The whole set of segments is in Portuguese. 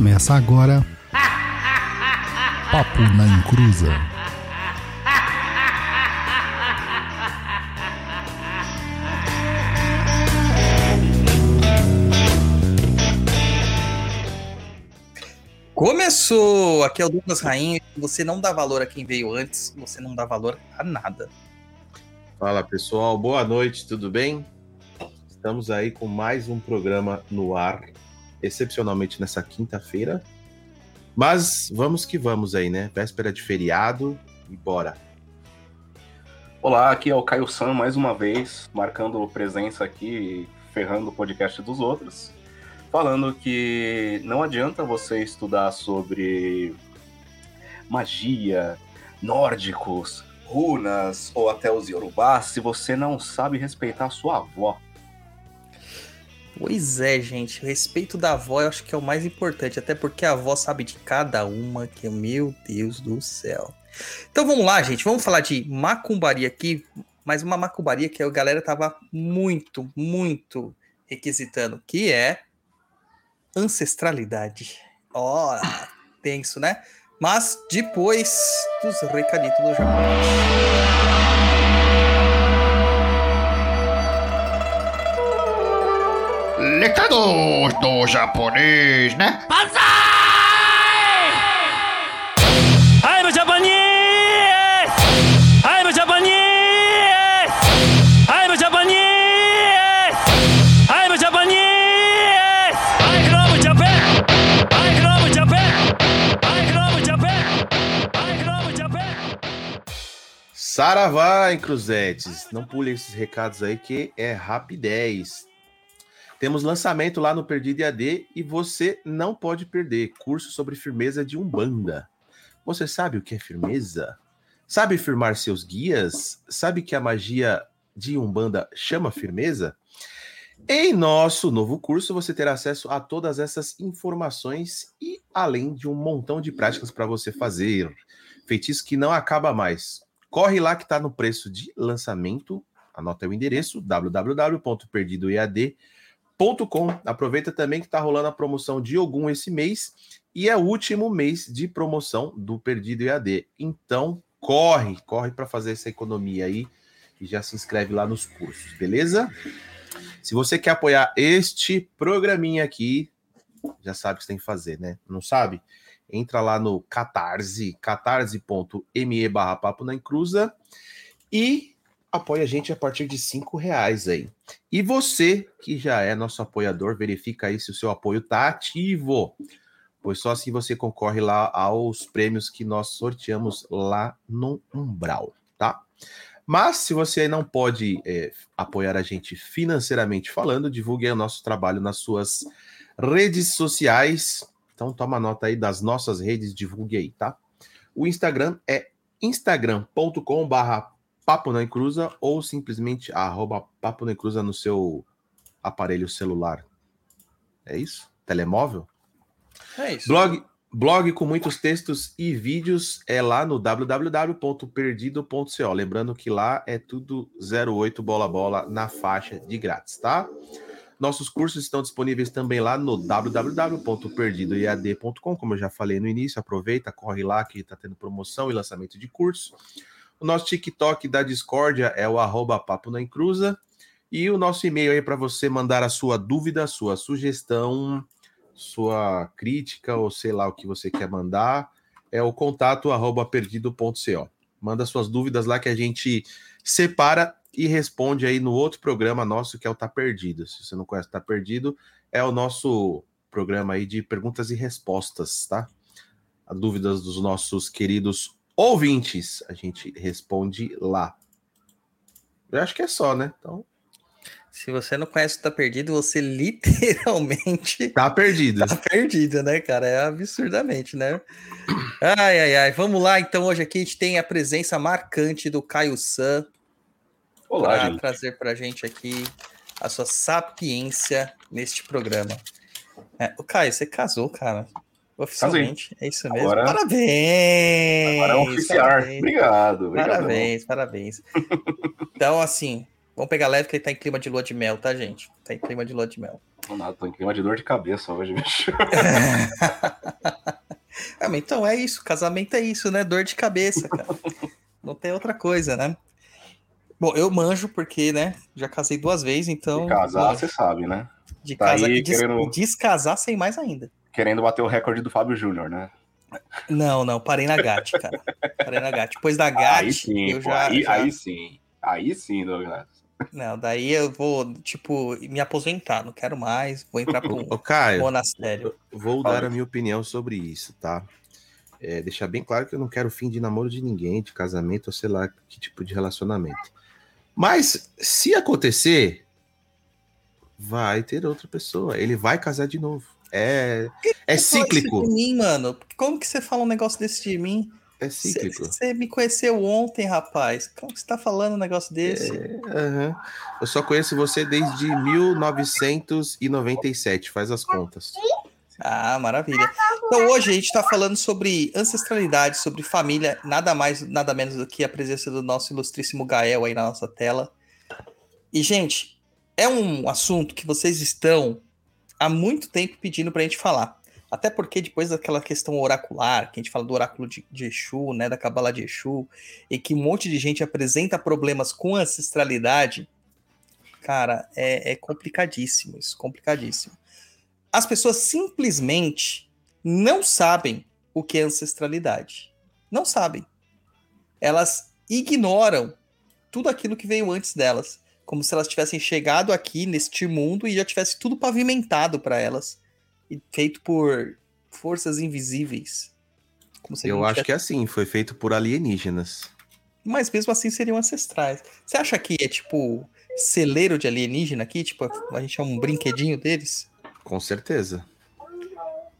Começa agora. Papo na Encruza. Começou! Aqui é o Douglas Rainha. Você não dá valor a quem veio antes, você não dá valor a nada. Fala pessoal, boa noite, tudo bem? Estamos aí com mais um programa no ar, excepcionalmente nessa quinta-feira. Mas vamos que vamos aí, né? Véspera de feriado e bora. Olá, aqui é o Caio San mais uma vez, marcando presença aqui, ferrando o podcast dos outros, falando que não adianta você estudar sobre magia, nórdicos, runas ou até os yorubás se você não sabe respeitar a sua avó. Pois é, gente. O respeito da avó eu acho que é o mais importante, até porque a avó sabe de cada uma, que meu Deus do céu. Então vamos lá, gente. Vamos falar de macumbaria aqui, mas uma macumbaria que a galera tava muito, muito requisitando, que é ancestralidade. Ó, oh, tenso, né? Mas depois dos recaditos do Japão. Recados do japonês, né? Banzai! I'm Japanese! I'm Japanese! I'm Japanese! I'm Japanese! I love Japan! I love Japan! I love Japan! I love Japan! Saravá, encruzetes. Não pule esses recados aí que é rapidez. Temos lançamento lá no Perdido AD e você não pode perder. Curso sobre firmeza de Umbanda. Você sabe o que é firmeza? Sabe firmar seus guias? Sabe que a magia de Umbanda chama firmeza? Em nosso novo curso, você terá acesso a todas essas informações e além de um montão de práticas para você fazer. Feitiço que não acaba mais. Corre lá que está no preço de lançamento. Anota o endereço www.perdidoead.com Com. Aproveita também que está rolando a promoção de Ogum esse mês e é o último mês de promoção do Perdido EAD. Então, corre, corre para fazer essa economia aí e já se inscreve lá nos cursos, beleza? Se você quer apoiar este programinha aqui, já sabe o que você tem que fazer, né? Não sabe? Entra lá no Catarse, catarse.me barra papo na encruza e apoia a gente a partir de cinco reais aí. E você que já é nosso apoiador, verifica aí se o seu apoio tá ativo, pois só assim você concorre lá aos prêmios que nós sorteamos lá no Umbral, tá? Mas se você não pode é, apoiar a gente financeiramente falando, divulgue o nosso trabalho nas suas redes sociais. Então toma nota aí das nossas redes, divulgue aí, tá? O Instagram é instagram.com barra Papo na Encruza ou simplesmente arroba Papo na Encruza no seu aparelho celular. É isso? Telemóvel? É isso. Blog, blog com muitos textos e vídeos é lá no www.perdido.co. Lembrando que lá é tudo 08 bola bola na faixa de grátis, tá? Nossos cursos estão disponíveis também lá no www.perdidoead.com, como eu já falei no início. Aproveita, corre lá que está tendo promoção e lançamento de cursos. O nosso TikTok da Discordia é o arroba Papo na Encruza. E o nosso e-mail aí para você mandar a sua dúvida, sua sugestão, sua crítica, ou sei lá o que você quer mandar, é o contato arroba perdido.co. Manda suas dúvidas lá que a gente separa e responde aí no outro programa nosso que é o Tá Perdido. Se você não conhece o Tá Perdido, é o nosso programa aí de perguntas e respostas, tá? As dúvidas dos nossos queridos ouvintes, a gente responde lá. Eu acho que é só, né? Então. Se você não conhece o Tá Perdido, você literalmente. Tá perdido. Tá perdido, né, cara? É absurdamente, né? Ai, ai, ai. Vamos lá, então. Hoje aqui a gente tem a presença marcante do Caio San. Olá, Para gente. trazer pra gente aqui a sua sapiência neste programa. É, o Caio, você casou, cara. Oficialmente. É isso mesmo. Agora- parabéns! Agora é oficiar. parabéns. Obrigado. obrigado. Parabéns, parabéns. Então, assim, vamos pegar leve que ele tá em clima de lua de mel, tá, gente? Tá em clima de lua de mel. Não nada, tô em clima de dor de cabeça hoje, bicho. Mas então é isso, casamento é isso, né? Dor de cabeça, cara. Não tem outra coisa, né? Bom, eu manjo porque, né? Já casei duas vezes, então. De casar, você sabe, né? De tá casar aí e des- querendo- e descasar sem mais ainda. Querendo bater o recorde do Fábio Júnior, né? Não, não, parei na GAT, cara. Parei na GAT. Depois da aí GAT, sim, eu pô, já, aí, já- aí sim. Aí sim, Douglas. Não, daí eu vou, tipo, me aposentar. Não quero mais. Vou entrar para um Ô, Caio, monastério. vou Fala. dar a minha opinião sobre isso, tá? É, deixar bem claro que eu não quero fim de namoro de ninguém, de casamento, ou sei lá que tipo de relacionamento. Mas se acontecer, vai ter outra pessoa. Ele vai casar de novo. É, é fala isso cíclico. de mim, mano. Como que você fala um negócio desse de mim? É cíclico. Você me conheceu ontem, rapaz. Como que você tá falando um negócio desse? Aham. Eu só conheço você desde 1997, faz as contas. Ah, maravilha. Então hoje a gente está falando sobre ancestralidade, sobre família, nada mais, nada menos do que a presença do nosso ilustríssimo Gael aí na nossa tela. E, gente, é um assunto que vocês estão há muito tempo pedindo para a gente falar. Até porque depois daquela questão oracular, que a gente fala do oráculo de, de Exu, né, da Cabala de Exu, e que um monte de gente apresenta problemas com ancestralidade, cara, é, é complicadíssimo isso, complicadíssimo as pessoas simplesmente não sabem o que é ancestralidade. Não sabem. Elas ignoram tudo aquilo que veio antes delas. Como se elas tivessem chegado aqui neste mundo e já tivesse tudo pavimentado para elas. E feito por forças invisíveis. Como se a Eu acho que é assim, foi feito por alienígenas. mas mesmo assim seriam ancestrais. Você acha que é tipo celeiro de alienígena aqui? Tipo, a gente é um brinquedinho deles? Com certeza.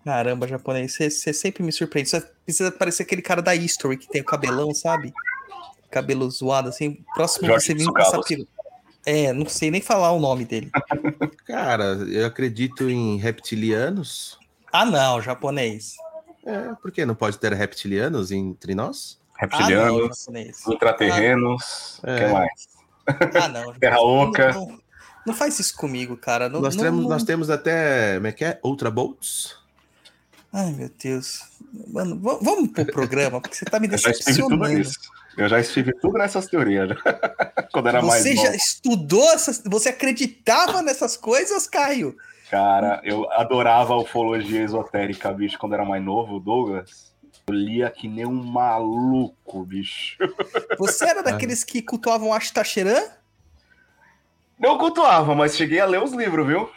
Caramba, japonês, você sempre me surpreende. Você precisa parecer aquele cara da History que tem o cabelão, sabe? Cabelo zoado, assim. Próximo Jorge você vir com essa peru... É, não sei nem falar o nome dele. Cara, eu acredito em reptilianos. Ah, não, japonês. É, por que não pode ter reptilianos entre nós? Ah, não, Reptilianos, intraterrenos, o É. que mais? Ah, não. Terra. Oca. Não, não- não faz isso comigo, cara. Não, nós, não- temos, não- nós temos até, como é que é? Ultra Bolts? Ai, meu Deus. Mano, vamos pro programa, porque você tá me decepcionando. Eu já estive tudo nessas teorias, já. quando era mais Você novo. já estudou essas. Você acreditava nessas coisas, Caio? Cara, eu adorava ufologia esotérica, bicho, quando era mais novo, Douglas. Eu lia que nem um maluco, bicho. Você era daqueles que cultuavam Ashtacheran? Não cultuava, mas cheguei a ler os livros, viu?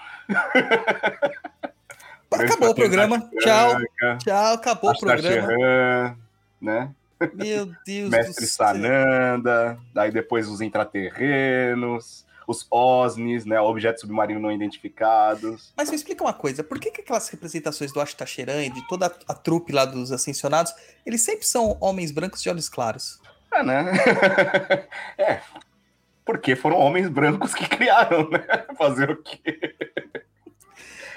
Acabou o programa. Tchau. Tchau, acabou o programa. Né? Meu Deus Mestre do céu. Sananda, daí depois os intraterrenos, os OSNIs, né? Objetos submarinos não identificados. Mas me explica uma coisa, por que, que aquelas representações do Ashtacheran e de toda a, a trupe lá dos ascensionados, eles sempre são homens brancos de olhos claros? É, né? é. Porque foram homens brancos que criaram, né? Fazer o quê?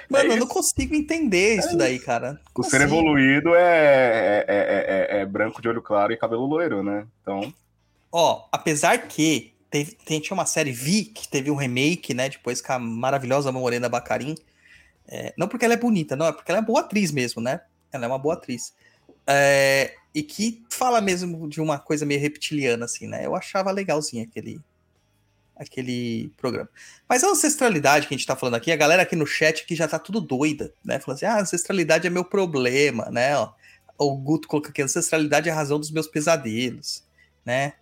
Mano, É eu não consigo entender isso daí, cara. O ser assim? evoluído é, é, é, é- é branco de olho claro e cabelo loiro, né? Então, Ó, apesar que teve, tem, tinha uma série Vi que teve um remake, né? Depois com a maravilhosa Morena Bacarin. É, não porque ela é bonita, não, é porque ela é boa atriz mesmo, né? Ela é uma boa atriz. É, e que fala mesmo de uma coisa meio reptiliana, assim, né? Eu achava legalzinho aquele, aquele programa. Mas a ancestralidade que a gente tá falando aqui, a galera aqui no chat que já tá tudo doida, né? Falando assim, ah, ancestralidade é meu problema, né? Ó, o Guto colocou aqui, ancestralidade é a razão dos meus pesadelos, né?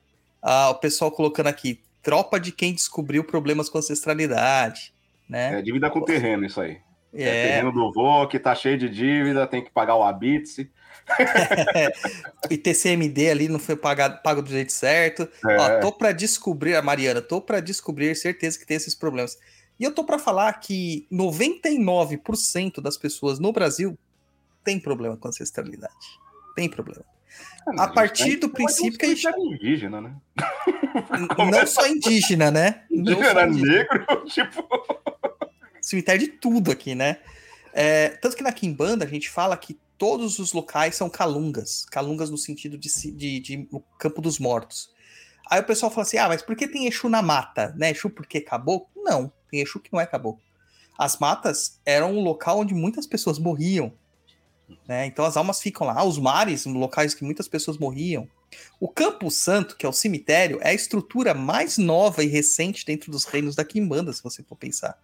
Ah, o pessoal colocando aqui, tropa de quem descobriu problemas com ancestralidade, né? é dívida com terreno isso aí. É, É, terreno do vô que tá cheio de dívida, tem que pagar o habite. e TCMD ali não foi pagado, pago do jeito certo. É, Ó, tô pra descobrir, a Mariana, tô pra descobrir, certeza que tem esses problemas. E eu tô pra falar que 99% das pessoas no Brasil tem problema com ancestralidade. Tem problema. A partir do princípio que a gente. indígena, né? Não só indígena, né? Não só Era indígena. negro, tipo. cemitério de tudo aqui, né? É, tanto que na Kimbanda a gente fala que todos os locais são calungas. Calungas no sentido de, de, de campo dos mortos. Aí o pessoal fala assim: ah, mas por que tem Exu na mata? Né? Exu porque acabou? Não, tem Exu que não é caboclo. as matas eram um local onde muitas pessoas morriam. Né? Então as almas ficam lá. Os mares, locais que muitas pessoas morriam. O Campo Santo, que é o cemitério, é a estrutura mais nova e recente dentro dos reinos da Quimbanda, se você for pensar.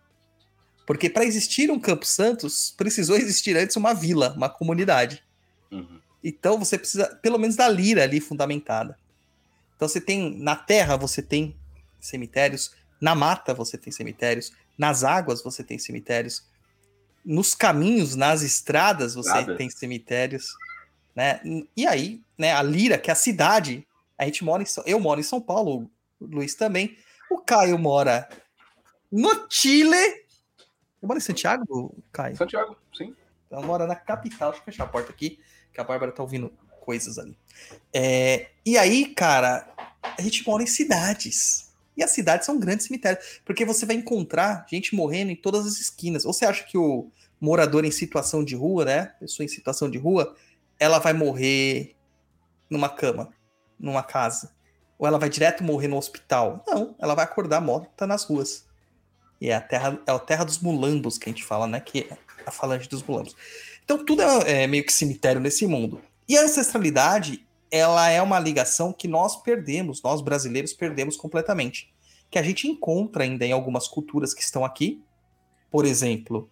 Porque para existir um Campo Santos, precisou existir antes uma vila, uma comunidade. Uhum. Então você precisa, pelo menos, da lira ali fundamentada. Então você tem, na terra você tem cemitérios, na mata você tem cemitérios, nas águas você tem cemitérios, nos caminhos, nas estradas você Nada. tem cemitérios, né? E aí, né, a Lira, que é a cidade, a gente mora em eu moro em São Paulo, o Luiz também, o Caio mora no Chile. Eu moro em Santiago, Caio? Santiago, sim. Ela mora na capital. Deixa eu fechar a porta aqui, que a Bárbara tá ouvindo coisas ali. É, e aí, cara, a gente mora em cidades. E as cidades são grandes cemitérios. Porque você vai encontrar gente morrendo em todas as esquinas. Ou você acha que o morador em situação de rua, né? Pessoa em situação de rua, ela vai morrer numa cama, numa casa. Ou ela vai direto morrer no hospital. Não, ela vai acordar morta nas ruas. E é a terra, é a terra dos mulambos que a gente fala, né? Que é a falange dos mulambos. Então tudo é, é meio que cemitério nesse mundo. E a ancestralidade, ela é uma ligação que nós perdemos, nós brasileiros perdemos completamente. Que a gente encontra ainda em algumas culturas que estão aqui. Por exemplo,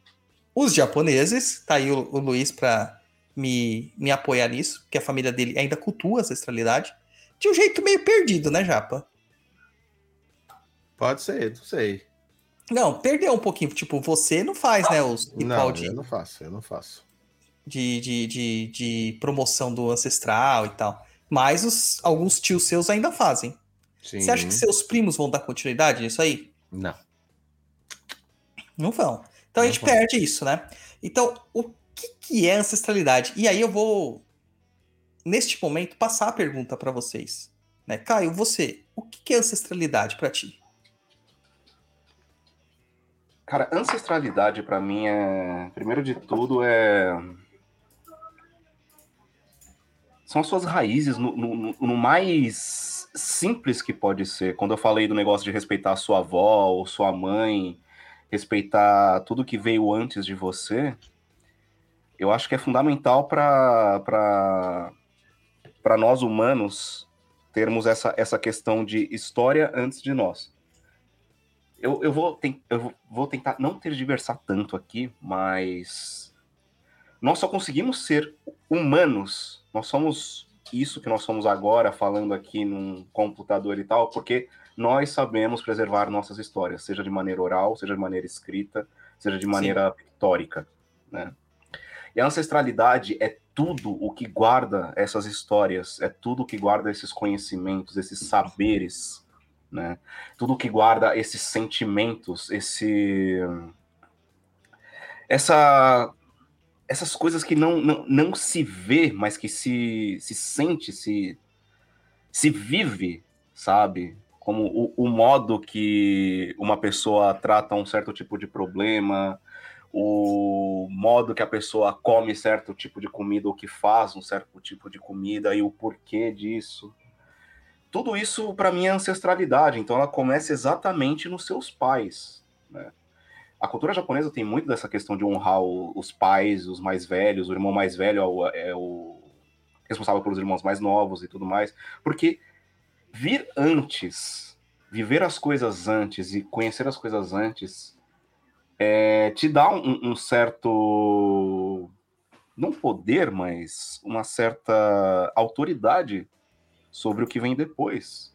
os japoneses, tá aí o, o Luiz para me, me apoiar nisso, que a família dele ainda cultua a ancestralidade. De um jeito meio perdido, né, Japa? Pode ser, não sei. Não, perdeu um pouquinho. Tipo, você não faz, né, os Não, de, eu não faço, eu não faço. de, de, de, de promoção do ancestral e tal. Mas os, alguns tios seus ainda fazem. Sim. Você acha que seus primos vão dar continuidade nisso aí? Não. Não vão. Então a Não gente vão. perde isso, né? Então, o que, que é ancestralidade? E aí eu vou, neste momento, passar a pergunta para vocês. Né? Caio, você, o que, que é ancestralidade para ti? Cara, ancestralidade pra mim é. Primeiro de tudo é. São as suas raízes no, no- no- mais simples que pode ser. Quando eu falei do negócio de respeitar sua avó ou sua mãe, respeitar tudo que veio antes de você, eu acho que é fundamental para para nós humanos termos essa, essa questão de história antes de nós. Eu, eu, vou, eu vou- tentar não tergiversar tanto aqui, mas nós só conseguimos ser humanos, nós somos isso que nós somos agora, falando aqui num computador e tal, porque nós sabemos preservar nossas histórias, seja de maneira oral, seja de maneira escrita, seja de maneira pictórica, né? E a ancestralidade é tudo o que guarda essas histórias, é tudo o que guarda esses conhecimentos, esses saberes, né? Tudo que guarda esses sentimentos, esse essa essas coisas que não, não, não se vê, mas que se, se sente, se, se vive, sabe? Como o, o modo que uma pessoa trata um certo tipo de problema, o modo que a pessoa come certo tipo de comida ou que faz um certo tipo de comida e o porquê disso. Tudo isso para mim é ancestralidade, então ela começa exatamente nos seus pais, né? A cultura japonesa tem muito dessa questão de honrar o- os pais, os mais velhos, o irmão mais velho é o, é o responsável pelos irmãos mais novos e tudo mais, porque vir antes, viver as coisas antes e conhecer as coisas antes é, te dá um, um certo não poder, mas uma certa autoridade sobre o que vem depois,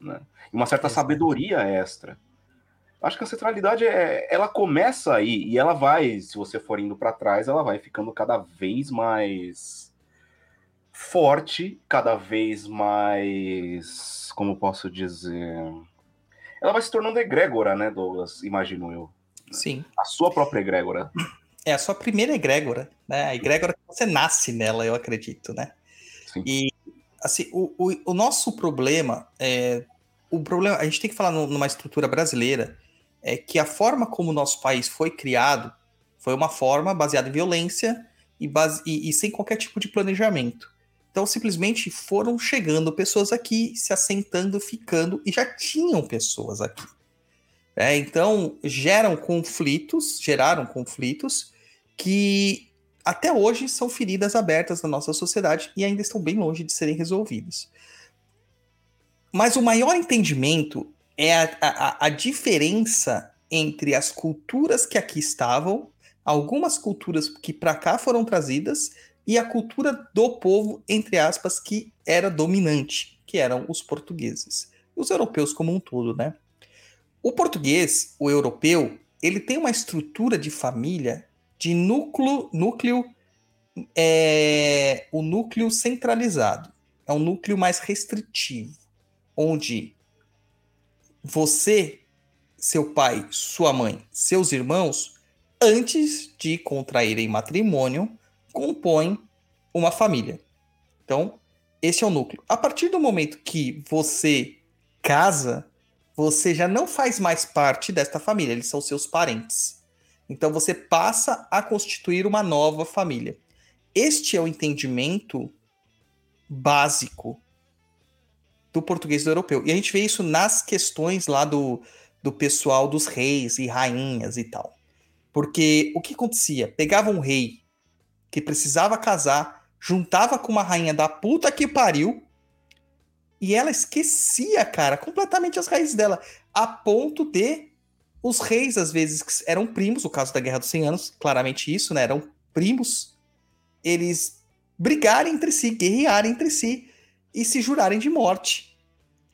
né? E uma certa sabedoria extra. Acho que a ancestralidade é, ela começa aí e ela vai, se você for indo para trás, ela vai ficando cada vez mais forte, cada vez mais, como posso dizer, ela vai se tornando egrégora, né, Douglas? Imagino eu. Sim. A sua própria egrégora. É a sua primeira egrégora, né? A egrégora que você nasce nela, eu acredito, né? Sim. E assim, o, o, o nosso problema é o problema, a gente tem que falar nu- numa estrutura brasileira, é que a forma como o nosso país foi criado foi uma forma baseada em violência e, base, e, e sem qualquer tipo de planejamento. Então, simplesmente foram chegando pessoas aqui, se assentando, ficando, e já tinham pessoas aqui. É, então, geram conflitos, geraram conflitos que até hoje são feridas abertas na nossa sociedade e ainda estão bem longe de serem resolvidas. Mas o maior entendimento é a, a, a diferença entre as culturas que aqui estavam, algumas culturas que para cá foram trazidas, e a cultura do povo, entre aspas, que era dominante, que eram os portugueses. Os europeus como um todo, né? O português, o europeu, ele tem uma estrutura de família de núcleo, núcleo é, o núcleo centralizado. É um núcleo mais restritivo, onde você, seu pai, sua mãe, seus irmãos, antes de contraírem matrimônio, compõem uma família. Então, esse é o núcleo. A partir do momento que você casa, você já não faz mais parte desta família, eles são seus parentes. Então você passa a constituir uma nova família. Este é o entendimento básico do português do europeu. E a gente vê isso nas questões lá do, do pessoal dos reis e rainhas e tal. Porque o que acontecia? Pegava um rei que precisava casar, juntava com uma rainha da puta que pariu, e ela esquecia, cara, completamente as raízes dela, a ponto de os reis, às vezes, eram primos, o caso da Guerra dos 100 Anos, claramente isso, né? Eram primos, eles brigarem entre si, guerrearem entre si e se jurarem de morte,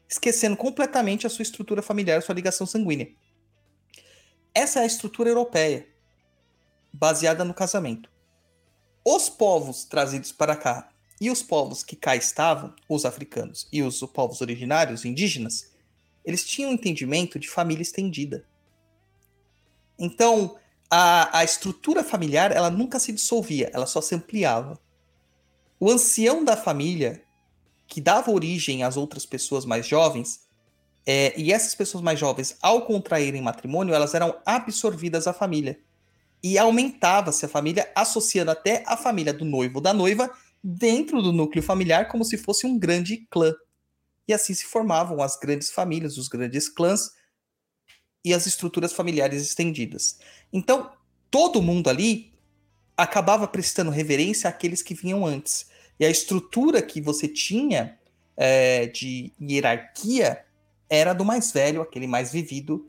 esquecendo completamente a sua estrutura familiar, a sua ligação sanguínea. Essa é a estrutura europeia, baseada no casamento. Os povos trazidos para cá e os povos que cá estavam, os africanos e os povos originários, indígenas, eles tinham um entendimento de família estendida. Então, a, a estrutura familiar, ela nunca se dissolvia, ela só se ampliava. O ancião da família, que dava origem às outras pessoas mais jovens, é, e essas pessoas mais jovens, ao contraírem matrimônio, elas eram absorvidas à família. E aumentava-se a família, associando até a família do noivo ou da noiva dentro do núcleo familiar, como se fosse um grande clã. E assim se formavam as grandes famílias, os grandes clãs e as estruturas familiares estendidas. Então, todo mundo ali acabava prestando reverência àqueles que vinham antes. E a estrutura que você tinha é, de hierarquia era do mais velho, aquele mais vivido,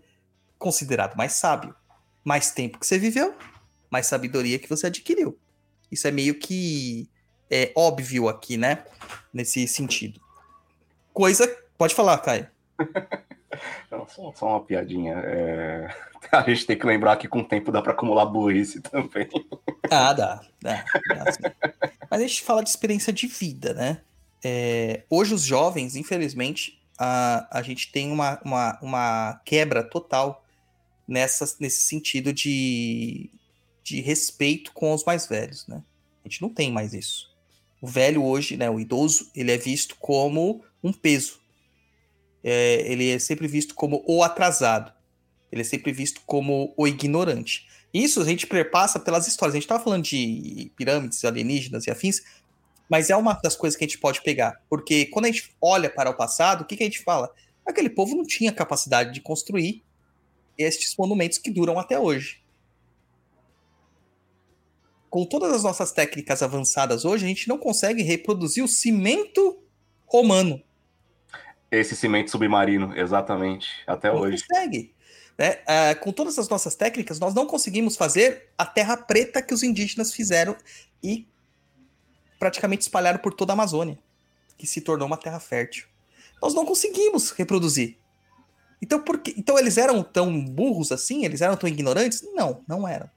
considerado mais sábio. Mais tempo que você viveu, mais sabedoria que você adquiriu. Isso é meio que é, óbvio aqui, né? Nesse sentido. Coisa. Pode falar, Caio. Não, só, só, uma piadinha. É... A gente tem que lembrar que com o tempo dá para acumular burrice também. Ah, dá. dá, dá Mas a gente fala de experiência de vida, né? É... Hoje, os jovens, infelizmente, a, a gente tem uma, uma, uma quebra total nessa, nesse sentido de, de respeito com os mais velhos, né? A gente não tem mais isso. O velho hoje, né, o idoso, ele é visto como um peso é, ele é sempre visto como o atrasado. Ele é sempre visto como o ignorante. Isso a gente perpassa pelas histórias. A gente estava falando de pirâmides alienígenas e afins, mas é uma das coisas que a gente pode pegar. Porque quando a gente olha para o passado, o que, que a gente fala? Aquele povo não tinha capacidade de construir estes monumentos que duram até hoje. Com todas as nossas técnicas avançadas hoje, a gente não consegue reproduzir o cimento romano. Esse cimento submarino, exatamente, até não hoje. consegue. Né? Uh, com todas as nossas técnicas, nós não conseguimos fazer a terra preta que os indígenas fizeram e praticamente espalharam por toda a Amazônia, que se tornou uma terra fértil. Nós não conseguimos reproduzir. Então, por que, então eles eram tão burros assim? Eles eram tão ignorantes? Não, não eram.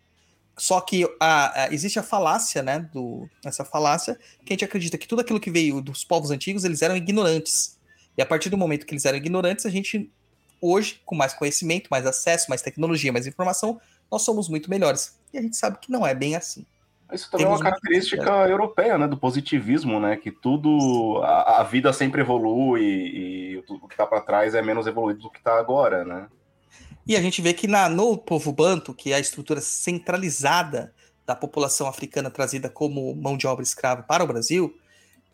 Só que a, a, existe a falácia, né? Do, essa falácia que a gente acredita que tudo aquilo que veio dos povos antigos eles eram ignorantes. E a partir do momento que eles eram ignorantes, a gente, hoje, com mais conhecimento, mais acesso, mais tecnologia, mais informação, nós somos muito melhores. E a gente sabe que não é bem assim. Isso também Temos é uma característica europeia, né? Do positivismo, né? Que tudo. A, a vida sempre evolui e, e o que está para trás é menos evoluído do que está agora, né? E a gente vê que na, no povo banto, que é a estrutura centralizada da população africana trazida como mão de obra escrava para o Brasil,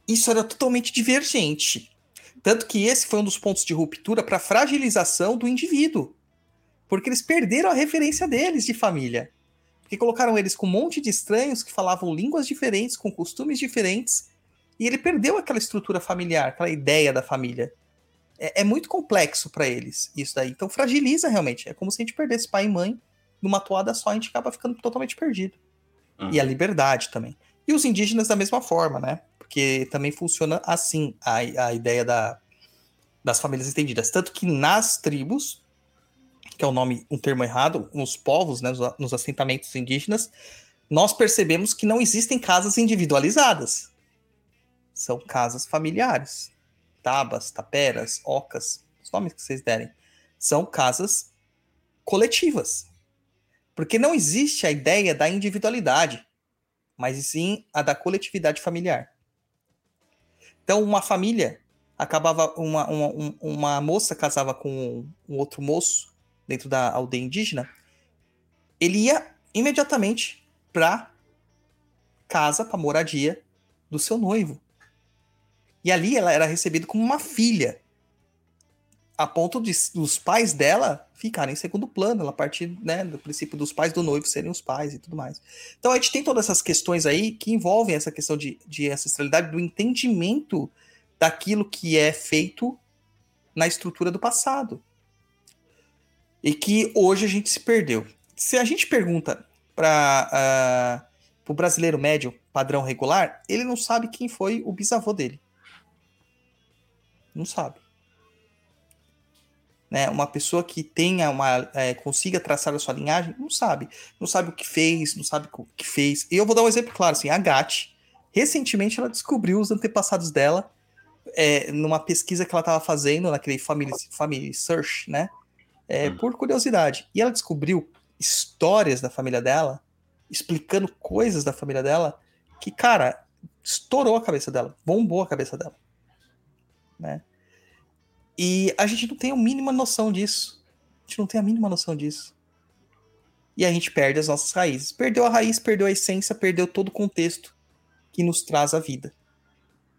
isso era totalmente divergente. Tanto que esse foi um dos pontos de ruptura para a fragilização do indivíduo. Porque eles perderam a referência deles de família. Porque colocaram eles com um monte de estranhos que falavam línguas diferentes, com costumes diferentes, e ele perdeu aquela estrutura familiar, aquela ideia da família. É, é muito complexo para eles isso daí. Então fragiliza realmente. É como se a gente perdesse pai e mãe numa toada só, a gente acaba ficando totalmente perdido. Uhum. E a liberdade também. E os indígenas da mesma forma, né? Porque também funciona assim a, a ideia da, das famílias estendidas. Tanto que nas tribos, que é o nome, um termo errado, nos povos, né, nos, nos assentamentos indígenas, nós percebemos que não existem casas individualizadas. São casas familiares. Tabas, taperas, ocas, os nomes que vocês derem. São casas coletivas. Porque não existe a ideia da individualidade, mas sim a da coletividade familiar. Então, uma família acabava, uma, uma, um- uma moça casava com um outro moço dentro da aldeia indígena, ele ia imediatamente para casa, para moradia do seu noivo. E ali ela era recebida como uma filha, a ponto de os pais dela ficarem em segundo plano, ela partir né, do princípio dos pais do noivo serem os pais e tudo mais. Então a gente tem todas essas questões aí que envolvem essa questão de, de ancestralidade, do entendimento daquilo que é feito na estrutura do passado. E que hoje a gente se perdeu. Se a gente pergunta para o brasileiro médio, padrão regular, ele não sabe quem foi o bisavô dele. Não sabe. Né? Uma pessoa que tenha uma. é, consiga traçar a sua linhagem, não sabe. Não sabe o que fez, não sabe o que fez. E eu vou dar um exemplo claro, assim, a Gatti, recentemente ela descobriu os antepassados dela é, numa pesquisa que ela estava fazendo, naquele Family, family Search, né? É, Hum. Por curiosidade. E ela descobriu histórias da família dela, explicando coisas da família dela, que, cara, estourou a cabeça dela, bombou a cabeça dela. Né? E a gente não tem a mínima noção disso. A gente não tem a mínima noção disso. E a gente perde as nossas raízes. Perdeu a raiz, perdeu a essência, perdeu todo o contexto que nos traz a vida.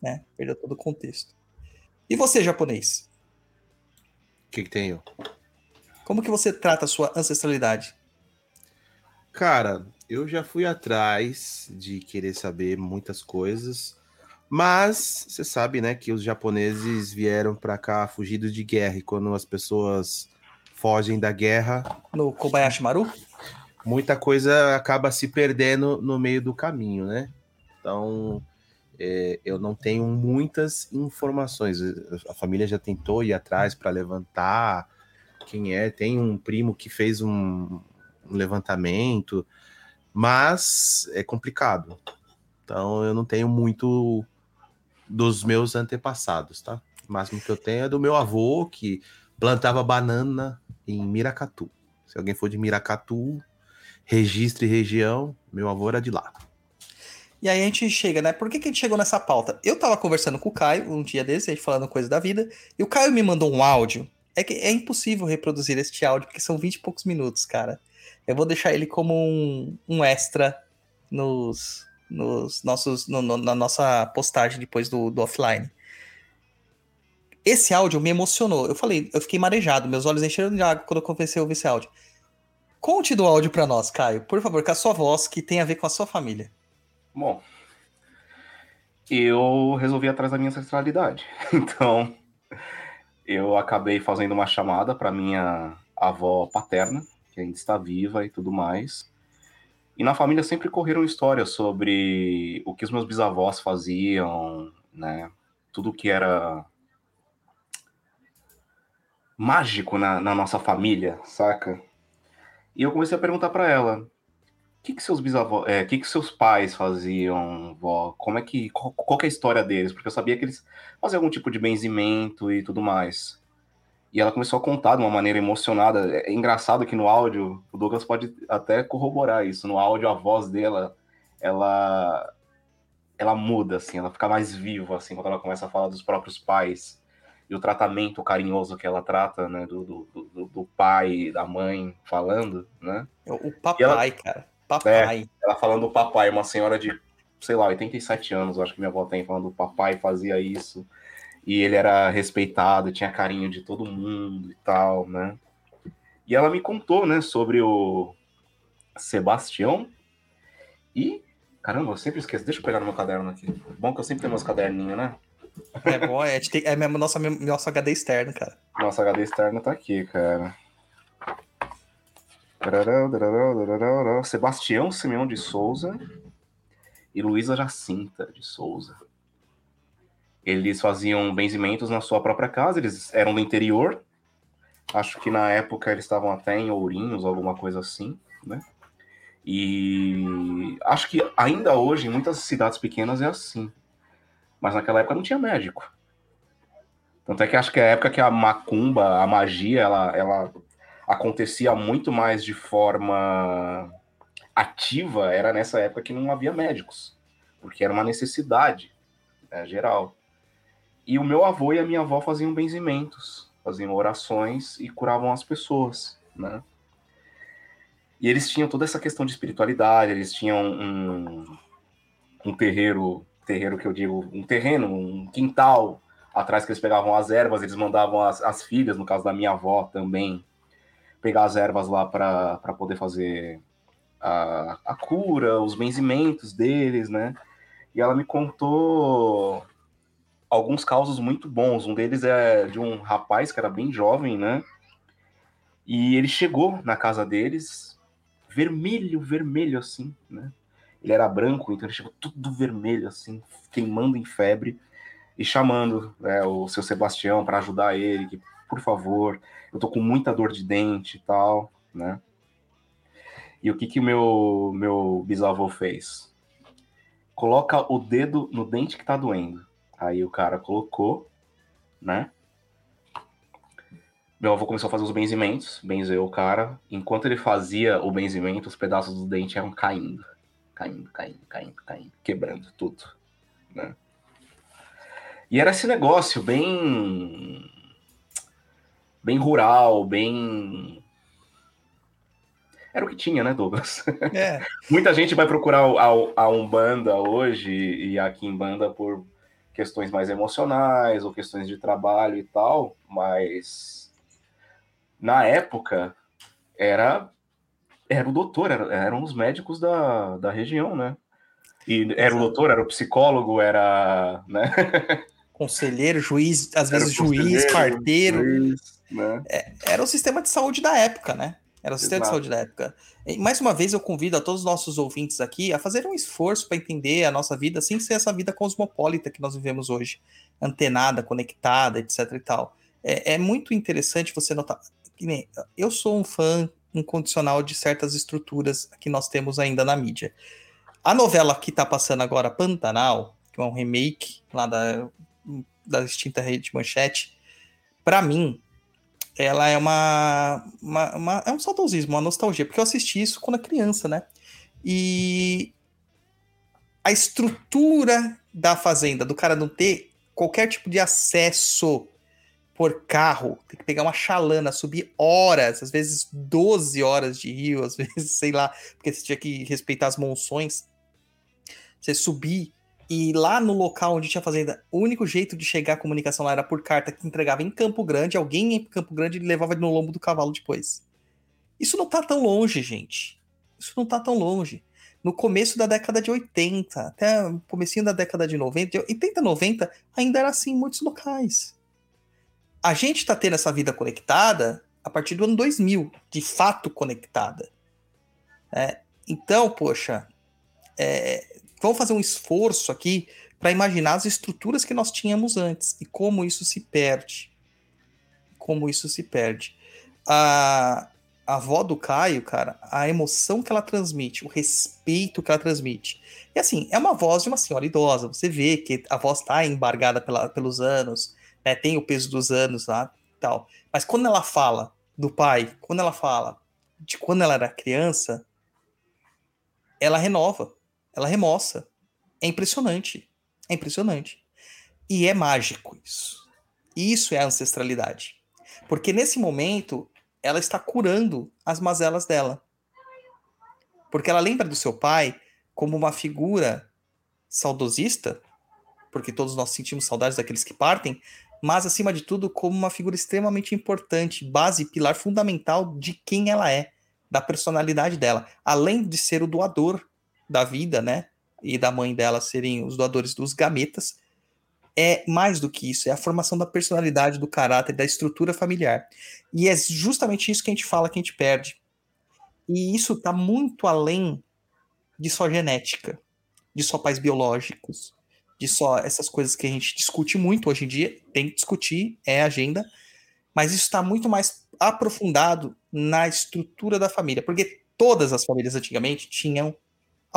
Né? Perdeu todo o contexto. E você, japonês? O que, que tem eu? Como que você trata a sua ancestralidade? Cara, eu já fui atrás de querer saber muitas coisas, mas você sabe, né, que os japoneses vieram pra cá fugidos de guerra e quando as pessoas fogem da guerra, No Kobayashi Maru? muita coisa acaba se perdendo no meio do caminho, né? Então, é, eu não tenho muitas informações. A família já tentou ir atrás para levantar quem é. Tem um primo que fez um, um levantamento, mas é complicado. Então, eu não tenho muito dos meus antepassados, tá? O máximo que eu tenho é do meu avô, que plantava banana em Miracatu. Se alguém for de Miracatu, registre região, meu avô era de lá. E aí a gente chega, né? Por que, que a gente chegou nessa pauta? Eu tava conversando com o Caio um dia desse, a gente falando coisa da vida, e o Caio me mandou um áudio. É que é impossível reproduzir este áudio, porque são 20 e poucos minutos, cara. Eu vou deixar ele como um, um extra nos, nos nossos, no- no- na nossa postagem depois do, do offline. Esse áudio me emocionou. Eu falei, eu fiquei marejado, meus olhos encheram de água quando eu comecei a ouvir esse áudio. Conte do áudio pra nós, Caio, por favor, com a sua voz, que tem a ver com a sua família. Bom, eu resolvi atrás da minha ancestralidade. Então, eu acabei fazendo uma chamada para minha avó paterna, que ainda está viva e tudo mais. E na família sempre correram histórias sobre o que os meus bisavós faziam, né? Tudo que era mágico na, na nossa família, saca? E eu comecei a perguntar para ela: o que, que seus bisavós, é, o que, que seus pais faziam, vó? Como é que, qual, qual que é a história deles? Porque eu sabia que eles faziam algum tipo de benzimento e tudo mais. E ela começou a contar de uma maneira emocionada. É engraçado que no áudio, o Douglas pode até corroborar isso. No áudio, a voz dela, ela, ela muda, assim, ela fica mais viva, assim, quando ela começa a falar dos próprios pais e o tratamento carinhoso que ela trata, né, do, do, do, do pai e da mãe falando, né? O papai, cara. Papai. Ela falando do papai, uma senhora de, sei lá, 87 anos, acho que minha avó tem, falando do papai fazia isso. E ele era respeitado, tinha carinho de todo mundo e tal, né? E ela me contou, né, sobre o Sebastião e caramba, eu sempre esqueço. Deixa eu pegar no meu caderno aqui. Bom que eu sempre tenho meus caderninhos, né? É bom, é, tem- é mesmo nossa, nosso HD externo, cara. Nossa HD externa tá aqui, cara. Sebastião Simeão de Souza e Luísa Jacinta de Souza. Eles faziam benzimentos na sua própria casa, eles eram do interior. Acho que na época eles estavam até em Ourinhos, alguma coisa assim, né? E acho que ainda hoje, em muitas cidades pequenas, é assim. Mas naquela época não tinha médico. Tanto é que acho que é a época que a macumba, a magia, ela, ela acontecia muito mais de forma ativa, era nessa época que não havia médicos. Porque era uma necessidade né, geral. E o meu avô e a minha avó faziam benzimentos, faziam orações e curavam as pessoas, né? E eles tinham toda essa questão de espiritualidade, eles tinham um, um terreiro, terreiro que eu digo, um terreno, um quintal atrás que eles pegavam as ervas, eles mandavam as, as filhas, no caso da minha avó também, pegar as ervas lá para poder fazer a, a cura, os benzimentos deles, né? E ela me contou alguns causos muito bons. Um deles é de um rapaz que era bem jovem, né? E ele chegou na casa deles, vermelho, vermelho assim, né? Ele era branco, então ele chegou tudo vermelho assim, queimando em febre e chamando né, o seu Sebastião para ajudar ele, que por favor, eu tô com muita dor de dente e tal, né? E o que que meu meu bisavô fez? Coloca o dedo no dente que tá doendo. Aí o cara colocou, né? Meu avô começou a fazer os benzimentos, benzeu o cara. Enquanto ele fazia o benzimento, os pedaços do dente iam caindo. Caindo, caindo, caindo, caindo, quebrando tudo. Né? E era esse negócio bem. bem rural, bem. Era o que tinha, né, Douglas? É, Muita gente vai procurar a, a Umbanda hoje e a Kimbanda por questões mais emocionais ou questões de trabalho e tal, mas na época era era o doutor, era, eram os médicos da, da região, né? E era o doutor, era o psicólogo, era, né? conselheiro, juiz, às vezes juiz, carteiro. juiz, né? Era o sistema de saúde da época, né? Era o sistema Exato. de saúde da época. E, mais uma vez, eu convido a todos os nossos ouvintes aqui a fazer um esforço para entender a nossa vida sem ser essa vida cosmopolita que nós vivemos hoje, antenada, conectada, etc e tal. É, é muito interessante você notar. Eu sou um fã incondicional de certas estruturas que nós temos ainda na mídia. A novela que está passando agora, Pantanal, que é um remake lá da, da extinta rede Manchete, para mim, ela é uma, uma, uma- é um saudosismo, uma nostalgia, porque eu assisti isso quando criança, né? E a estrutura da fazenda, do cara não ter qualquer tipo de acesso por carro, tem que pegar uma chalana, subir horas, às vezes 12 horas de rio, às vezes, sei lá, porque você tinha que respeitar as monções. Você subir e lá no local onde tinha fazenda, o único jeito de chegar a comunicação lá era por carta que entregava em Campo Grande, alguém em Campo Grande levava no lombo do cavalo depois. Isso não tá tão longe, gente. Isso não tá tão longe. No começo da década de 80, até o comecinho da década de 90, de 80, 90, ainda era assim em muitos locais. A gente tá tendo essa vida conectada a partir do ano 2000, de fato conectada. É, então, poxa, é, vamos fazer um esforço aqui para imaginar as estruturas que nós tínhamos antes e como isso se perde. Como isso se perde. A, a avó do Caio, cara, a emoção que ela transmite, o respeito que ela transmite. E assim, é uma voz de uma senhora idosa. Você vê que a voz está embargada pela- pelos anos, né, tem o peso dos anos lá tal. Mas quando ela fala do pai, quando ela fala de quando ela era criança, ela renova, ela remoça. É impressionante. É impressionante. E é mágico isso. Isso é a ancestralidade. Porque nesse momento, ela está curando as mazelas dela. Porque ela lembra do seu pai como uma figura saudosista, porque todos nós sentimos saudades daqueles que partem, mas acima de tudo como uma figura extremamente importante, base, pilar fundamental de quem ela é, da personalidade dela, além de ser o doador da vida, né? E da mãe dela serem os doadores dos gametas, é mais do que isso, é a formação da personalidade, do caráter, da estrutura familiar. E é justamente isso que a gente fala que a gente perde. E isso está muito além de só genética, de só pais biológicos, de só essas coisas que a gente discute muito hoje em dia, tem que discutir, é agenda, mas isso está muito mais aprofundado na estrutura da família, porque todas as famílias antigamente tinham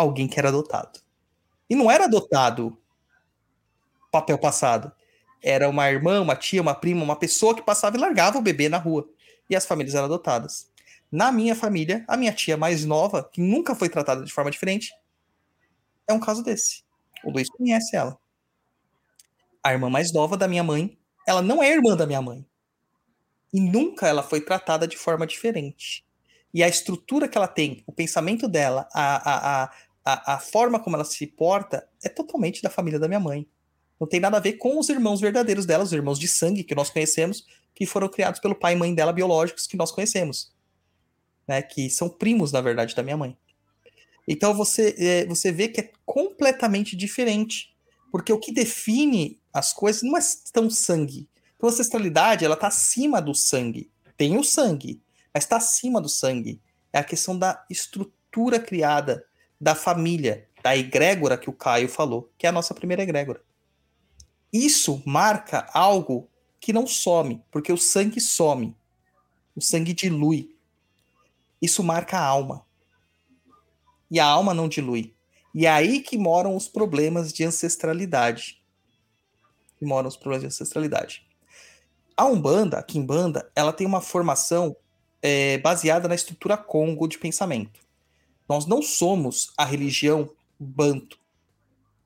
alguém que era adotado. E não era adotado papel passado. Era uma irmã, uma tia, uma prima, uma pessoa que passava e largava o bebê na rua. E as famílias eram adotadas. Na minha família, a minha tia mais nova, que nunca foi tratada de forma diferente, é um caso desse. O Luiz conhece ela. A irmã mais nova da minha mãe, ela não é irmã da minha mãe. E nunca ela foi tratada de forma diferente. E a estrutura que ela tem, o pensamento dela, a, a, a, a, a forma como ela se porta, é totalmente da família da minha mãe. Não tem nada a ver com os irmãos verdadeiros dela, os irmãos de sangue que nós conhecemos, que foram criados pelo pai e mãe dela biológicos que nós conhecemos. Né, que são primos, na verdade, da minha mãe. Então você, é, você vê que é completamente diferente. Porque o que define as coisas não é tão sangue. Então, a ancestralidade, ela está acima do sangue. Tem o sangue, mas está acima do sangue. É a questão da estrutura criada, da família, da egrégora que o Caio falou, que é a nossa primeira egrégora. Isso marca algo que não some, porque o sangue some. O sangue dilui. Isso marca a alma e a alma não dilui. E é aí que moram os problemas de ancestralidade. Que moram os problemas de ancestralidade. A Umbanda, a Kimbanda, ela tem uma formação é, baseada na estrutura Congo de pensamento. Nós não somos a religião Banto,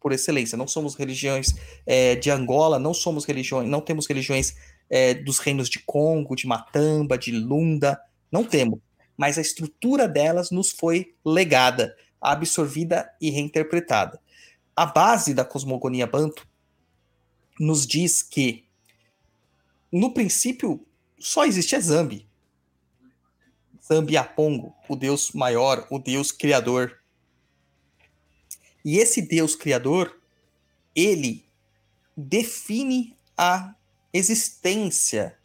por excelência. Não somos religiões é, de Angola, não somos religiões, não temos religiões é, dos reinos de Congo, de Matamba, de Lunda, não temos mas a estrutura delas nos foi legada, absorvida e reinterpretada. A base da cosmogonia Banto nos diz que, no princípio, só existia Zambi. Zambi Apongo, o deus maior, o deus criador. E esse deus criador, ele define a existência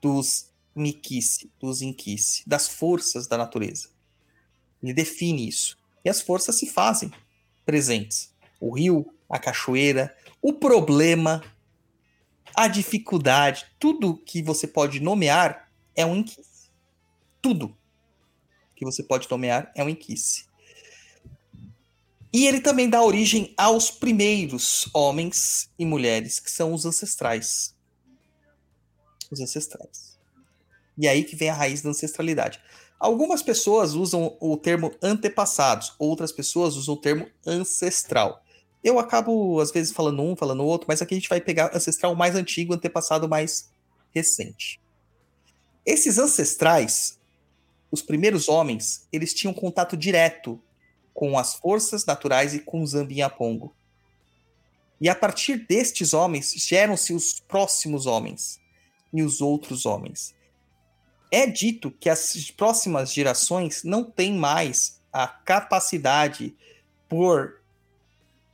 dos Mikice, dos Inkice, das forças da natureza. Ele define isso. E as forças se fazem presentes. O rio, a cachoeira, o problema, a dificuldade, tudo que você pode nomear é um Inkice. Tudo que você pode nomear é um Inkice. E ele também dá origem aos primeiros homens e mulheres, que são os ancestrais. Os ancestrais. E aí que vem a raiz da ancestralidade. Algumas pessoas usam o termo antepassados, outras pessoas usam o termo ancestral. Eu acabo, às vezes, falando um, falando outro, mas aqui a gente vai pegar ancestral mais antigo, antepassado mais recente. Esses ancestrais, os primeiros homens, eles tinham contato direto com as forças naturais e com os Zambiapongo. E a partir destes homens, geram-se os próximos homens e os outros homens é dito que as próximas gerações não têm mais a capacidade por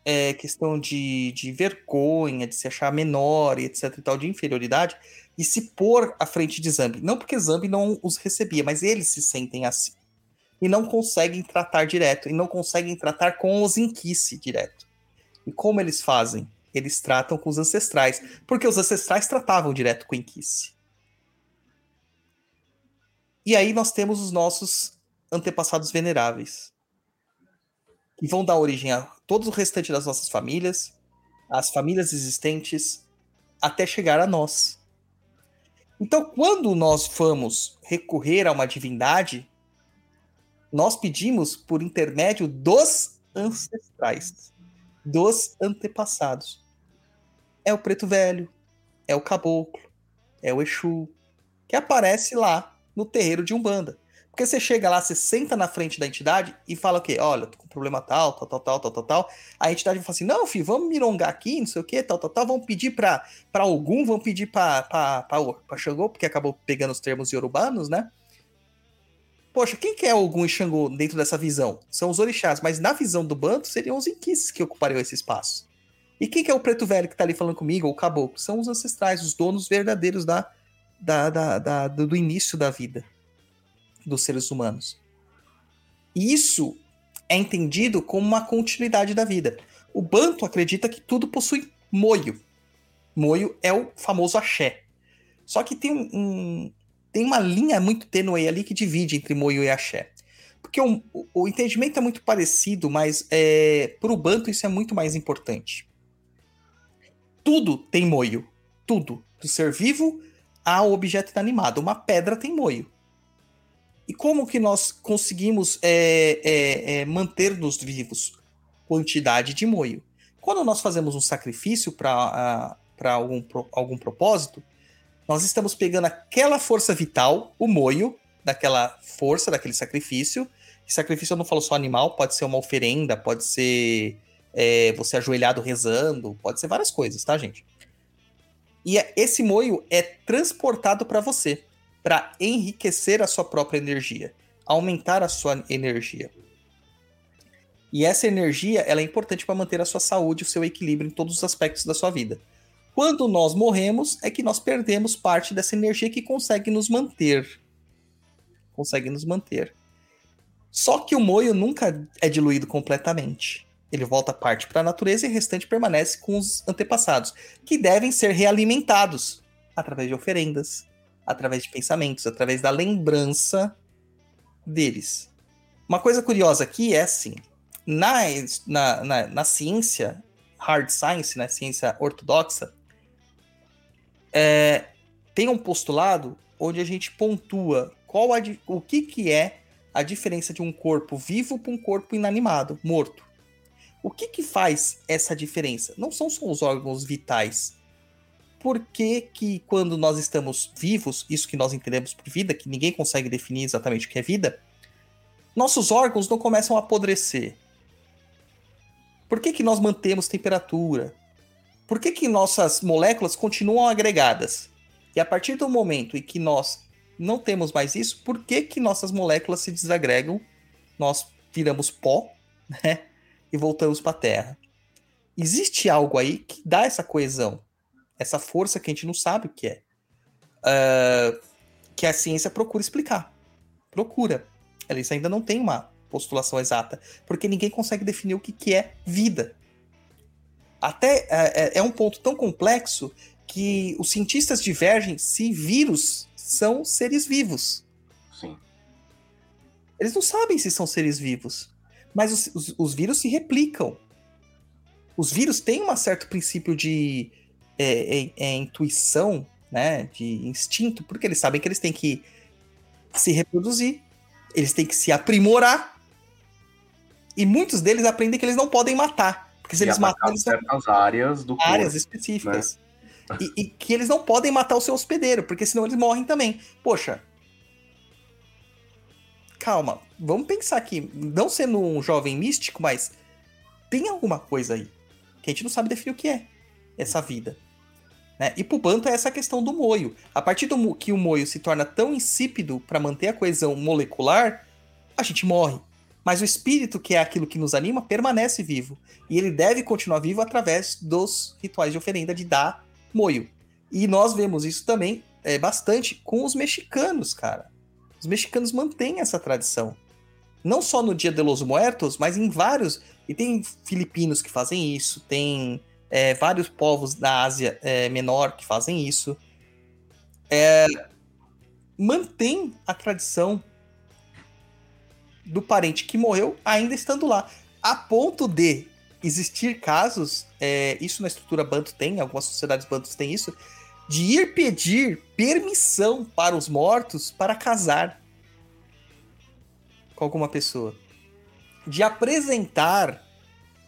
é, questão de, de vergonha, de se achar menor e etc e tal, de inferioridade, e se pôr à frente de Zambi. Não porque Zambi não os recebia, mas eles se sentem assim. E não conseguem tratar direto, e não conseguem tratar com os Inquice direto. E como eles fazem? Eles tratam com os ancestrais, porque os ancestrais tratavam direto com o Inquice. E aí nós temos os nossos antepassados veneráveis, que vão dar origem a todo o restante das nossas famílias, as famílias existentes, até chegar a nós. Então, quando nós vamos recorrer a uma divindade, nós pedimos por intermédio dos ancestrais, dos antepassados. É o preto velho, é o caboclo, é o Exu, que aparece lá no terreiro de Umbanda. Porque você chega lá, você senta na frente da entidade e fala o quê? Olha, tô com problema tal, tal, tal, tal, tal, tal, tal. A entidade fala assim: não, filho, vamos mirongar aqui, não sei o quê, tal, tal, tal. Vamos pedir pra, pra algum, vamos pedir pra, pra, pra, pra Xangô, porque acabou pegando os termos urbanos, né? Poxa, quem que é Ogum e Xangô dentro dessa visão? São os orixás, mas na visão do Banto seriam os inquices que ocupariam esse espaço. E quem que é o preto velho que tá ali falando comigo, ou o caboclo? São os ancestrais, os donos verdadeiros da, da, da, da do início da vida dos seres humanos. E isso é entendido como uma continuidade da vida. O Banto acredita que tudo possui moio. Moio é o famoso axé. Só que tem um, um- tem uma linha muito tênue ali que divide entre moio e axé. Porque o, o- entendimento é muito parecido, mas é, para o Banto isso é muito mais importante. Tudo tem moio. Tudo. Do ser vivo ao objeto inanimado. Uma pedra tem moio. E como que nós conseguimos é, é, é, manter-nos vivos? Quantidade de moio. Quando nós fazemos um sacrifício para algum, algum propósito, nós estamos pegando aquela força vital, o moio, daquela força, daquele sacrifício. E sacrifício eu não falo só animal, pode ser uma oferenda, pode ser é, você ajoelhado rezando, pode ser várias coisas, tá, gente? E é- esse moio é transportado para você para enriquecer a sua própria energia, aumentar a sua energia. E essa energia, ela é importante para manter a sua saúde, o seu equilíbrio em todos os aspectos da sua vida. Quando nós morremos, é que nós perdemos parte dessa energia que consegue nos manter. Consegue nos manter. Só que o moio nunca é diluído completamente. Ele volta parte para a natureza e o restante permanece com os antepassados, que devem ser realimentados através de oferendas, através de pensamentos, através da lembrança deles. Uma coisa curiosa aqui é assim: na, na, na, na ciência, hard science, na ciência ortodoxa, é, tem um postulado onde a gente pontua qual a o que, que é a diferença de um corpo vivo para um corpo inanimado, morto. O que, que faz essa diferença? Não são só os órgãos vitais. Por que, que quando nós estamos vivos, isso que nós entendemos por vida, que ninguém consegue definir exatamente o que é vida, nossos órgãos não começam a apodrecer? Por que, que nós mantemos temperatura? Por que, que nossas moléculas continuam agregadas? E a partir do momento em que nós não temos mais isso, por que, que nossas moléculas se desagregam? Nós viramos pó, né? E voltamos para a Terra. Existe algo aí que dá essa coesão, essa força que a gente não sabe o que é. Ah, que a ciência procura explicar. Procura. Eles ainda não tem uma postulação exata, porque ninguém consegue definir o que, que é vida. Até é, é- é um ponto tão complexo que os cientistas divergem se vírus são seres vivos. Sim. Eles não sabem se são seres vivos, mas os, os- os vírus se replicam. Os vírus têm um certo princípio de é, é, é, intuição, né, de instinto, porque eles sabem que eles têm que se reproduzir, eles têm que se aprimorar, e muitos deles aprendem que eles não podem matar, porque se E eles matarem, eles não certas áreas do corpo. áreas específicas. E, e que eles não podem matar o seu hospedeiro, porque senão eles morrem também. Poxa. Calma, vamos pensar aqui. Não sendo um jovem místico, mas tem alguma coisa aí que a gente não sabe definir o que é essa vida. Né? E pro Banto é essa questão do moio. A partir do que o moio se torna tão insípido para manter a coesão molecular, a gente morre. Mas o espírito, que é aquilo que nos anima, permanece vivo. E ele deve continuar vivo através dos rituais de oferenda de dar moio. E nós vemos isso também é, bastante com os mexicanos, cara. Os mexicanos mantêm essa tradição. Não só no Dia de los Muertos, mas em vários. E tem filipinos que fazem isso, tem é, vários povos da Ásia é, Menor que fazem isso. É, mantém a tradição do parente que morreu ainda estando lá. A ponto de existir casos, é, isso na estrutura Banto tem, algumas sociedades Bantos têm isso, de ir pedir permissão para os mortos para casar com alguma pessoa. De apresentar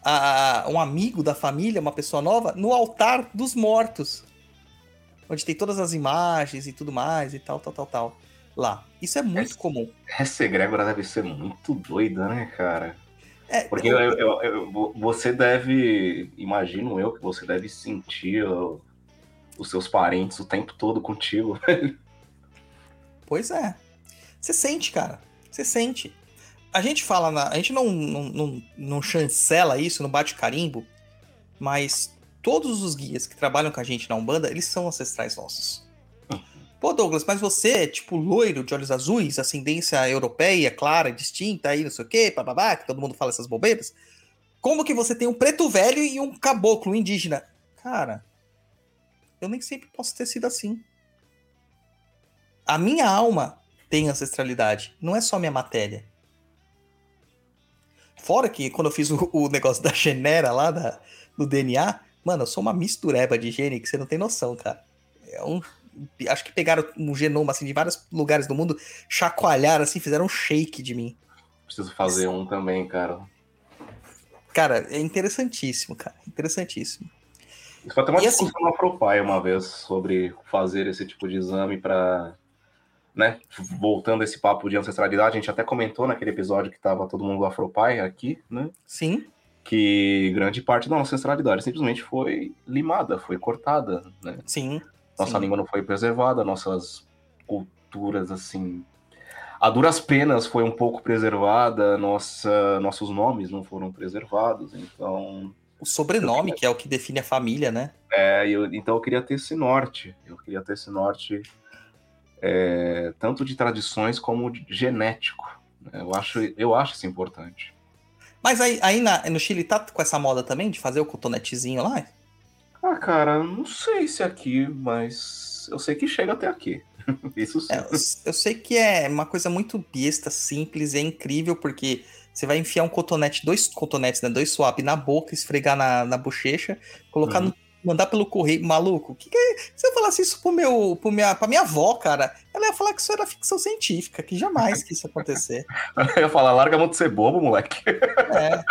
a, um amigo da família, uma pessoa nova, no altar dos mortos. Onde tem todas as imagens e tudo mais e tal, tal, tal, tal. lá. Isso é muito comum. Essa egrégora deve ser muito doida, né, cara? É, Porque eu- eu- eu- você deve, imagino eu, que você deve sentir ó, os seus parentes o tempo todo contigo. Pois é. Você sente, cara. Você sente. A gente fala na. A gente não, não, não, não chancela isso, não bate carimbo, mas todos os guias que trabalham com a gente na Umbanda, eles são ancestrais nossos. Pô, Douglas, mas você é tipo loiro, de olhos azuis, ascendência europeia, clara, distinta, aí não sei o quê, bababá, que todo mundo fala essas bobeiras. Como que você tem um preto velho e um caboclo um indígena? Cara, eu nem sempre posso ter sido assim. A minha alma tem ancestralidade, não é só minha matéria. Fora que quando eu fiz o, o negócio da genera lá, da, do DNA, mano, eu sou uma mistureba de gene que você não tem noção, cara. É um, acho que pegaram um genoma assim, de vários lugares do mundo, chacoalharam assim, fizeram um shake de mim. Preciso fazer um também, cara. Cara, é interessantíssimo, cara. Interessantíssimo. Isso foi até uma E assim- discussão na Propai uma vez sobre fazer esse tipo de exame para, né, voltando esse papo de ancestralidade, a gente até comentou naquele episódio que tava todo mundo do Afropai aqui, né, Sim, que grande parte da nossa ancestralidade simplesmente foi limada, foi cortada, né? sim. Nossa sim. língua não foi preservada, nossas culturas, assim. A duras penas foi um pouco preservada, nossa, nossos nomes não foram preservados, então. O sobrenome, que é o que define a família, né? É, eu, então eu queria ter esse norte. Eu queria ter esse norte é, tanto de tradições como de genético. né? Eu acho, eu acho isso importante. Mas aí, aí na- no Chile tá com essa moda também de fazer o cotonetezinho lá? Ah, cara, não sei se aqui, mas eu sei que chega até aqui. Isso sim. É, eu, eu sei que é uma coisa muito besta, simples, é incrível, porque você vai enfiar um cotonete, dois cotonetes, né? Dois swap na boca, esfregar na, na bochecha, colocar Uhum. no. Mandar pelo correio. Maluco, que que? Se eu falasse isso pro meu, pro minha, pra minha avó, cara, ela ia falar que isso era ficção científica, que jamais que isso ia acontecer. Eu ia falar, larga a mão de ser bobo, moleque. É.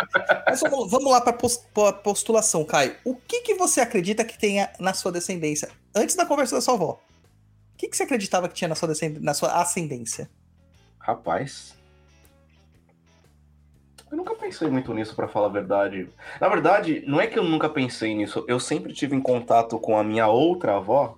Mas vamos, vamos lá pra, pos- pra postulação, Caio. O que, que você acredita que tenha na sua descendência? Antes da conversa da sua avó. O que, que você acreditava que tinha na sua, na sua ascendência? Rapaz. Eu nunca pensei muito nisso, pra falar a verdade. Na verdade, não é que eu nunca pensei nisso. Eu sempre tive em contato com a minha outra avó,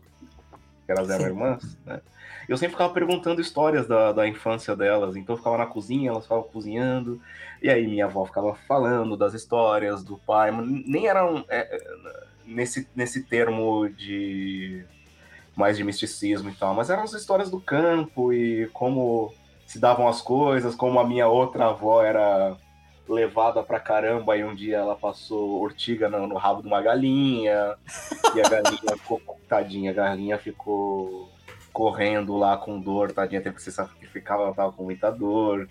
que elas eram Sim. irmãs, né? Eu sempre ficava perguntando histórias da, da infância delas. Então eu ficava na cozinha, elas ficavam cozinhando. E aí minha avó ficava falando das histórias do pai. Nem eram é, é, nesse, nesse termo de mais de misticismo e tal, mas eram as histórias do campo e como se davam as coisas, como a minha outra avó era levada pra caramba e um dia ela passou ortiga no, no rabo de uma galinha e a galinha ficou, tadinha, a galinha ficou correndo lá com dor, tadinha, teve que se sacrificar, ela tava com muita dor.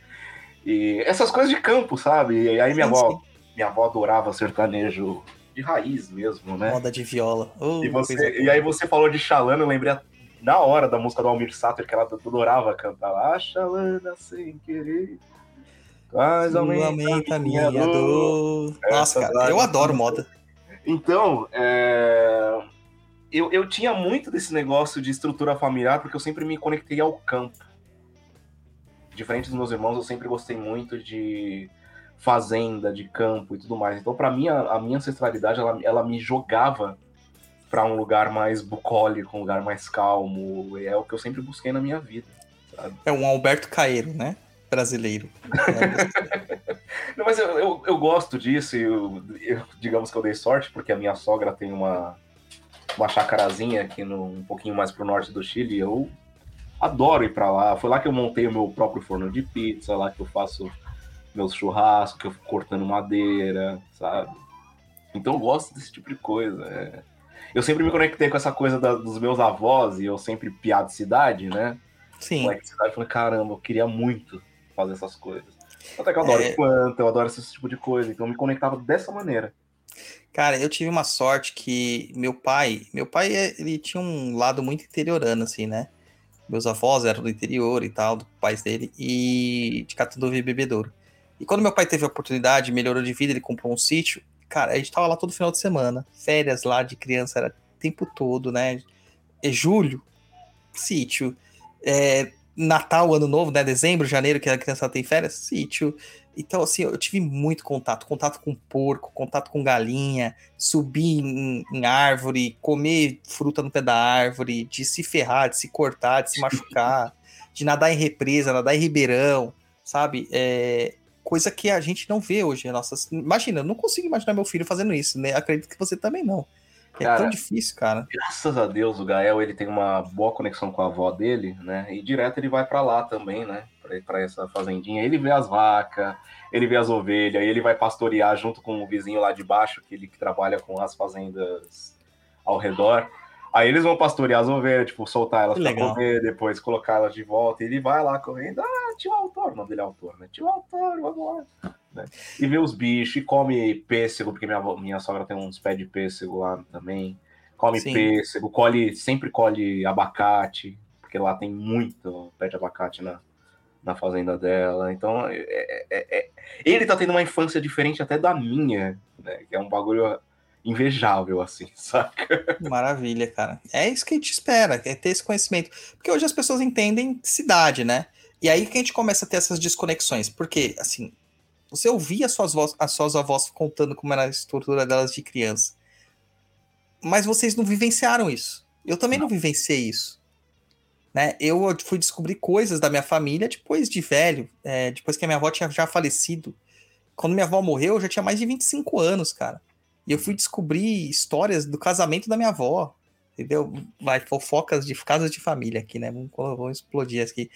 E essas coisas de campo, sabe? E aí minha Sim, avó, sim. minha avó adorava sertanejo de raiz mesmo, né? Moda de viola. Oh, E, você, e aí você falou de Xalana, eu lembrei a- na hora da música do Almir Sater, que ela adorava cantar lá. Ah, Xalana sem querer. Mas aumenta, aumenta a minha dor. dor. Nossa, Essa cara, eu adoro moda. Então, é, eu, eu tinha muito desse negócio de estrutura familiar, porque eu sempre me conectei ao campo. Diferente dos meus irmãos, eu sempre gostei muito de fazenda, de campo e tudo mais. Então, para mim, a, a minha ancestralidade, ela, ela me jogava para um lugar mais bucólico, um lugar mais calmo. E é o que eu sempre busquei na minha vida. É um Alberto Caeiro, né? Brasileiro. Não, mas eu, eu, eu gosto disso, e eu, eu- digamos que eu dei sorte, porque a minha sogra tem uma, uma chacarazinha aqui no, um pouquinho mais pro norte do Chile, e eu adoro ir pra lá. Foi lá que eu montei o meu próprio forno de pizza, lá que eu faço meus churrascos, que eu fico cortando madeira, sabe? Então eu gosto desse tipo de coisa. é. Eu sempre me conectei com essa coisa da- dos meus avós, e eu sempre piado de cidade, né? Sim. moleque de cidade, eu falei, caramba, eu queria muito fazer essas coisas. Até que eu adoro É. planta, eu adoro esse tipo de coisa, então eu me conectava dessa maneira. Cara, eu tive uma sorte que meu pai, meu pai, é- ele tinha um lado muito interiorano, assim, né? Meus avós eram do interior e tal, do pais dele, e de Catanduva e Bebedouro. E quando meu pai teve a oportunidade, melhorou de vida, ele comprou um sítio, cara, a gente tava lá todo final de semana, férias lá de criança, era o tempo todo, né? É julho, sítio. É, Natal, Ano Novo, né? Dezembro, janeiro, que a criança tem férias, sítio. Então, assim, eu tive muito contato. Contato com porco, contato com galinha, subir em, em árvore, comer fruta no pé da árvore, de se ferrar, de se cortar, de se machucar, de nadar em represa, nadar em ribeirão, sabe? É, coisa que a gente não vê hoje. Nossas... Imagina, eu não consigo imaginar meu filho fazendo isso, né? Acredito que você também não. É Cara, tão difícil, cara. Graças a Deus, o Gael ele tem uma boa conexão com a avó dele, né? E direto ele vai pra lá também, né? Pra essa fazendinha. Ele vê as vacas, ele vê as ovelhas, ele vai pastorear junto com o vizinho lá de baixo, que ele que trabalha com as fazendas ao redor. Aí eles vão pastorear as ovelhas, tipo, soltar elas legal. comer, depois colocar elas de volta. E ele vai lá correndo. Ah, tio Autor, o nome dele é Autor, né? Tio Autor, vamos lá. Né? E vê os bichos, e come pêssego, porque minha, minha sogra tem uns pés de pêssego lá também. Come Sim. pêssego, colhe, sempre colhe abacate, porque lá tem muito pé de abacate na, na fazenda dela. Então, é- é- é- é- ele tá tendo uma infância diferente até da minha, né? Que é um bagulho invejável, assim, saca? Maravilha, cara. É isso que a gente espera, é ter esse conhecimento. Porque hoje as pessoas entendem cidade, né? E aí que a gente começa a ter essas desconexões. Porque, assim, você ouvia as suas, vós- as suas avós contando como era a estrutura delas de criança. Mas vocês não vivenciaram isso. Eu também não, vivenciei isso. Né? Eu fui descobrir coisas da minha família depois de velho, é, depois que a minha avó tinha já falecido. Quando minha avó morreu, eu já tinha mais de 25 anos, cara. E eu fui descobrir histórias do casamento da minha avó. Entendeu? Vai, fofocas de casas de família aqui, né? Vamos, vamos explodir aqui.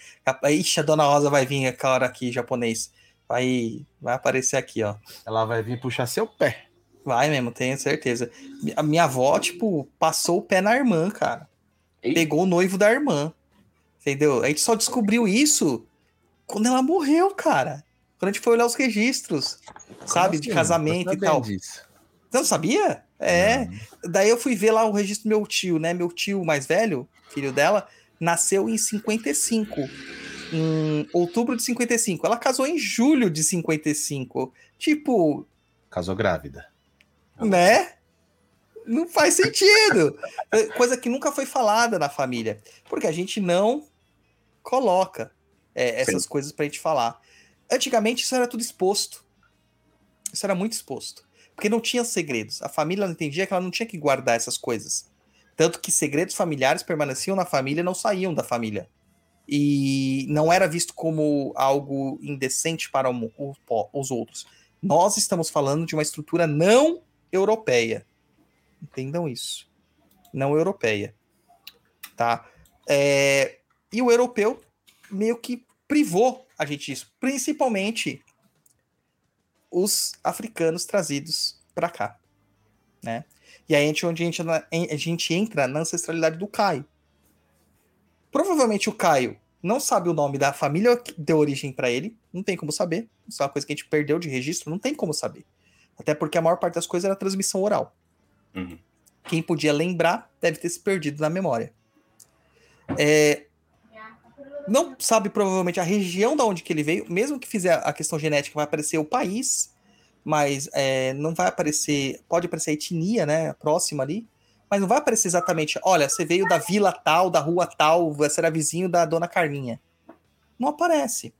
Ixi, a dona Rosa vai vir aquela hora aqui, japonês. Vai, vai aparecer aqui, ó. Ela vai vir puxar seu pé. Vai mesmo, tenho certeza. A minha avó, tipo, passou o pé na irmã, cara. Pegou o noivo da irmã. Entendeu? A gente só descobriu isso quando ela morreu, cara. Quando a gente foi olhar os registros, sabe? De Assim, casamento tô e tal. disso. Você não sabia? É. Não. Daí eu fui ver lá o registro do meu tio, né? Meu tio mais velho, filho dela, nasceu em 55. Em outubro de 55. Ela casou em julho de 55. Tipo, Casou grávida. né? Não faz sentido. É Coisa que nunca foi falada na família. Porque a gente não coloca é, essas coisas pra gente falar. Antigamente isso era tudo exposto. Isso era muito exposto. Porque não tinha segredos. A família não entendia que ela não tinha que guardar essas coisas. Tanto que segredos familiares permaneciam na família e não saíam da família. E não era visto como algo indecente para os outros. Nós estamos falando de uma estrutura não europeia. Entendam isso. Não europeia. Tá? É, E o europeu meio que privou a gente disso. Principalmente os africanos trazidos para cá. Né? E aí gente, onde a gente, a gente entra na ancestralidade do Caio. Provavelmente o Caio não sabe o nome da família que deu origem para ele. Não tem como saber. Isso é uma coisa que a gente perdeu de registro. Não tem como saber. Até porque a maior parte das coisas era transmissão oral. Uhum. Quem podia lembrar deve ter se perdido na memória. É, não sabe provavelmente a região da onde que ele veio, mesmo que fizer a questão genética, vai aparecer o país, mas é, não vai aparecer, pode aparecer a etnia, né, próxima ali, mas não vai aparecer exatamente, olha, você veio da vila tal, da rua tal, você era vizinho da dona Carminha. Não aparece,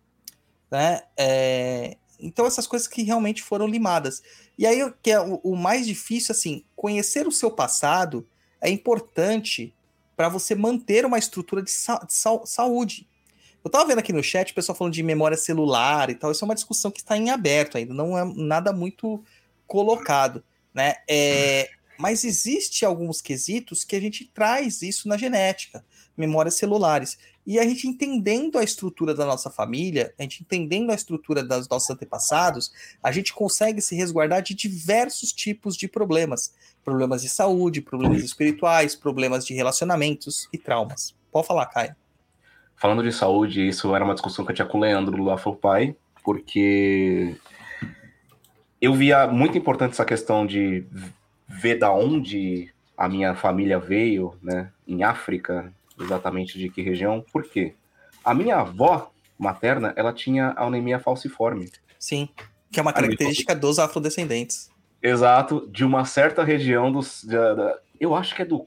né? É, então essas coisas que realmente foram limadas. E aí, o que é o, mais difícil, assim, conhecer o seu passado é importante para você manter uma estrutura de, sa- de sa- saúde. Eu tava vendo aqui no chat o pessoal falando de memória celular e tal. Isso é uma discussão que está em aberto ainda, não é nada muito colocado, né? É, mas existe alguns quesitos que a gente traz isso na genética, memórias celulares. E a gente entendendo a estrutura da nossa família, a gente entendendo a estrutura dos nossos antepassados, a gente consegue se resguardar de diversos tipos de problemas. Problemas de saúde, problemas espirituais, problemas de relacionamentos e traumas. Pode falar, Caio. Falando de saúde, isso era uma discussão que eu tinha com o Leandro do Afropai, porque eu via muito importante essa questão de ver da onde a minha família veio, né, em África, exatamente de que região, por quê? A minha avó materna, ela tinha anemia falciforme. Sim. Que é uma característica dos afrodescendentes. Exato, de uma certa região dos. da- da- eu acho que é do.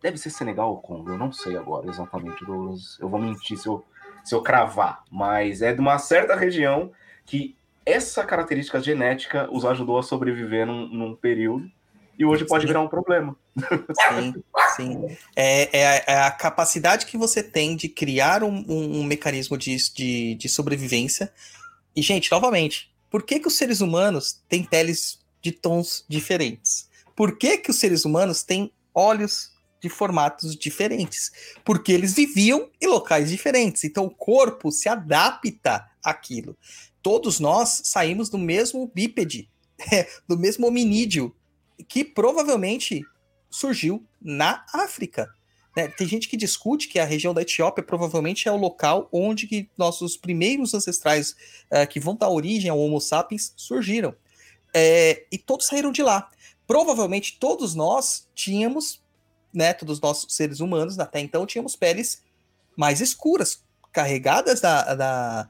Deve ser Senegal ou Congo, eu não sei agora exatamente, Douglas. Eu vou mentir se eu, se eu cravar, mas é de uma certa região que essa característica genética os ajudou a sobreviver num, num período e hoje pode Sim. virar um problema. Sim, sim. É, é a- é a capacidade que você tem de criar um, um- um mecanismo de, de, de sobrevivência. E, gente, novamente, por que, que os seres humanos têm peles de tons diferentes? Por que, que os seres humanos têm olhos de formatos diferentes? Porque eles viviam em locais diferentes. Então, o corpo se adapta àquilo. Todos nós saímos do mesmo bípede, do mesmo hominídeo, que provavelmente surgiu na África. né? Tem gente que discute que a região da Etiópia provavelmente é o local onde que nossos primeiros ancestrais eh, que vão dar origem ao Homo sapiens surgiram. É, e todos saíram de lá. Provavelmente todos nós tínhamos, né, todos nós seres humanos até então tínhamos peles mais escuras, carregadas da, da,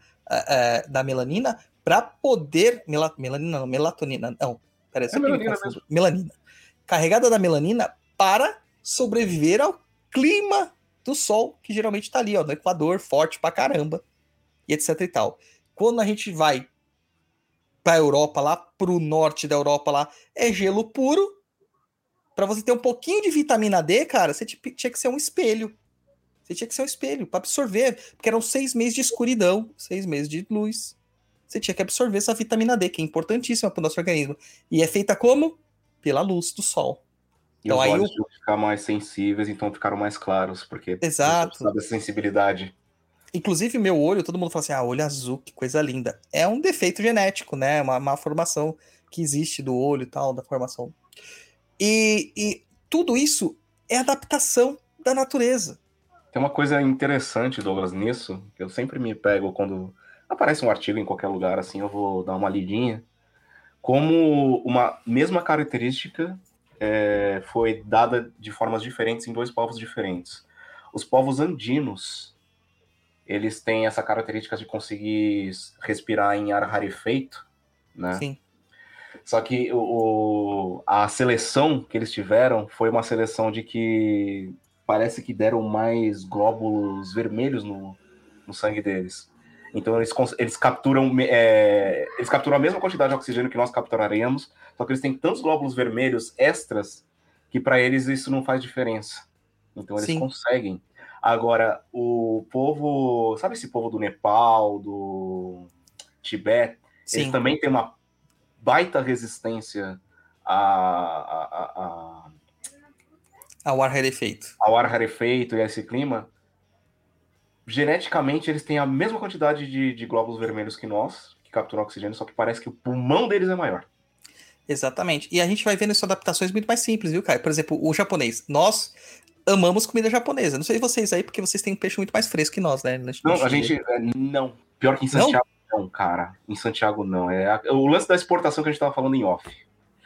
da melanina para poder mela- melanina não, melatonina não, peraí, eu sempre me melanina melanina, carregada da melanina para sobreviver ao clima do sol que geralmente está ali, ó, no Equador, forte pra caramba, e etc e tal. Quando a gente vai para a Europa lá, pro norte da Europa lá, é gelo puro. Para você ter um pouquinho de vitamina D, cara, você ti- tinha que ser um espelho. Você tinha que ser um espelho para absorver, porque eram seis meses de escuridão, seis meses de luz. Você tinha que absorver essa vitamina D, que é importantíssima para o nosso organismo. E é feita como? Pela luz do sol. E Então, os aí olhos iam ficar mais sensíveis, então ficaram mais claros, porque Exato. sabe a sensibilidade. Inclusive, meu olho, todo mundo fala assim: ah, olho azul, que coisa linda. É um defeito genético, né? Uma, uma formação que existe do olho e tal, da formação. E, e tudo isso é adaptação da natureza. Tem uma coisa interessante, Douglas, nisso, que eu sempre me pego quando aparece um artigo em qualquer lugar, assim, eu vou dar uma lidinha. Como uma mesma característica é, foi dada de formas diferentes em dois povos diferentes. Os povos andinos, eles têm essa característica de conseguir respirar em ar rarefeito, né? Sim. Só que o, a seleção que eles tiveram foi uma seleção de que parece que deram mais glóbulos vermelhos no, no sangue deles. Então eles, eles capturam é, eles capturam a mesma quantidade de oxigênio que nós capturaríamos, só que eles têm tantos glóbulos vermelhos extras que para eles isso não faz diferença. Então eles Sim. conseguem. Agora, o povo, sabe esse povo do Nepal, do Tibete, eles Sim. também têm uma baita resistência a, a- a- a- Ao ar rarefeito. ao ar rarefeito e a esse clima. Geneticamente, eles têm a mesma quantidade de, de glóbulos vermelhos que nós, que capturam oxigênio, só que parece que o pulmão deles é maior. Exatamente. E a gente vai vendo essas adaptações muito mais simples, viu, Caio? Por exemplo, o japonês. Nós amamos comida japonesa. Não sei vocês aí, porque vocês têm um peixe muito mais fresco que nós, né? Não, a gente. é, Não. Pior que em Não? Santiago, não, cara. Em Santiago, não. É a- o lance da exportação que a gente tava falando em off.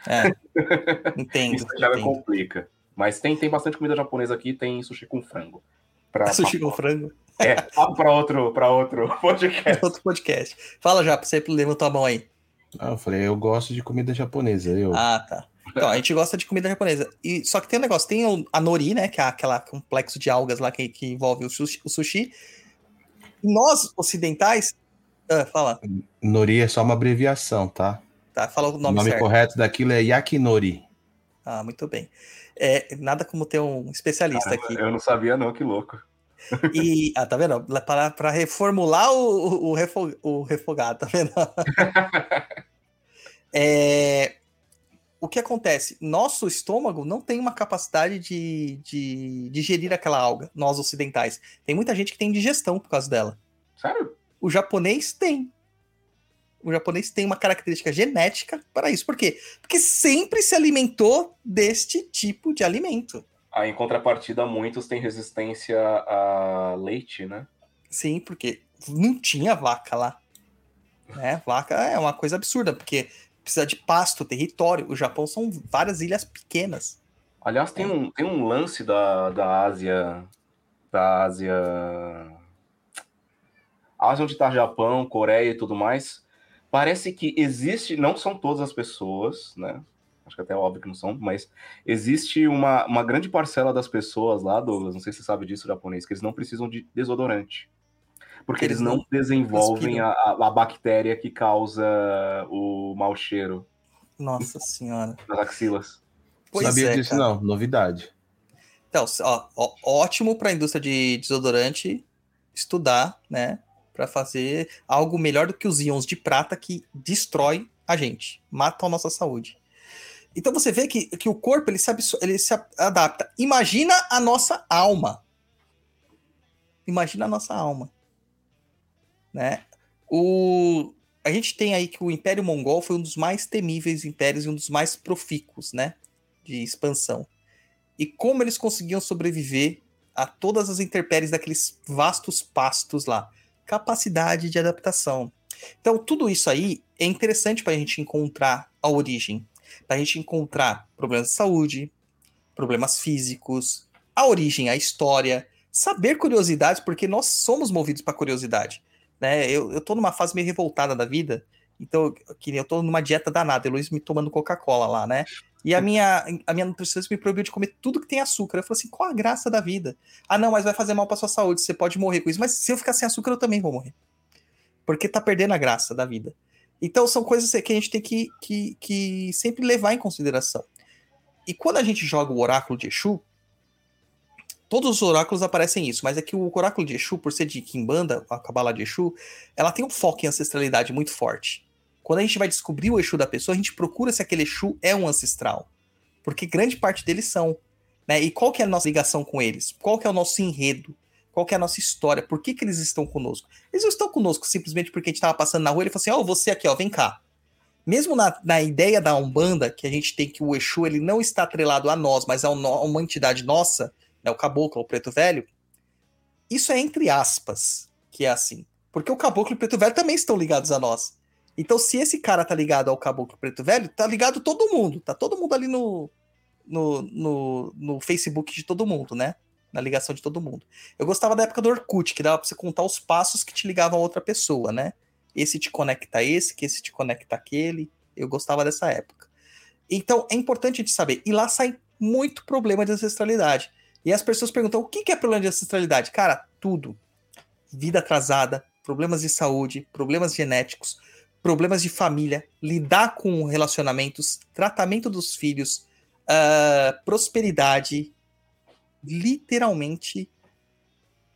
É. Em Entendo. Santiago é entendo. complica. Mas tem, tem bastante comida japonesa aqui, tem sushi com frango. Pra, Sushi com frango. É, papo pra outro, pra outro podcast. Outro podcast. Fala já, pra você levantar a mão aí. Ah, eu falei, eu gosto de comida japonesa. Eu. Ah, tá. Então, a gente gosta de comida japonesa. E, só que tem um negócio, tem o- a nori, né? Que é aquela complexo de algas lá que, que envolve o sushi. O sushi. Nós, ocidentais. Ah, fala. Nori é só uma abreviação, tá? Tá, fala o O nome, nome certo. correto daquilo é yakinori. Ah, muito bem. É, nada como ter um especialista aqui. Eu não sabia, não, que louco. E, ah, tá vendo? Para, reformular o, o, o refogado, tá vendo? É, o que acontece? Nosso estômago não tem uma capacidade de, de digerir aquela alga, nós ocidentais. Tem muita gente que tem digestão por causa dela. Sério? O japonês tem. O japonês tem uma característica genética para isso. Por quê? Porque sempre se alimentou deste tipo de alimento. Aí, em contrapartida, muitos têm resistência a leite, né? Sim, porque não tinha vaca lá. Né? Vaca é uma coisa absurda, porque precisa de pasto, território. O Japão são várias ilhas pequenas. Aliás, tem um, tem um lance da, da Ásia. Da Ásia. Ásia onde tá Japão, Coreia e tudo mais. Parece que existe, não são todas as pessoas, né? acho que até é óbvio que não são, mas existe uma, uma grande parcela das pessoas lá, Douglas, não sei se você sabe disso, japonês, que eles não precisam de desodorante. Porque eles, Eles não não desenvolvem a, a- a bactéria que causa o mau cheiro Nossa senhora. nas axilas. Pois Sabia é, disso, cara. não. Novidade. Então, ó, ó, ótimo para a indústria de desodorante estudar, né? Para fazer algo melhor do que os íons de prata que destrói a gente, matam a nossa saúde. Então você vê que, que o corpo ele se, ele se adapta. Imagina a nossa alma. Imagina a nossa alma. Né? O, a gente tem aí que o Império Mongol foi um dos mais temíveis impérios e um dos mais profícuos, né? De expansão e como eles conseguiam sobreviver a todas as intempéries daqueles vastos pastos lá. Capacidade de adaptação. Então, tudo isso aí é interessante para a gente encontrar a origem, para a gente encontrar problemas de saúde, problemas físicos, a origem, a história, saber curiosidades, porque nós somos movidos para curiosidade. Né? Eu, eu tô numa fase meio revoltada da vida, então nem eu tô numa dieta danada, o Luiz me tomando Coca-Cola lá, né? E a minha, a minha nutricionista me proibiu de comer tudo que tem açúcar. Eu falei assim, qual a graça da vida? Ah, não, mas vai fazer mal pra sua saúde, você pode morrer com isso. Mas se eu ficar sem açúcar, eu também vou morrer. Porque tá perdendo a graça da vida. Então são coisas que a gente tem que, que, que sempre levar em consideração. E quando a gente joga o oráculo de Exu, todos os oráculos aparecem isso, mas é que o oráculo de Exu, por ser de Kimbanda, a Kabbalah de Exu, ela tem um foco em ancestralidade muito forte. Quando a gente vai descobrir o Exu da pessoa, a gente procura se aquele Exu é um ancestral. Porque grande parte deles são. Né? E qual que é a nossa ligação com eles? Qual que é o nosso enredo? Qual que é a nossa história? Por que, que eles estão conosco? Eles não estão conosco simplesmente porque a gente estava passando na rua e ele falou assim: Ó, oh, você aqui, ó, vem cá. Mesmo na, na ideia da Umbanda, que a gente tem que o Exu ele não está atrelado a nós, mas a uma entidade nossa, né, o caboclo, o preto velho, isso é entre aspas, que é assim. Porque o caboclo e o preto velho também estão ligados a nós. Então, se esse cara tá ligado ao caboclo preto velho, tá ligado todo mundo. Tá todo mundo ali no, no, no, no Facebook de todo mundo, né? Na ligação de todo mundo. Eu gostava da época do Orkut, que dava pra você contar os passos que te ligavam a outra pessoa, né? Esse te conecta a esse, que esse te conecta aquele. Eu gostava dessa época. Então, é importante gente saber. E lá sai muito problema de ancestralidade. E as pessoas perguntam: o que é problema de ancestralidade? Cara, tudo. Vida atrasada, problemas de saúde, problemas genéticos, problemas de família, lidar com relacionamentos, tratamento dos filhos, uh, prosperidade, literalmente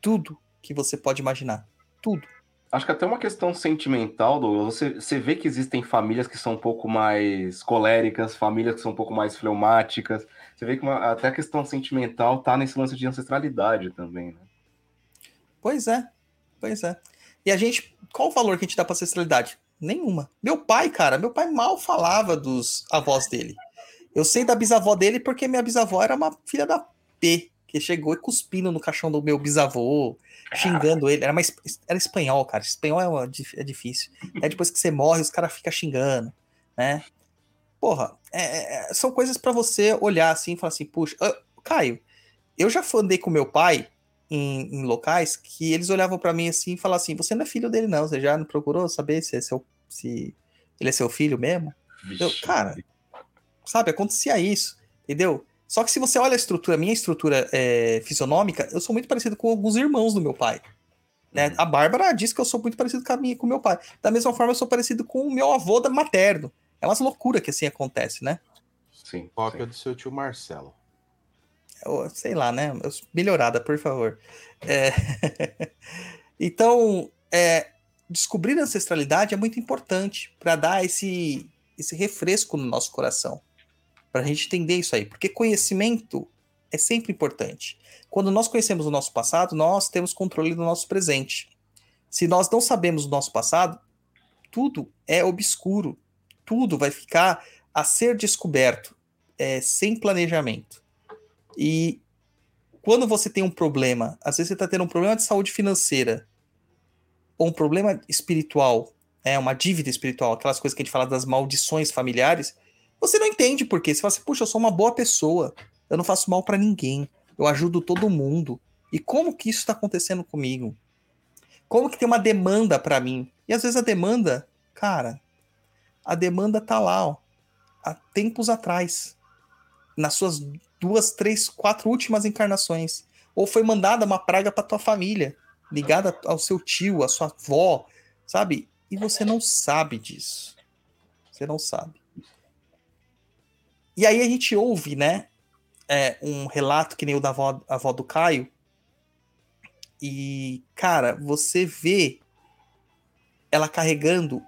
tudo que você pode imaginar. Tudo. Acho que até uma questão sentimental, Douglas, você, você vê que existem famílias que são um pouco mais coléricas, famílias que são um pouco mais fleumáticas. Você vê que uma, até a questão sentimental tá nesse lance de ancestralidade também, né? Pois é, pois é. E a gente, qual o valor que a gente dá pra ancestralidade? Nenhuma. Meu pai, cara, meu pai mal falava dos avós dele. Eu sei da bisavó dele porque minha bisavó era uma filha da P, que chegou e cuspindo no caixão do meu bisavô, xingando ele. Era, uma, era espanhol, cara. Espanhol é, uma, é difícil. Aí depois que você morre, os caras ficam xingando, né? Porra, é, é, são coisas para você olhar assim e falar assim, puxa, uh, Caio, eu já andei com meu pai em, em, locais que eles olhavam para mim assim e falavam assim: você não é filho dele, não. Você já não procurou saber se, é seu, se ele é seu filho mesmo? Eu, cara, sabe, acontecia isso, entendeu? Só que se você olha a estrutura, minha estrutura é, fisionômica, eu sou muito parecido com alguns irmãos do meu pai. Né? Uhum. A Bárbara diz que eu sou muito parecido com a minha com o meu pai. Da mesma forma, eu sou parecido com o meu avô da materno. É umas loucuras que assim acontece, né? Sim. Cópia do seu tio Marcelo sei lá, né? Melhorada, por favor. É... então, é... descobrir a ancestralidade é muito importante para dar esse, esse refresco no nosso coração. Para a gente entender isso aí. Porque conhecimento é sempre importante. Quando nós conhecemos o nosso passado, nós temos controle do nosso presente. Se nós não sabemos o nosso passado, tudo é obscuro. Tudo vai ficar a ser descoberto é, sem planejamento. E quando você tem um problema, às vezes você está tendo um problema de saúde financeira, ou um problema espiritual, é uma dívida espiritual, aquelas coisas que a gente fala das maldições familiares, você não entende por quê. Você fala assim, puxa, eu sou uma boa pessoa, eu não faço mal para ninguém, eu ajudo todo mundo. E como que isso está acontecendo comigo? Como que tem uma demanda para mim? E às vezes a demanda, cara, a demanda tá lá, ó. há tempos atrás, nas suas duas, três, quatro últimas encarnações. Ou foi mandada uma praga para tua família, ligada ao seu tio, à sua avó, sabe? E você não sabe disso. Você não sabe. E aí a gente ouve, né? É, um relato que nem o da avó, avó do Caio. E, cara, você vê ela carregando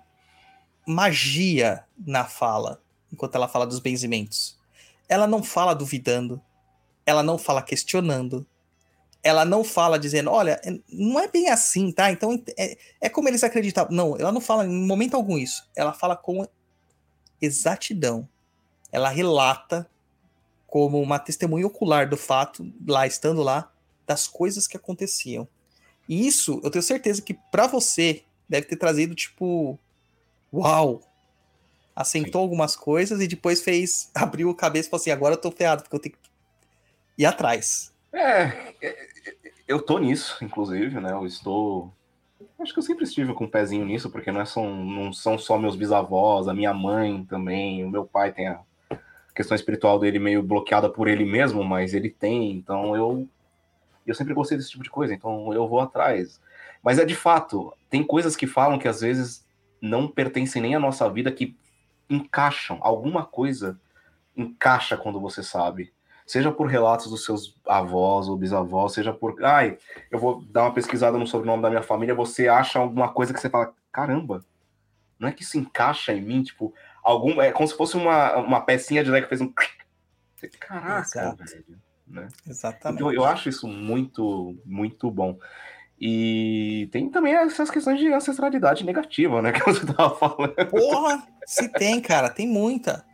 magia na fala, enquanto ela fala dos benzimentos. Ela não fala duvidando, ela não fala questionando, ela não fala dizendo, olha, não é bem assim, tá? Então é, é como eles acreditavam. Não, ela não fala em momento algum isso. Ela fala com exatidão. Ela relata como uma testemunha ocular do fato, lá estando lá, das coisas que aconteciam. E isso, eu tenho certeza que para você deve ter trazido tipo, uau, assentou Sim. algumas coisas e depois fez, abriu a cabeça e falou assim: agora eu tô ferrado, porque eu tenho que ir atrás. É, é, eu tô nisso, inclusive, né? Eu estou. Acho que eu sempre estive com um pezinho nisso, porque não, é só, não são só meus bisavós, a minha mãe também, o meu pai tem a questão espiritual dele meio bloqueada por ele mesmo, mas ele tem, então eu eu sempre gostei desse tipo de coisa, então eu vou atrás. Mas é de fato, tem coisas que falam que às vezes não pertencem nem à nossa vida, que encaixam, alguma coisa encaixa quando você sabe. Seja por relatos dos seus avós ou bisavós, seja por. Ai, eu vou dar uma pesquisada no sobrenome da minha família, você acha alguma coisa que você fala, caramba, não é que isso encaixa em mim, tipo, algum. É como se fosse uma, uma pecinha de Lego que fez um. Caraca, velho. Né? Exatamente. Então, eu acho isso muito, muito bom. E tem também essas questões de ancestralidade negativa, né? Que você tava falando. Porra, se tem, cara, tem muita.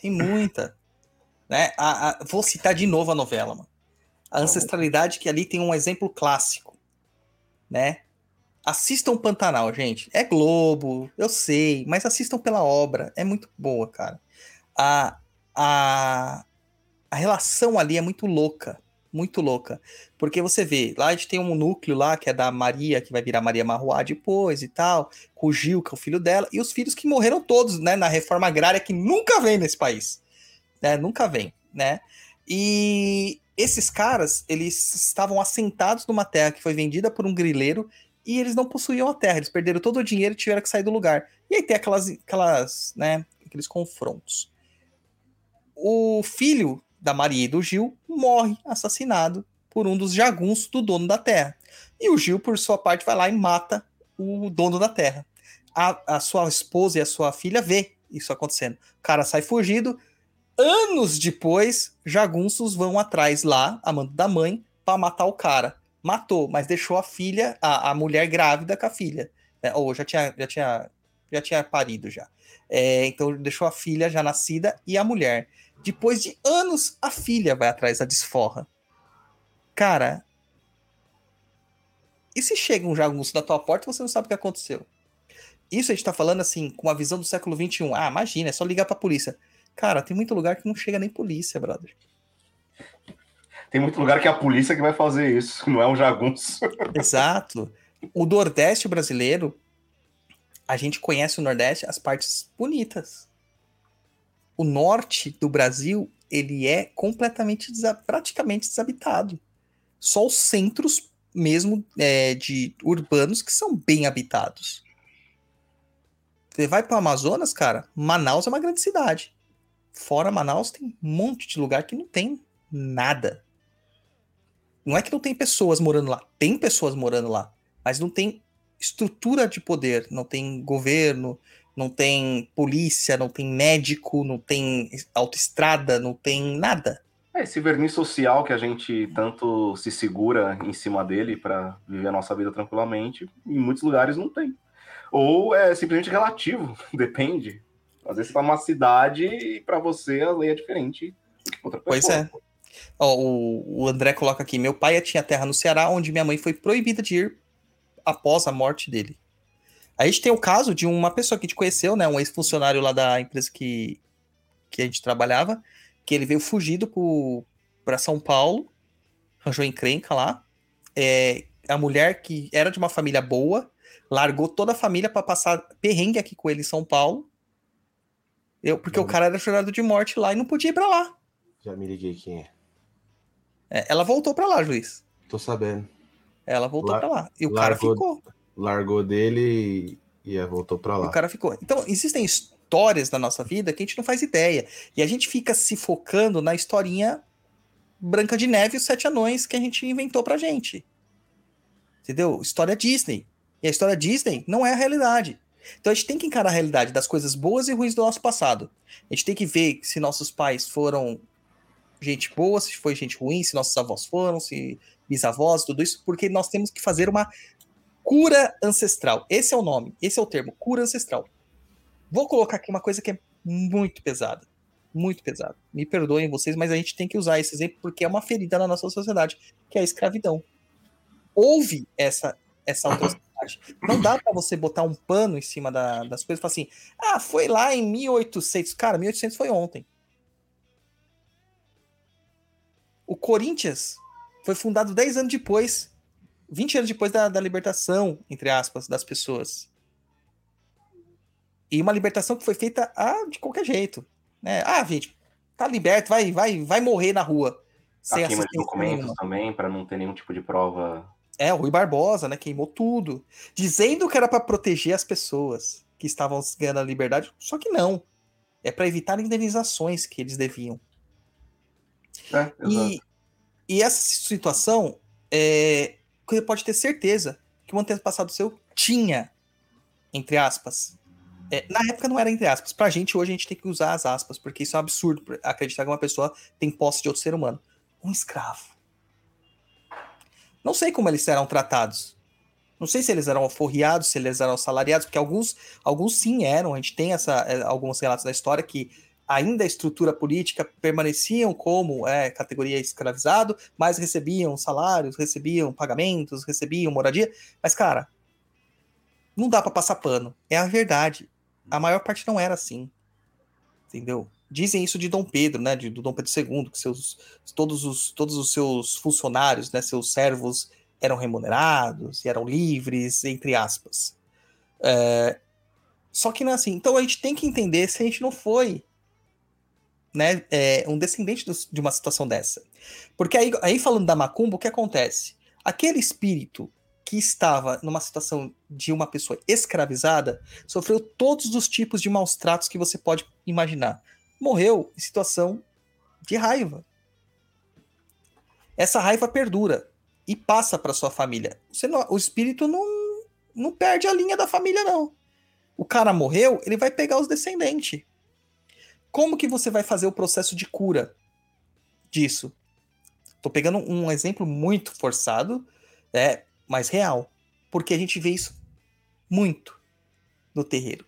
Tem muita. Né? A, a, vou citar de novo a novela, mano. A ancestralidade que ali tem um exemplo clássico, né? Assistam Pantanal, gente. É Globo, eu sei, mas assistam pela obra. É muito boa, cara. A, a, a relação ali é muito louca muito louca. Porque você vê, lá a gente tem um núcleo lá, que é da Maria, que vai virar Maria Marruá depois e tal, com o Gil, que é o filho dela, e os filhos que morreram todos, né, na reforma agrária, que nunca vem nesse país. Né, nunca vem, né? E esses caras, eles estavam assentados numa terra que foi vendida por um grileiro e eles não possuíam a terra, eles perderam todo o dinheiro e tiveram que sair do lugar. E aí tem aquelas, aquelas, né, aqueles confrontos. O filho da Maria e do Gil, morre assassinado por um dos jagunços do dono da terra. E o Gil, por sua parte, vai lá e mata o dono da terra. A, a sua esposa e a sua filha vê isso acontecendo. O cara sai fugido. Anos depois, jagunços vão atrás lá, a mando da mãe, para matar o cara. Matou, mas deixou a filha, a, a mulher grávida com a filha. É, ou já tinha, já tinha, já tinha parido já. É, então deixou a filha já nascida e a mulher. Depois de anos, a filha vai atrás da desforra. Cara. E se chega um jagunço na tua porta você não sabe o que aconteceu? Isso a gente tá falando assim, com a visão do século XXI. Ah, imagina, é só ligar pra polícia. Cara, tem muito lugar que não chega nem polícia, brother. Tem muito lugar que é a polícia que vai fazer isso, não é um jagunço. Exato. O Nordeste brasileiro, a gente conhece o Nordeste as partes bonitas o norte do Brasil ele é completamente praticamente desabitado. Só os centros mesmo é, de urbanos que são bem habitados. Você vai para o Amazonas, cara, Manaus é uma grande cidade. Fora Manaus tem um monte de lugar que não tem nada. Não é que não tem pessoas morando lá, tem pessoas morando lá, mas não tem estrutura de poder, não tem governo, não tem polícia, não tem médico, não tem autoestrada, não tem nada. É, esse verniz social que a gente tanto se segura em cima dele para viver a nossa vida tranquilamente, em muitos lugares não tem. Ou é simplesmente relativo, depende. Às vezes você tá numa cidade e para você a lei é diferente outra pessoa. Pois é. Ó, o, o André coloca aqui: meu pai tinha terra no Ceará, onde minha mãe foi proibida de ir após a morte dele. A gente tem o caso de uma pessoa que a gente conheceu, né? Um ex-funcionário lá da empresa que, que a gente trabalhava, que ele veio fugido para São Paulo, arranjou encrenca lá. É, a mulher que era de uma família boa, largou toda a família para passar perrengue aqui com ele em São Paulo. Eu, porque o Uhum. cara era jurado de morte lá e não podia ir pra lá. Já me liguei quem é. É, ela voltou pra lá, juiz. Tô sabendo. Ela voltou Lar- pra lá. E o cara largou- ficou. Largou dele e, e voltou pra E lá. o cara ficou. Então, existem histórias na nossa vida que a gente não faz ideia. E a gente fica se focando na historinha Branca de Neve e os Sete Anões que a gente inventou pra gente. Entendeu? História Disney. E a história Disney não é a realidade. Então a gente tem que encarar a realidade das coisas boas e ruins do nosso passado. A gente tem que ver se nossos pais foram gente boa, se foi gente ruim, se nossos avós foram, se bisavós, tudo isso, porque nós temos que fazer uma cura ancestral. Esse é o nome, esse é o termo, cura ancestral. Vou colocar aqui uma coisa que é muito pesada. Muito pesada. Me perdoem vocês, mas a gente tem que usar esse exemplo porque é uma ferida na nossa sociedade, que é a escravidão. Houve essa essa Não dá pra você botar um pano em cima da- das coisas e falar assim: "Ah, foi lá em 1800". Cara, 1800 foi ontem. O Corinthians foi fundado 10 anos depois, 20 anos depois da, da libertação, entre aspas, das pessoas. E uma libertação que foi feita ah, de qualquer jeito. Né? Ah, gente, tá liberto, vai, vai, vai morrer na rua. A queima de assistência documentos nenhuma. também, para não ter nenhum tipo de prova. É, o Rui Barbosa, né? Queimou tudo. Dizendo que era para proteger as pessoas que estavam ganhando a liberdade. Só que não. É para evitar indenizações que eles deviam. É. E, e essa situação, é, você pode ter certeza que um antepassado seu tinha, entre aspas. É, na época não era entre aspas. Pra gente, hoje, a gente tem que usar as aspas, porque isso é um absurdo acreditar que uma pessoa tem posse de outro ser humano. Um escravo. Não sei como eles eram tratados. Não sei se eles eram alforriados, se eles eram salariados, porque alguns, alguns sim eram. A gente tem essa, é, alguns relatos da história que ainda a estrutura política permaneciam como é, categoria escravizado, mas recebiam salários, recebiam pagamentos, recebiam moradia. Mas, cara, não dá pra passar pano. É a verdade. A maior parte não era assim. Entendeu? Dizem isso de Dom Pedro, né? De, do Dom Pedro II, que seus, todos, os, todos os seus funcionários, né? Seus servos eram remunerados e eram livres, entre aspas. É, só que não é assim. Então a gente tem que entender se a gente não foi né, é, um descendente dos- de uma situação dessa. Porque aí, aí falando da macumba, o que acontece? Aquele espírito que estava numa situação de uma pessoa escravizada sofreu todos os tipos de maus tratos que você pode imaginar. Morreu em situação de raiva. Essa raiva perdura e passa para sua família. Não- o espírito não, não perde a linha da família, não. O cara morreu, ele vai pegar os descendentes. Como que você vai fazer o processo de cura disso? Tô pegando um exemplo muito forçado, é, mas real, porque a gente vê isso muito no terreiro.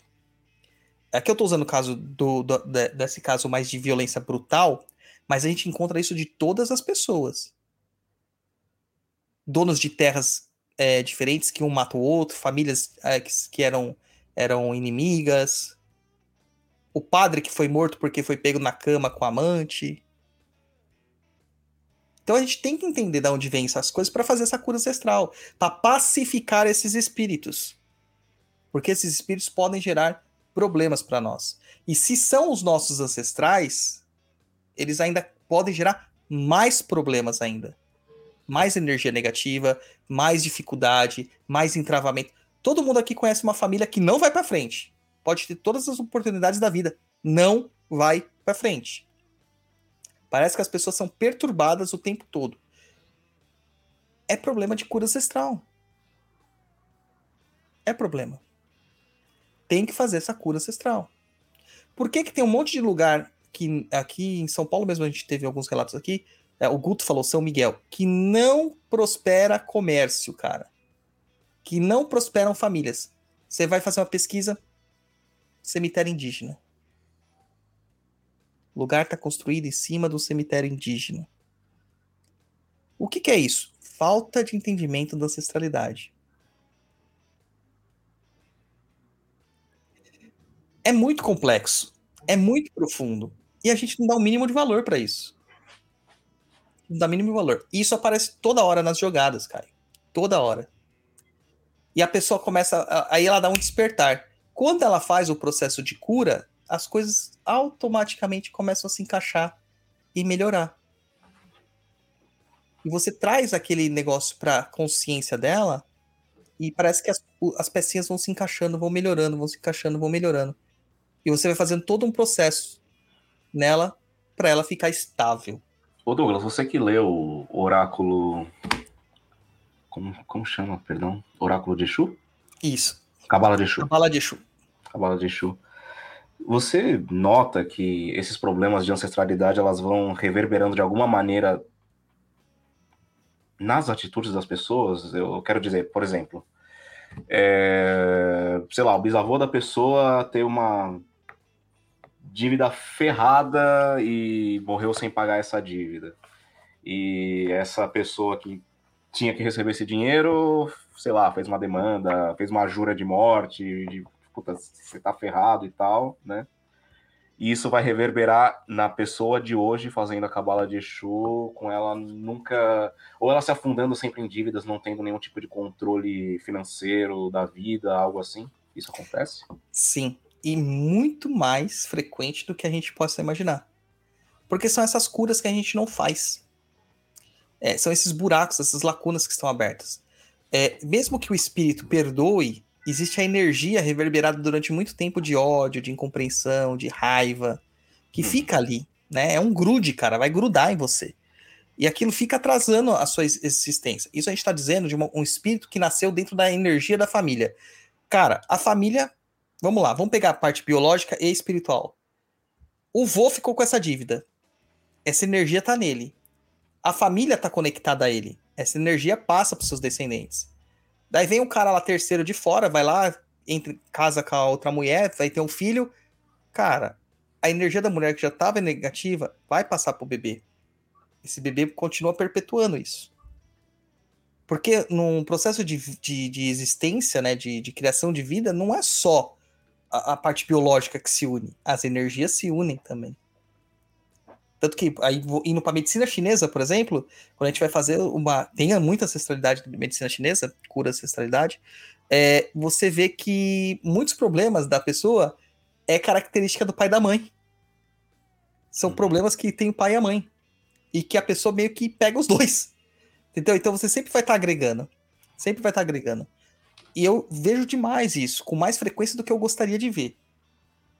Aqui eu tô usando o caso do, do- de- desse caso mais de violência brutal, mas a gente encontra isso de todas as pessoas. Donos de terras é, diferentes que um mata o outro, famílias é, que, que eram, eram inimigas, o padre que foi morto porque foi pego na cama com a amante. Então a gente tem que entender de onde vem essas coisas para fazer essa cura ancestral, para pacificar esses espíritos. Porque esses espíritos podem gerar problemas para nós. E se são os nossos ancestrais, eles ainda podem gerar mais problemas ainda. Mais energia negativa, mais dificuldade, mais entravamento. Todo mundo aqui conhece uma família que não vai para frente. Pode ter todas as oportunidades da vida, não vai para frente. Parece que as pessoas são perturbadas o tempo todo. É problema de cura ancestral. É problema. Tem que fazer essa cura ancestral. Por que, que tem um monte de lugar que aqui em São Paulo mesmo a gente teve alguns relatos aqui, é, o Guto falou São Miguel, que não prospera comércio, cara. Que não prosperam famílias. Você vai fazer uma pesquisa, cemitério indígena. O lugar está construído em cima do cemitério indígena. O que, que é isso? Falta de entendimento da ancestralidade. É muito complexo, é muito profundo, e a gente não dá o mínimo de valor para isso. Não dá o mínimo de valor. E isso aparece toda hora nas jogadas, Caio. Toda hora. E a pessoa começa. Aí ela dá um despertar. Quando ela faz o processo de cura, as coisas automaticamente começam a se encaixar e melhorar. E você traz aquele negócio para consciência dela e parece que as, as pecinhas vão se encaixando, vão melhorando, vão se encaixando, vão melhorando. E você vai fazendo todo um processo nela para ela ficar estável. Ô Douglas, você que leu o oráculo. Como, como chama, perdão? Oráculo de Exu? Isso. Cabala de Exu. Bala de Exu. Cabala de Exu. Você nota que esses problemas de ancestralidade elas vão reverberando de alguma maneira nas atitudes das pessoas? Eu quero dizer, por exemplo, é, sei lá, o bisavô da pessoa tem uma dívida ferrada e morreu sem pagar essa dívida. E essa pessoa que tinha que receber esse dinheiro, sei lá, fez uma demanda, fez uma jura de morte, de puta, você tá ferrado e tal, né? E isso vai reverberar na pessoa de hoje fazendo a cabala de Exu, com ela nunca. Ou ela se afundando sempre em dívidas, não tendo nenhum tipo de controle financeiro da vida, algo assim. Isso acontece? Sim. E muito mais frequente do que a gente possa imaginar. Porque são essas curas que a gente não faz. É, são esses buracos, essas lacunas que estão abertas. É, mesmo que o espírito perdoe, existe a energia reverberada durante muito tempo de ódio, de incompreensão, de raiva, que fica ali. Né? É um grude, cara, vai grudar em você. E aquilo fica atrasando a sua ex- existência. Isso a gente está dizendo de uma- um espírito que nasceu dentro da energia da família. Cara, a família. Vamos lá, vamos pegar a parte biológica e espiritual. O vô ficou com essa dívida. Essa energia tá nele. A família tá conectada a ele. Essa energia passa para seus descendentes. Daí vem um cara lá terceiro de fora, vai lá, entra, casa com a outra mulher, vai ter um filho. Cara, a energia da mulher que já estava negativa vai passar pro bebê. Esse bebê continua perpetuando isso. Porque num processo de, de, de existência, né, de, de criação de vida, não é só a, a parte biológica que se une, as energias se unem também. Tanto que, aí, indo para medicina chinesa, por exemplo, quando a gente vai fazer uma. Tem muita ancestralidade de medicina chinesa, cura ancestralidade, é, você vê que muitos problemas da pessoa é característica do pai e da mãe. São problemas que tem o pai e a mãe. E que a pessoa meio que pega os dois. Entendeu? Então você sempre vai estar agregando. Sempre vai estar agregando. E eu vejo demais isso, com mais frequência do que eu gostaria de ver.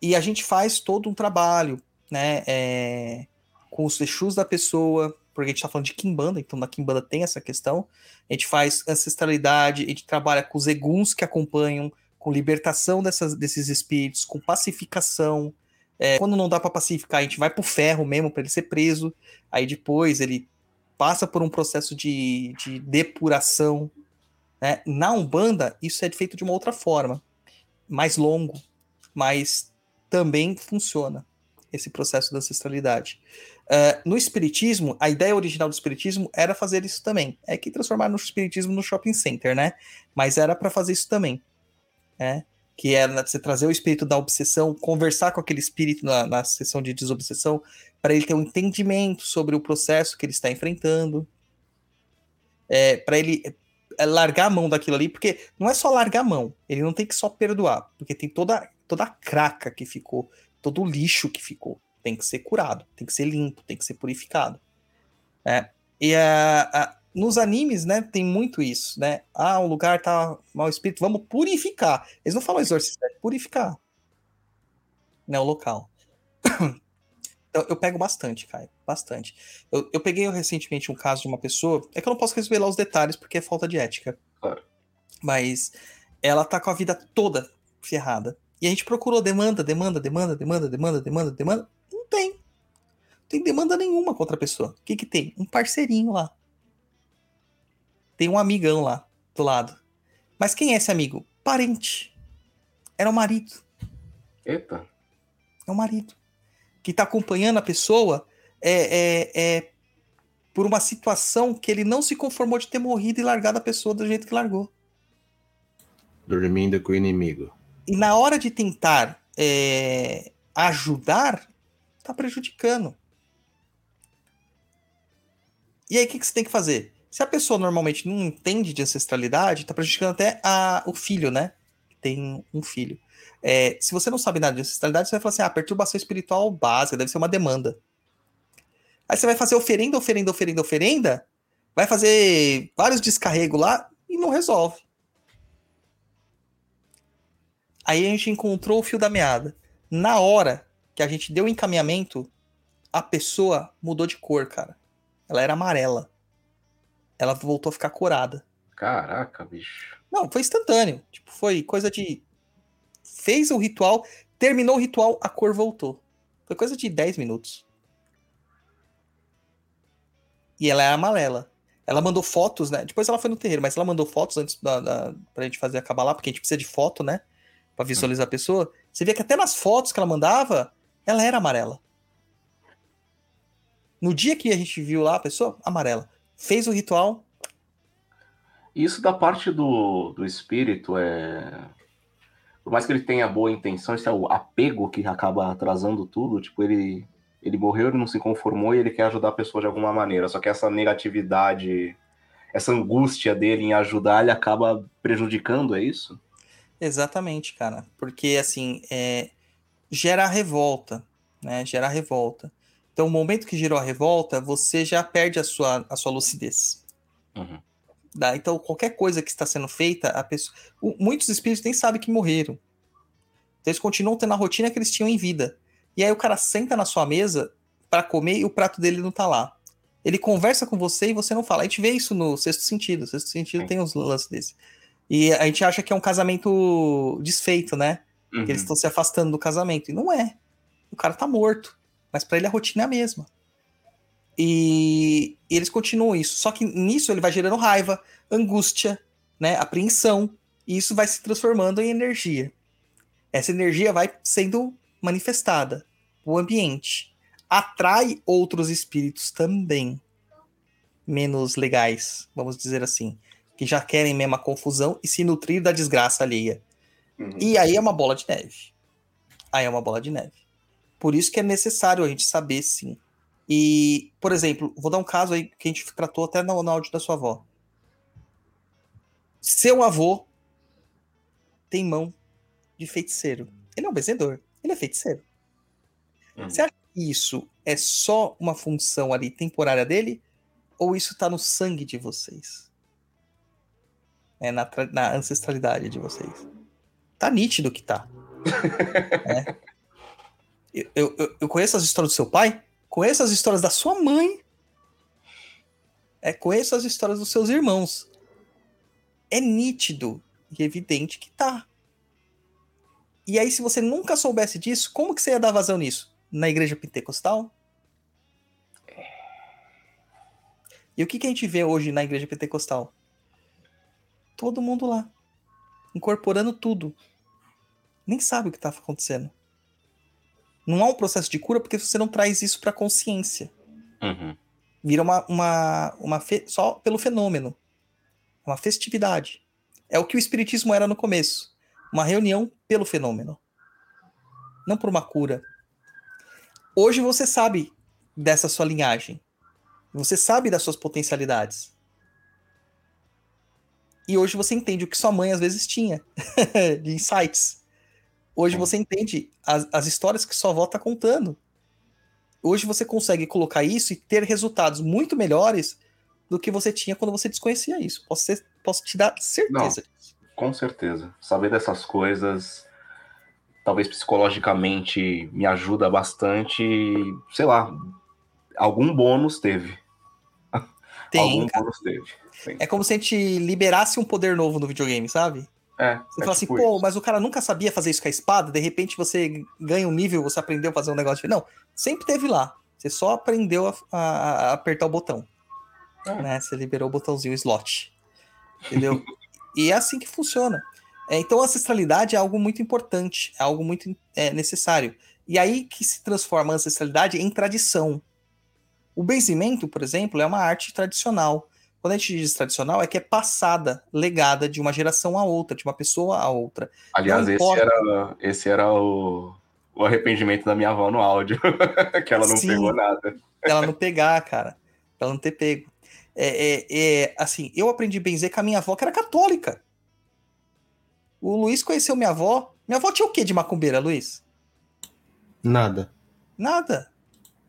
E a gente faz todo um trabalho, né? é, com os Exus da pessoa, porque a gente tá falando de Kimbanda, então na Kimbanda tem essa questão. A gente faz ancestralidade, a gente trabalha com os eguns que acompanham, com libertação dessas, desses espíritos, com pacificação. É, quando não dá para pacificar, a gente vai pro ferro mesmo para ele ser preso. Aí depois ele passa por um processo de, de depuração. Né? Na Umbanda, isso é feito de uma outra forma, mais longo, mas também funciona esse processo da ancestralidade. Uh, no Espiritismo, a ideia original do Espiritismo era fazer isso também. É que transformar no Espiritismo no shopping center, né? Mas era para fazer isso também. Né? Que era você trazer o espírito da obsessão, conversar com aquele espírito na, na sessão de desobsessão, para ele ter um entendimento sobre o processo que ele está enfrentando. É, para ele largar a mão daquilo ali, porque não é só largar a mão, ele não tem que só perdoar, porque tem toda, toda a craca que ficou, todo o lixo que ficou tem que ser curado, tem que ser limpo, tem que ser purificado. É, e nos animes, né, tem muito isso, né? Ah, o lugar tá mau espírito, vamos purificar. Eles não falam exorcizar, é purificar. Né, o local. então, eu pego bastante, Caio, bastante. Eu, eu peguei recentemente um caso de uma pessoa, é que eu não posso revelar os detalhes porque é falta de ética. Claro. Mas ela tá com a vida toda ferrada. E a gente procurou demanda, demanda, demanda, demanda, demanda, demanda, demanda. Não tem. Não tem demanda nenhuma contra a pessoa. O que que tem? Um parceirinho lá. Tem um amigão lá do lado. Mas quem é esse amigo? Parente. Era o marido. Eita. É o marido. Que tá acompanhando a pessoa é, é, é por uma situação que ele não se conformou de ter morrido e largado a pessoa do jeito que largou. Dormindo com o inimigo. E na hora de tentar é, ajudar, tá prejudicando. E aí, o que, que você tem que fazer? Se a pessoa normalmente não entende de ancestralidade, tá prejudicando até a, o filho, né? Tem um filho. É, se você não sabe nada de ancestralidade, você vai falar assim: ah, perturbação espiritual básica, deve ser uma demanda. Aí você vai fazer oferenda, oferenda, oferenda, oferenda, vai fazer vários descarregos lá e não resolve. Aí a gente encontrou o fio da meada. Na hora que a gente deu o encaminhamento, a pessoa mudou de cor, cara. Ela era amarela. Ela voltou a ficar curada. Caraca, bicho. Não, foi instantâneo. Tipo, foi coisa de. Fez o ritual, terminou o ritual, a cor voltou. Foi coisa de 10 minutos. E ela era amarela. Ela mandou fotos, né? Depois ela foi no terreiro, mas ela mandou fotos antes da, da, pra gente fazer acabar lá, porque a gente precisa de foto, né? Pra visualizar a pessoa. Você vê que até nas fotos que ela mandava, ela era amarela. No dia que a gente viu lá a pessoa, amarela. Fez o ritual. Isso da parte do, do espírito é. Por mais que ele tenha boa intenção, esse é o apego que acaba atrasando tudo. Tipo, ele, ele morreu, ele não se conformou e ele quer ajudar a pessoa de alguma maneira. Só que essa negatividade, essa angústia dele em ajudar, ele acaba prejudicando, é isso? Exatamente, cara. Porque, assim, é, gera revolta, né? Gera revolta. Então, o momento que gerou a revolta, você já perde a sua, a sua lucidez. Uhum. Tá? Então, qualquer coisa que está sendo feita, a pessoa... o- muitos espíritos nem sabem que morreram. Então, eles continuam tendo a rotina que eles tinham em vida. E aí o cara senta na sua mesa para comer e o prato dele não tá lá. Ele conversa com você e você não fala. A gente vê isso no sexto sentido. O sexto sentido Sim. tem uns lances desse. E a gente acha que é um casamento desfeito, né? Uhum. Que eles estão se afastando do casamento. E não é. O cara tá morto. Mas pra ele a rotina é a mesma. E, e eles continuam isso. Só que nisso ele vai gerando raiva, angústia, né? Apreensão. E isso vai se transformando em energia. Essa energia vai sendo manifestada. O ambiente atrai outros espíritos também. Menos legais, vamos dizer assim. Que já querem mesmo a confusão e se nutrir da desgraça alheia. Uhum. E aí é uma bola de neve. Aí é uma bola de neve. Por isso que é necessário a gente saber, sim. E, por exemplo, vou dar um caso aí que a gente tratou até no, no áudio da sua avó. Seu avô tem mão de feiticeiro. Ele é um benzedor. Ele é feiticeiro. Uhum. Você acha que isso é só uma função ali temporária dele? Ou isso tá no sangue de vocês? É na, na ancestralidade de vocês? Tá nítido que tá. É. Eu, eu- eu- eu conheço as histórias do seu pai, conheço as histórias da sua mãe, é, conheço as histórias dos seus irmãos. É nítido e evidente que tá. E aí, se você nunca soubesse disso, como que você ia dar vazão nisso? Na igreja pentecostal? E o que, que a gente vê hoje na igreja pentecostal? Todo mundo lá, incorporando tudo. Nem sabe o que está acontecendo. Não há um processo de cura porque você não traz isso para consciência. Uhum. Vira uma, uma, uma fe- só pelo fenômeno. Uma festividade. É o que o espiritismo era no começo. Uma reunião pelo fenômeno. Não por uma cura. Hoje você sabe dessa sua linhagem. Você sabe das suas potencialidades. E hoje você entende o que sua mãe às vezes tinha de insights. Hoje você entende as, as histórias que sua avó está contando. Hoje você consegue colocar isso e ter resultados muito melhores do que você tinha quando você desconhecia isso. Posso, posso te dar certeza disso. Com certeza. Saber dessas coisas, talvez psicologicamente, me ajuda bastante. Sei lá, algum bônus teve. Tem, algum cara. bônus teve. É como se a gente liberasse um poder novo no videogame, sabe? É, Você é fala assim, tipo pô, isso. mas o cara nunca sabia fazer isso com a espada, de repente você ganha um nível, você aprendeu a fazer um negócio. Não, sempre teve lá. Você só aprendeu a, a- a apertar o botão. É. Né? Você liberou o botãozinho, o slot. Entendeu? e é assim que funciona. É, então a ancestralidade é algo muito importante, é algo muito é, necessário. E aí que se transforma a ancestralidade em tradição. O benzimento, por exemplo, é uma arte tradicional. Quando a gente diz tradicional, é que é passada, legada de uma geração a outra, de uma pessoa a outra. Aliás, esse era, esse era o, o arrependimento da minha avó no áudio. que ela não Sim. pegou nada. Pra ela não pegar, cara. Pra ela não ter pego. É, é, é, assim, eu aprendi a benzer com a minha avó, que era católica. O Luiz conheceu minha avó Minha avó tinha o que de macumbeira, Luiz? Nada. Nada.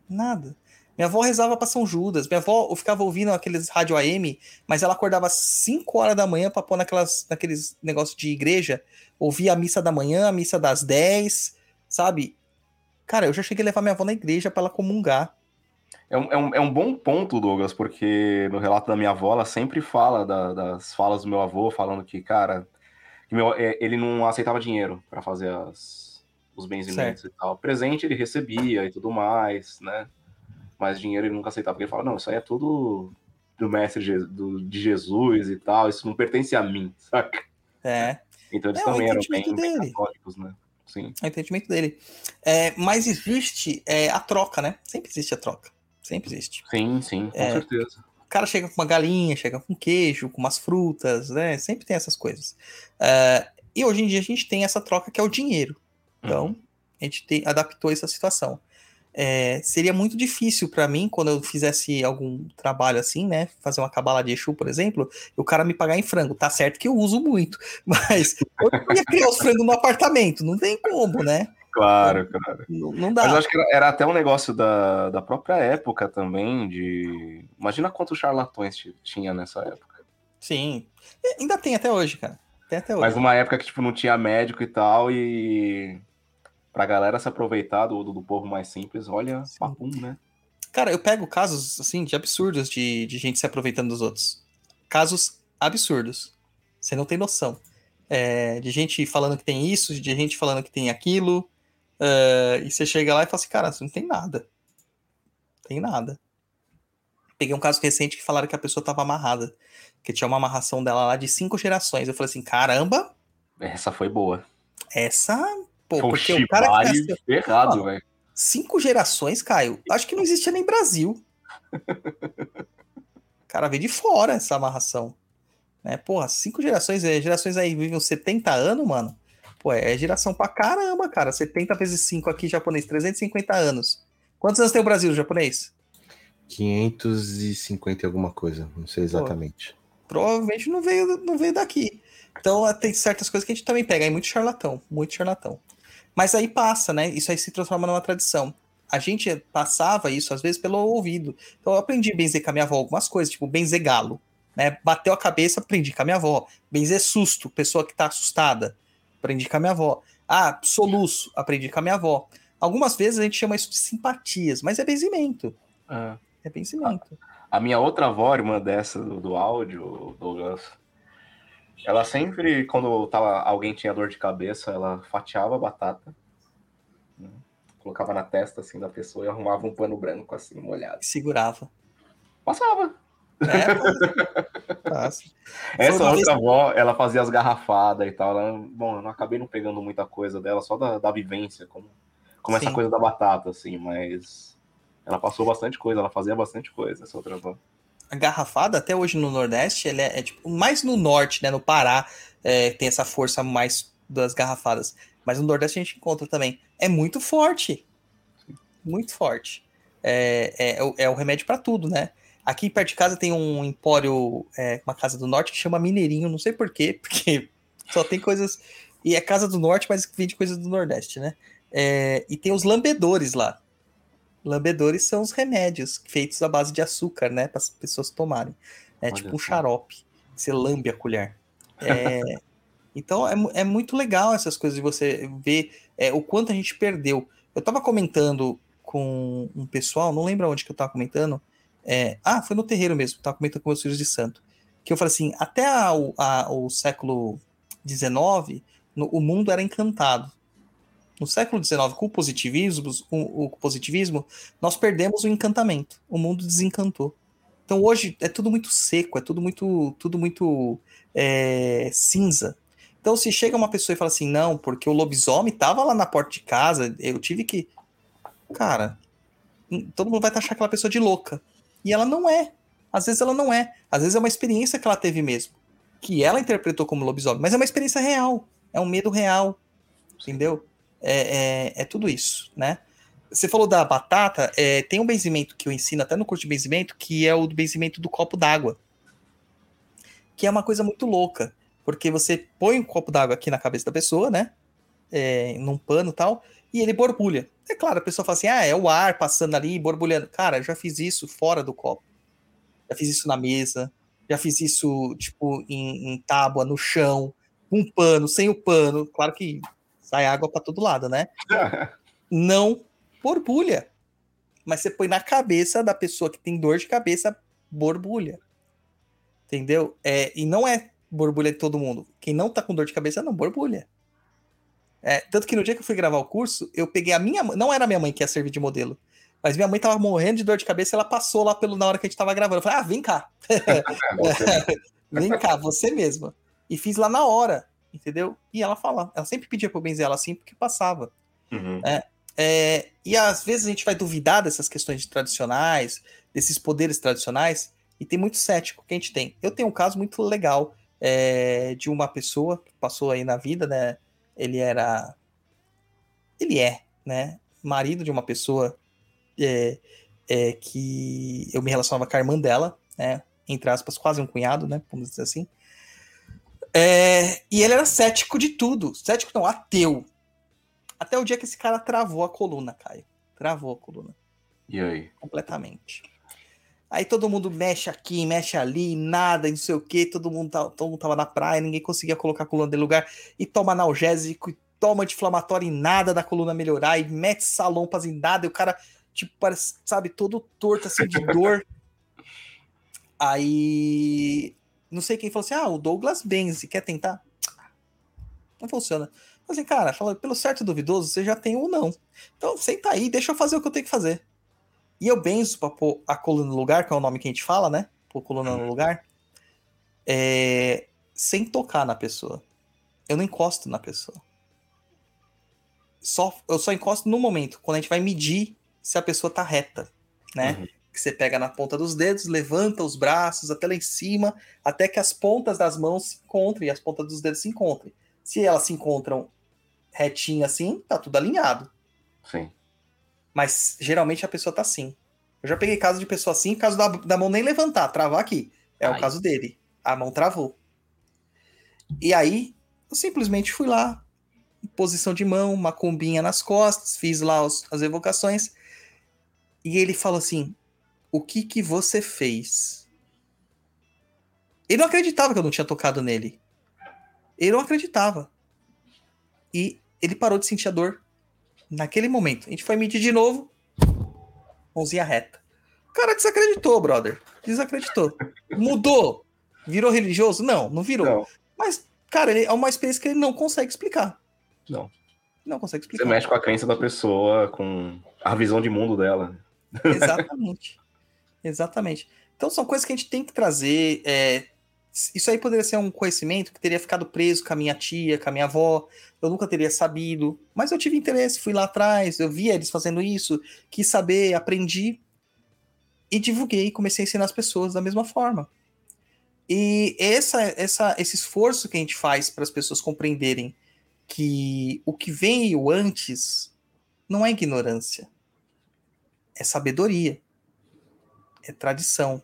Nada. Minha avó rezava pra São Judas. Minha avó eu ficava ouvindo aqueles rádio AM, mas ela acordava às 5 horas da manhã pra pôr naquelas, naqueles negócios de igreja. Ouvia a missa da manhã, a missa das 10, sabe? Cara, eu já cheguei a levar minha avó na igreja pra ela comungar. É um, é, um, é um bom ponto, Douglas, porque no relato da minha avó, ela sempre fala da- das falas do meu avô, falando que, cara, que meu- é, ele não aceitava dinheiro para fazer as, os benzimentos e tal. Presente ele recebia e tudo mais, né? Mas dinheiro ele nunca aceitava, porque ele falava, não, isso aí é tudo do mestre Je- do- de Jesus e tal, isso não pertence a mim, saca? É. Então eles É, também eram bem, entendimento bem dele. católicos, né? Sim. É o entendimento dele. É, mas existe é, a troca, né? Sempre existe a troca. Sempre existe. Sim, sim, com É. certeza. O cara chega com uma galinha, chega com queijo, com umas frutas, né? Sempre tem essas coisas. É, e hoje em dia a gente tem essa troca que é o dinheiro. Então, Uhum. a gente te- adaptou essa situação. É, seria muito difícil para mim, quando eu fizesse algum trabalho assim, né? Fazer uma cabala de Exu, por exemplo, o cara me pagar em frango. Tá certo que eu uso muito, mas eu ia criar os frangos no apartamento. Não tem como, né? Claro, claro. Não, não dá. Mas eu acho que era, era até um negócio da, da própria época também, de... Imagina quantos charlatões tinha nessa época. Sim. E ainda tem até hoje, cara. Tem até hoje. Mas numa época que, tipo, não tinha médico e tal, e... Pra galera se aproveitar do, do, do povo mais simples, olha, Sim. papum, né? Cara, eu pego casos, assim, de absurdos de, de gente se aproveitando dos outros. Casos absurdos. Você não tem noção. É, de gente falando que tem isso, de gente falando que tem aquilo. é, e você chega lá e fala assim, cara, você não tem nada. Tem nada. Peguei um caso recente que falaram que a pessoa tava amarrada. Que tinha uma amarração dela lá de cinco gerações. Eu falei assim, caramba, Essa foi boa. essa... Pô, Foi um porque o cara que ferrado, Mano, velho. Cinco gerações, Caio. Acho que não existia nem Brasil. O cara veio de fora essa amarração. Né? Porra, cinco gerações, é, gerações aí vivem uns 70 anos, mano. Pô, é geração pra caramba, cara. 70 vezes 5 aqui, japonês, 350 anos. Quantos anos tem o Brasil, japonês? 550 e alguma coisa, não sei exatamente. Provavelmente não veio, não veio daqui. Então tem certas coisas que a gente também pega. Aí muito charlatão, muito charlatão. Mas aí passa, né? Isso aí se transforma numa tradição. A gente passava isso, às vezes, pelo ouvido. Então eu aprendi a benzer com a minha avó algumas coisas, tipo benzer galo. Né? Bateu a cabeça, aprendi com a minha avó. Benzer susto, pessoa que tá assustada. Aprendi com a minha avó. Ah, soluço, aprendi com a minha avó. Algumas vezes a gente chama isso de simpatias, mas é benzimento. Ah. É benzimento. A minha outra avó, irmã dessa do, do áudio, Douglas, ela sempre, quando tava, alguém tinha dor de cabeça, ela fatiava a batata, né? colocava na testa assim da pessoa e arrumava um pano branco assim, molhado. Segurava. Passava. É, passa. Essa outra vez- avó, ela fazia as garrafadas e tal. Ela, bom, eu não acabei não pegando muita coisa dela, só da, da vivência, como, como essa coisa da batata, assim, mas ela passou bastante coisa, ela fazia bastante coisa, essa outra avó. A garrafada, até hoje no Nordeste, ele é, é, tipo, mais no Norte, né? No Pará, é, tem essa força mais das garrafadas. Mas no Nordeste a gente encontra também. É muito forte. Muito forte. É, é, é o- é remédio para tudo, né? Aqui perto de casa tem um empório, é, uma casa do norte que chama Mineirinho, não sei porquê, porque só tem coisas. E é casa do norte, mas vende coisas do Nordeste, né? É, e tem os lambedores lá. Lambedores são os remédios feitos à base de açúcar, né? Para as pessoas tomarem. É Olha tipo um xarope. Você lambe a colher. É, então é, é muito legal essas coisas de você ver é, o quanto a gente perdeu. Eu tava comentando com um pessoal, não lembro onde que eu tava comentando. é, ah, foi no terreiro mesmo, tava comentando com meus filhos de santo. Que eu falei assim: até a- o, a- o século XIX, no- o mundo era encantado. No século XIX, com o positivismo, o, o positivismo, nós perdemos o encantamento. O mundo desencantou. Então hoje é tudo muito seco, é tudo muito, tudo muito é, cinza. Então se chega uma pessoa e fala assim, não, porque o lobisomem tava lá na porta de casa, eu tive que, cara, hum, todo mundo vai taxar aquela pessoa de louca. E ela não é. Às vezes ela não é. Às vezes é uma experiência que ela teve mesmo, que ela interpretou como lobisomem, mas é uma experiência real, é um medo real, entendeu? É, é, é tudo isso, né? Você falou da batata, é, tem um benzimento que eu ensino até no curso de benzimento, que é o benzimento do copo d'água. Que é uma coisa muito louca, porque você põe um copo d'água aqui na cabeça da pessoa, né? é, num pano e tal, e ele borbulha. É claro, a pessoa fala assim, ah, é o ar passando ali, borbulhando. Cara, já fiz isso fora do copo. Já fiz isso na mesa, já fiz isso, tipo, em, em tábua, no chão, com um pano, sem o pano. Claro que sai água para todo lado, né? Não borbulha. Mas você põe na cabeça da pessoa que tem dor de cabeça, borbulha. Entendeu? É, e não é borbulha de todo mundo. Quem não tá com dor de cabeça, não borbulha. É, tanto que no dia que eu fui gravar o curso, eu peguei a minha mãe. Não era minha mãe que ia servir de modelo. Mas minha mãe tava morrendo de dor de cabeça e ela passou lá pelo, na hora que a gente tava gravando. Eu falei, ah, vem cá. vem cá, você mesma. E fiz lá na hora, entendeu? E ela fala, ela sempre pedia pra eu benzer ela assim, porque passava. Uhum. É, é, e às vezes a gente vai duvidar dessas questões tradicionais, desses poderes tradicionais, e tem muito cético que a gente tem. Eu tenho um caso muito legal é, de uma pessoa que passou aí na vida, né? Ele era. Ele é, né? Marido de uma pessoa é, é, que eu me relacionava com a irmã dela, né? Entre aspas, quase um cunhado, né? Vamos dizer assim. É, e ele era cético de tudo. Cético não, ateu. Até o dia que esse cara travou a coluna, Caio. Travou a coluna. E aí? Completamente. Aí todo mundo mexe aqui, mexe ali, nada, não sei o que, todo mundo, tá, todo mundo tava na praia, ninguém conseguia colocar a coluna dele no lugar, e toma analgésico, e toma anti-inflamatório e nada da coluna melhorar, e mete salompas em nada, e o cara, tipo, parece, sabe, todo torto assim de dor. Aí, não sei quem falou assim, ah, o Douglas Benzi, quer tentar? Não funciona. Falei assim, cara, fala, pelo certo duvidoso, você já tem um não. Então, senta aí, deixa eu fazer o que eu tenho que fazer. E eu benzo pra pôr a coluna no lugar, que é o nome que a gente fala, né? Pôr coluna no lugar. É... Sem tocar na pessoa. Eu não encosto na pessoa. Só, eu só encosto no momento, quando a gente vai medir se a pessoa tá reta, né? Uhum. Que você pega na ponta dos dedos, levanta os braços até lá em cima, até que as pontas das mãos se encontrem e as pontas dos dedos se encontrem. Se elas se encontram retinho assim, tá tudo alinhado. Sim. Mas geralmente a pessoa tá assim. Eu já peguei caso de pessoa assim, caso da, da mão nem levantar, travar aqui. É o Ai. caso dele. A mão travou. E aí, eu simplesmente fui lá, posição de mão, uma combinha nas costas, fiz lá os- as evocações. E ele falou assim: O que que você fez? Ele não acreditava que eu não tinha tocado nele. Ele não acreditava. E ele parou de sentir a dor naquele momento. A gente foi medir de novo, mãozinha reta. O cara desacreditou, brother. Desacreditou. Mudou. Virou religioso? Não, não virou. Não, Mas, cara, ele, é uma experiência que ele não consegue explicar. não. Não consegue Você explicar. mexe com a crença da pessoa, com a visão de mundo dela. Exatamente. Exatamente. Então são coisas que a gente tem que trazer. é, isso aí poderia ser um conhecimento que teria ficado preso com a minha tia, com a minha avó. Eu nunca teria sabido. Mas eu tive interesse, fui lá atrás, eu via eles fazendo isso, quis saber, aprendi e divulguei, comecei a ensinar as pessoas da mesma forma. E essa, essa, esse esforço que a gente faz para as pessoas compreenderem que o que veio antes não é ignorância, é sabedoria, é tradição.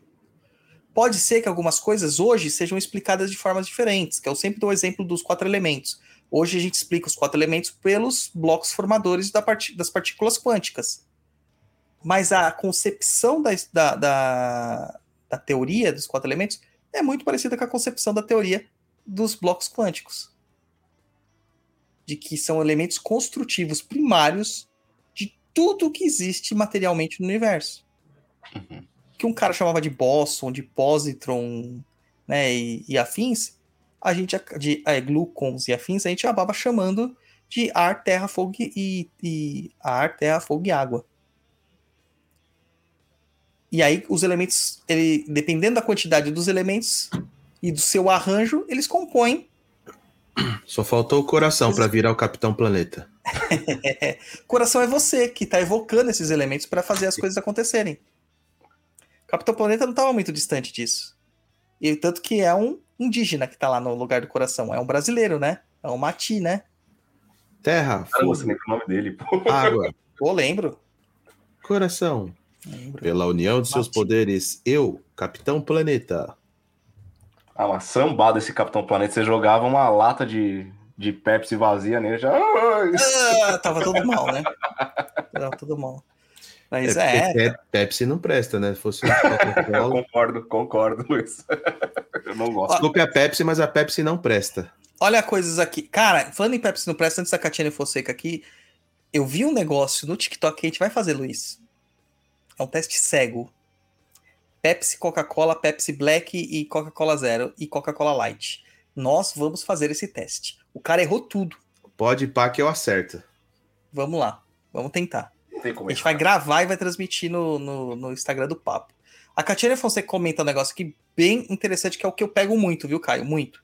Pode ser que algumas coisas hoje sejam explicadas de formas diferentes, que eu sempre dou o exemplo dos quatro elementos. Hoje a gente explica os quatro elementos pelos blocos formadores da parti- das partículas quânticas. Mas a concepção da, da, da, da teoria dos quatro elementos é muito parecida com a concepção da teoria dos blocos quânticos. De que são elementos construtivos primários de tudo que existe materialmente no universo que um cara chamava de bóson, de positron, né, e, e afins, a gente, de é, glucons e afins, a gente acabava chamando de ar, terra, fogo e, e ar, terra, fogo e água. E aí os elementos, ele, dependendo da quantidade dos elementos e do seu arranjo, eles compõem. Só faltou o coração para virar o Capitão Planeta. Coração é você que está evocando esses elementos para fazer as coisas acontecerem. Capitão Planeta não estava muito distante disso. E tanto que é um indígena que tá lá no lugar do coração. É um brasileiro, né? É um Mati, né? Terra, Cara, você lembra o nome dele, pô. água, Pô, lembro. coração. lembro. Pela união de seus poderes, eu, Capitão Planeta. Ah, uma sambada esse Capitão Planeta. Você jogava uma lata de, de Pepsi vazia nele, já. Ah, tava tudo mal, né? Tava tudo mal. Mas é, Pe- Pepsi não presta, né? Se fosse concordo, concordo, Luiz. Eu não gosto. Desculpe a Pepsi, mas a Pepsi não presta. olha coisas aqui. Cara, falando em Pepsi no Presta, antes da Catiane Fonseca aqui, eu vi um negócio no TikTok que a gente vai fazer, Luiz. É um teste cego. Pepsi, Coca-Cola, Pepsi Black e Coca-Cola Zero e Coca-Cola Light. Nós vamos fazer esse teste. O cara errou tudo. Pode ir pá que eu acerto. Vamos lá. Vamos tentar. Tem como A gente vai gravar e vai transmitir no, no, no Instagram do Papo. A Catiane Fonseca comenta um negócio aqui bem interessante, que é o que eu pego muito, viu, Caio? Muito.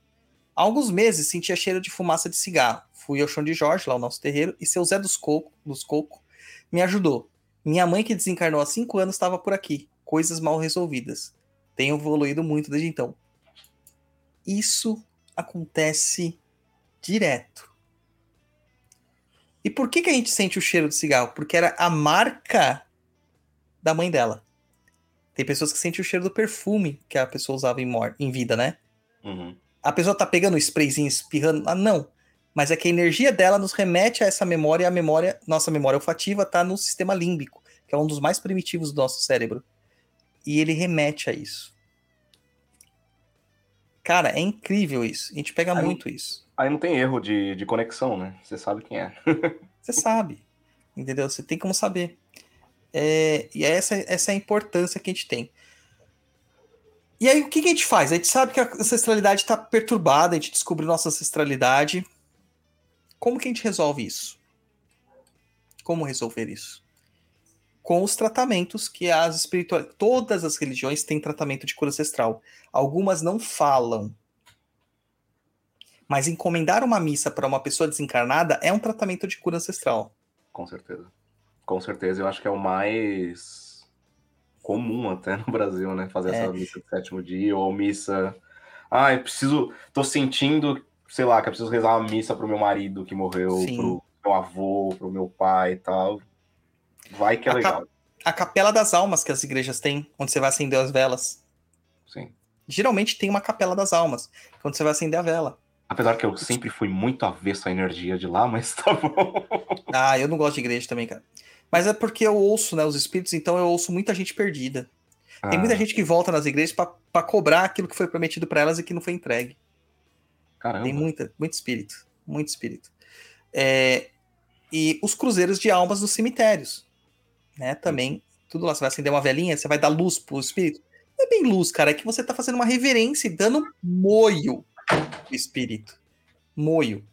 Há alguns meses sentia cheiro de fumaça de cigarro. Fui ao chão de Jorge, lá o nosso terreiro, e seu Zé dos Coco, dos Coco me ajudou. Minha mãe, que desencarnou há cinco anos, estava por aqui. Coisas mal resolvidas. Tenho evoluído muito desde então. Isso acontece direto. E por que, que a gente sente o cheiro do cigarro? Porque era a marca da mãe dela. Tem pessoas que sentem o cheiro do perfume que a pessoa usava em, mor em vida, né? Uhum. A pessoa tá pegando o sprayzinho, espirrando. Ah, não. Mas é que a energia dela nos remete a essa memória, e a memória, nossa memória olfativa tá no sistema límbico, que é um dos mais primitivos do nosso cérebro. E ele remete a isso. Cara, é incrível isso. A gente pega muito isso. Aí não tem erro de, de conexão, né? Você sabe quem é. Você sabe. Entendeu? Você tem como saber. É, e essa, essa é a importância que a gente tem. E aí, o que, que a gente faz? A gente sabe que a ancestralidade está perturbada, a gente descobriu nossa ancestralidade. Como que a gente resolve isso? Como resolver isso? Com os tratamentos que as espirituais. Todas as religiões têm tratamento de cura ancestral. Algumas não falam. Mas encomendar uma missa para uma pessoa desencarnada é um tratamento de cura ancestral. Com certeza. Com certeza, eu acho que é o mais comum até no Brasil, né? Fazer É. essa missa de sétimo dia ou missa. Ah, eu preciso. Tô sentindo, sei lá, que eu preciso rezar uma missa pro meu marido que morreu, Sim. pro meu avô, pro meu pai e tal. Vai que é A legal. A capela das almas que as igrejas têm, onde você vai acender as velas. Sim. Geralmente tem uma capela das almas, onde você vai acender a vela. Apesar que eu sempre fui muito avesso à energia de lá, mas tá bom. Ah, eu não gosto de igreja também, cara. Mas é porque eu ouço, né, os espíritos, então eu ouço muita gente perdida. Tem muita Ah, gente que volta nas igrejas pra pra cobrar aquilo que foi prometido pra elas e que não foi entregue. Caramba. Tem muita, muito espírito, muito espírito. É, e os cruzeiros de almas dos cemitérios, né? Também, tudo lá. Você vai acender uma velinha, você vai dar luz pro espírito. Não é bem luz, cara, é que você tá fazendo uma reverência e dando moio espírito. Moio.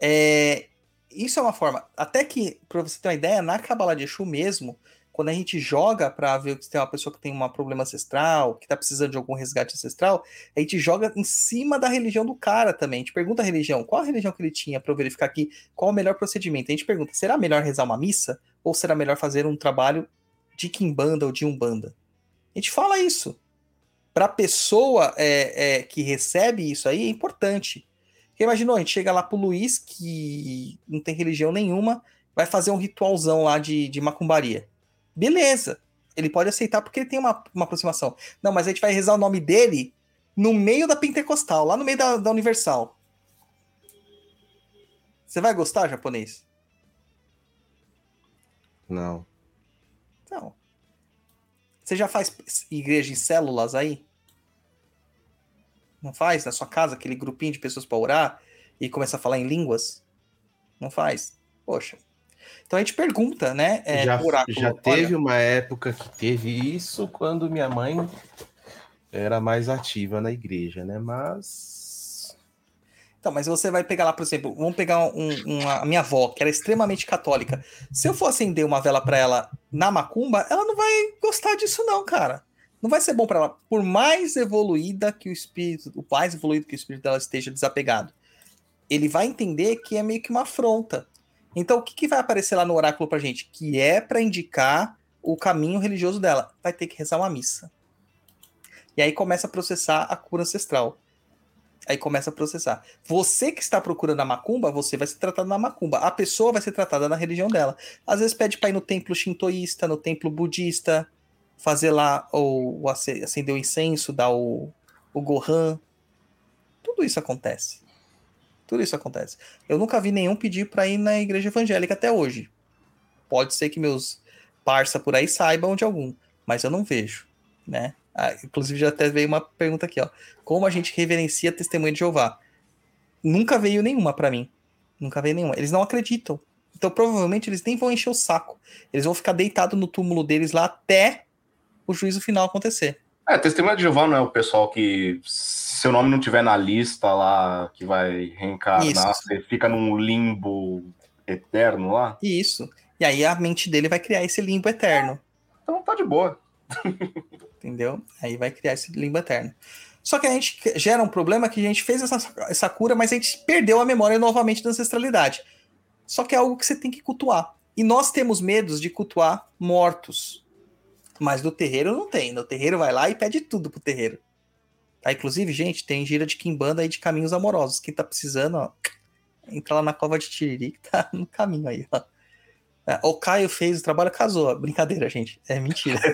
É, isso é uma forma. Até que, pra você ter uma ideia, na Cabala de Exu mesmo, quando a gente joga pra ver se tem uma pessoa que tem um problema ancestral, que tá precisando de algum resgate ancestral, a gente joga em cima da religião do cara também. A gente pergunta a religião, qual a religião que ele tinha para verificar aqui qual o melhor procedimento. A gente pergunta, será melhor rezar uma missa ou será melhor fazer um trabalho de quimbanda ou de umbanda? A gente fala isso. Para a pessoa é, é, que recebe isso aí é importante. Porque imaginou, a gente chega lá pro Luiz, que não tem religião nenhuma, vai fazer um ritualzão lá de, de macumbaria. Beleza. Ele pode aceitar porque ele tem uma, uma aproximação. Não, mas a gente vai rezar o nome dele no meio da Pentecostal, lá no meio da, da Universal. Você vai gostar, japonês? Não. Não. Você já faz igreja em células aí? Não faz? Na sua casa, aquele grupinho de pessoas para orar e começar a falar em línguas? Não faz? Poxa. Então a gente pergunta, né? é, já oráculo, já olha, teve uma época que teve isso quando minha mãe era mais ativa na igreja, né? Mas. Então, mas você vai pegar lá, por exemplo, vamos pegar um- uma, a minha avó, que era extremamente católica. Se eu for acender uma vela para ela na macumba, ela não vai gostar disso, não, cara. Não vai ser bom para ela. Por mais evoluída que o espírito, o mais evoluído que o espírito dela esteja desapegado, ele vai entender que é meio que uma afronta. Então, o que, que vai aparecer lá no oráculo pra gente? Que é para indicar o caminho religioso dela. Vai ter que rezar uma missa. E aí começa a processar a cura ancestral. Aí começa a processar. Você que está procurando a macumba, você vai ser tratado na macumba. A pessoa vai ser tratada na religião dela. Às vezes pede para ir no templo shintoísta, no templo budista, fazer lá o, o ace- acender o incenso, dar o, o gohan. Tudo isso acontece. Tudo isso acontece. Eu nunca vi nenhum pedir para ir na igreja evangélica até hoje. Pode ser que meus parça por aí saibam de algum, mas eu não vejo, né? Ah, inclusive já até veio uma pergunta aqui, ó. Como a gente reverencia testemunho de Jeová? Nunca veio nenhuma para mim. Nunca veio nenhuma. Eles não acreditam. Então provavelmente eles nem vão encher o saco. Eles vão ficar deitados no túmulo deles lá até o juízo final acontecer. É, testemunha de Jeová não é o pessoal que, se seu nome não tiver na lista lá, que vai reencarnar, Isso. você fica num limbo eterno lá. Isso. E aí a mente dele vai criar esse limbo eterno. Então tá de boa. entendeu? Aí vai criar esse limbo eterno. Só que a gente gera um problema que a gente fez essa, essa cura, mas a gente perdeu a memória novamente da ancestralidade. Só que é algo que você tem que cultuar. E nós temos medos de cultuar mortos. Mas no terreiro não tem. No terreiro vai lá e pede tudo pro terreiro. Tá? Inclusive, gente, tem gira de quimbanda aí de caminhos amorosos. Quem tá precisando, ó, entra lá na cova de Tiriri que tá no caminho aí, ó. É, O Caio fez o trabalho, casou. Brincadeira, gente. É mentira.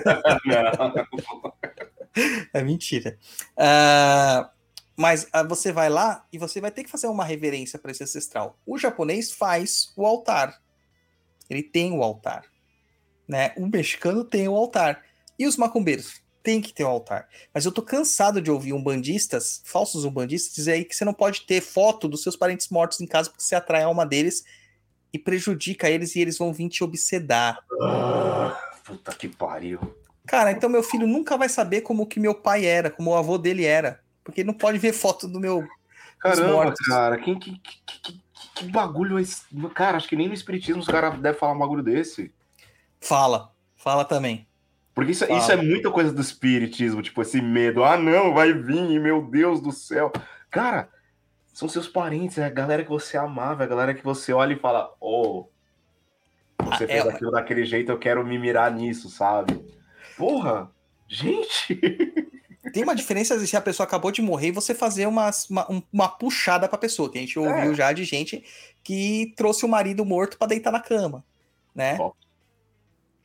É mentira. Ah, mas ah, você vai lá e você vai ter que fazer uma reverência para esse ancestral. O japonês faz o altar. Ele tem o altar. Né? O mexicano tem o altar. E os macumbeiros? Tem que ter o altar. Mas eu tô cansado de ouvir umbandistas, falsos umbandistas, dizer aí que você não pode ter foto dos seus parentes mortos em casa porque você atrai a alma deles e prejudica eles e eles vão vir te obsedar. Puta que pariu. Cara, então meu filho nunca vai saber como que meu pai era, como o avô dele era. Porque ele não pode ver foto do meu. Caramba, cara, quem, que, que, que, que bagulho é esse? Cara, acho que nem no Espiritismo os caras devem falar um bagulho desse. Fala, fala também. Porque isso, Fala. isso é muita coisa do Espiritismo, tipo, esse medo. Ah, não, vai vir, meu Deus do céu. Cara, são seus parentes, é a galera que você amava, é a galera que você olha e fala, oh, você Ah, fez é, aquilo daquele jeito, eu quero me mirar nisso, sabe? Porra, gente! Tem uma diferença se a pessoa acabou de morrer e você fazer uma, uma, um- uma puxada pra pessoa. Que a gente ouviu É. já de gente que trouxe o marido morto pra deitar na cama, né? Ó.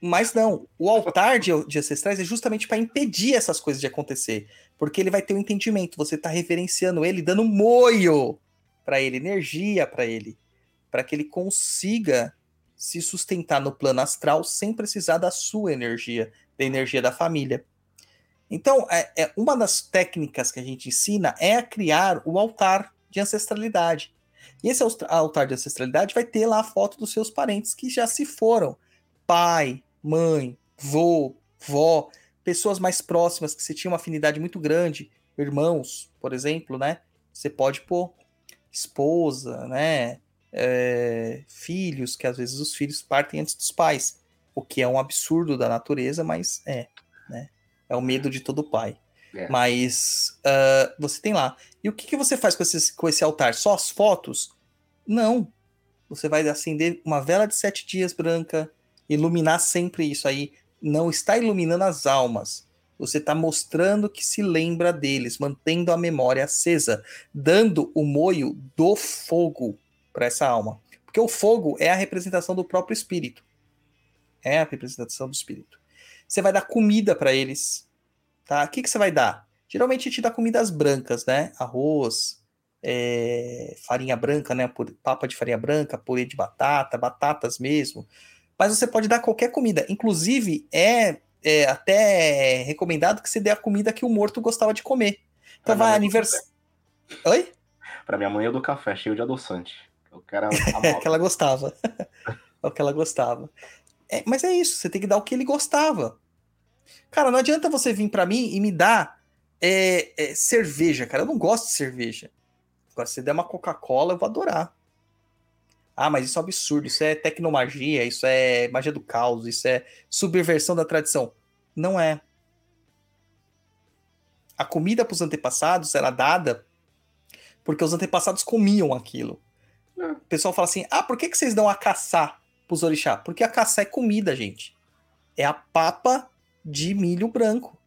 Mas não, o altar de, de ancestrais é justamente para impedir essas coisas de acontecer, porque ele vai ter um entendimento, você tá reverenciando ele, dando moio para ele, energia para ele, para que ele consiga se sustentar no plano astral sem precisar da sua energia, da energia da família. Então, é, é uma das técnicas que a gente ensina é a criar o altar de ancestralidade. E esse alta- altar de ancestralidade vai ter lá a foto dos seus parentes que já se foram. Pai, mãe, vô, vó, pessoas mais próximas que você tinha uma afinidade muito grande, irmãos, por exemplo, né? Você pode pôr esposa, né? É, filhos, que às vezes os filhos partem antes dos pais, o que é um absurdo da natureza, mas é, né? É o medo de todo pai. É. Mas ah, você tem lá. E o que, que você faz com, esses, com esse altar? Só as fotos? Não. Você vai acender uma vela de sete dias branca, iluminar sempre isso aí. Não está iluminando as almas. Você está mostrando que se lembra deles, mantendo a memória acesa, dando o moio do fogo para essa alma. Porque o fogo é a representação do próprio espírito. É a representação do espírito. Você vai dar comida para eles. Tá? O que, que você vai dar? Geralmente gente dá comidas brancas, né? Arroz, é, farinha branca, né? Papa de farinha branca, purê de batata, batatas mesmo. Mas você pode dar qualquer comida. Inclusive, é, é até recomendado que você dê a comida que o morto gostava de comer. Então Ah, vai é aniversário. Oi? Pra minha mãe eu dou café cheio de adoçante. Eu quero a É que ela gostava. é o que ela gostava. É, mas é isso, você tem que dar o que ele gostava. Cara, não adianta você vir pra mim e me dar é, é, cerveja, cara. Eu não gosto de cerveja. Agora, se você der uma Coca-Cola, eu vou adorar. Ah, mas isso é um absurdo, isso é tecnomagia, isso é magia do caos, isso é subversão da tradição. Não é. A comida para os antepassados era dada porque os antepassados comiam aquilo. O pessoal fala assim: ah, por que, que vocês dão a caçar pros orixá? Porque a caçar é comida, gente. É a papa de milho branco.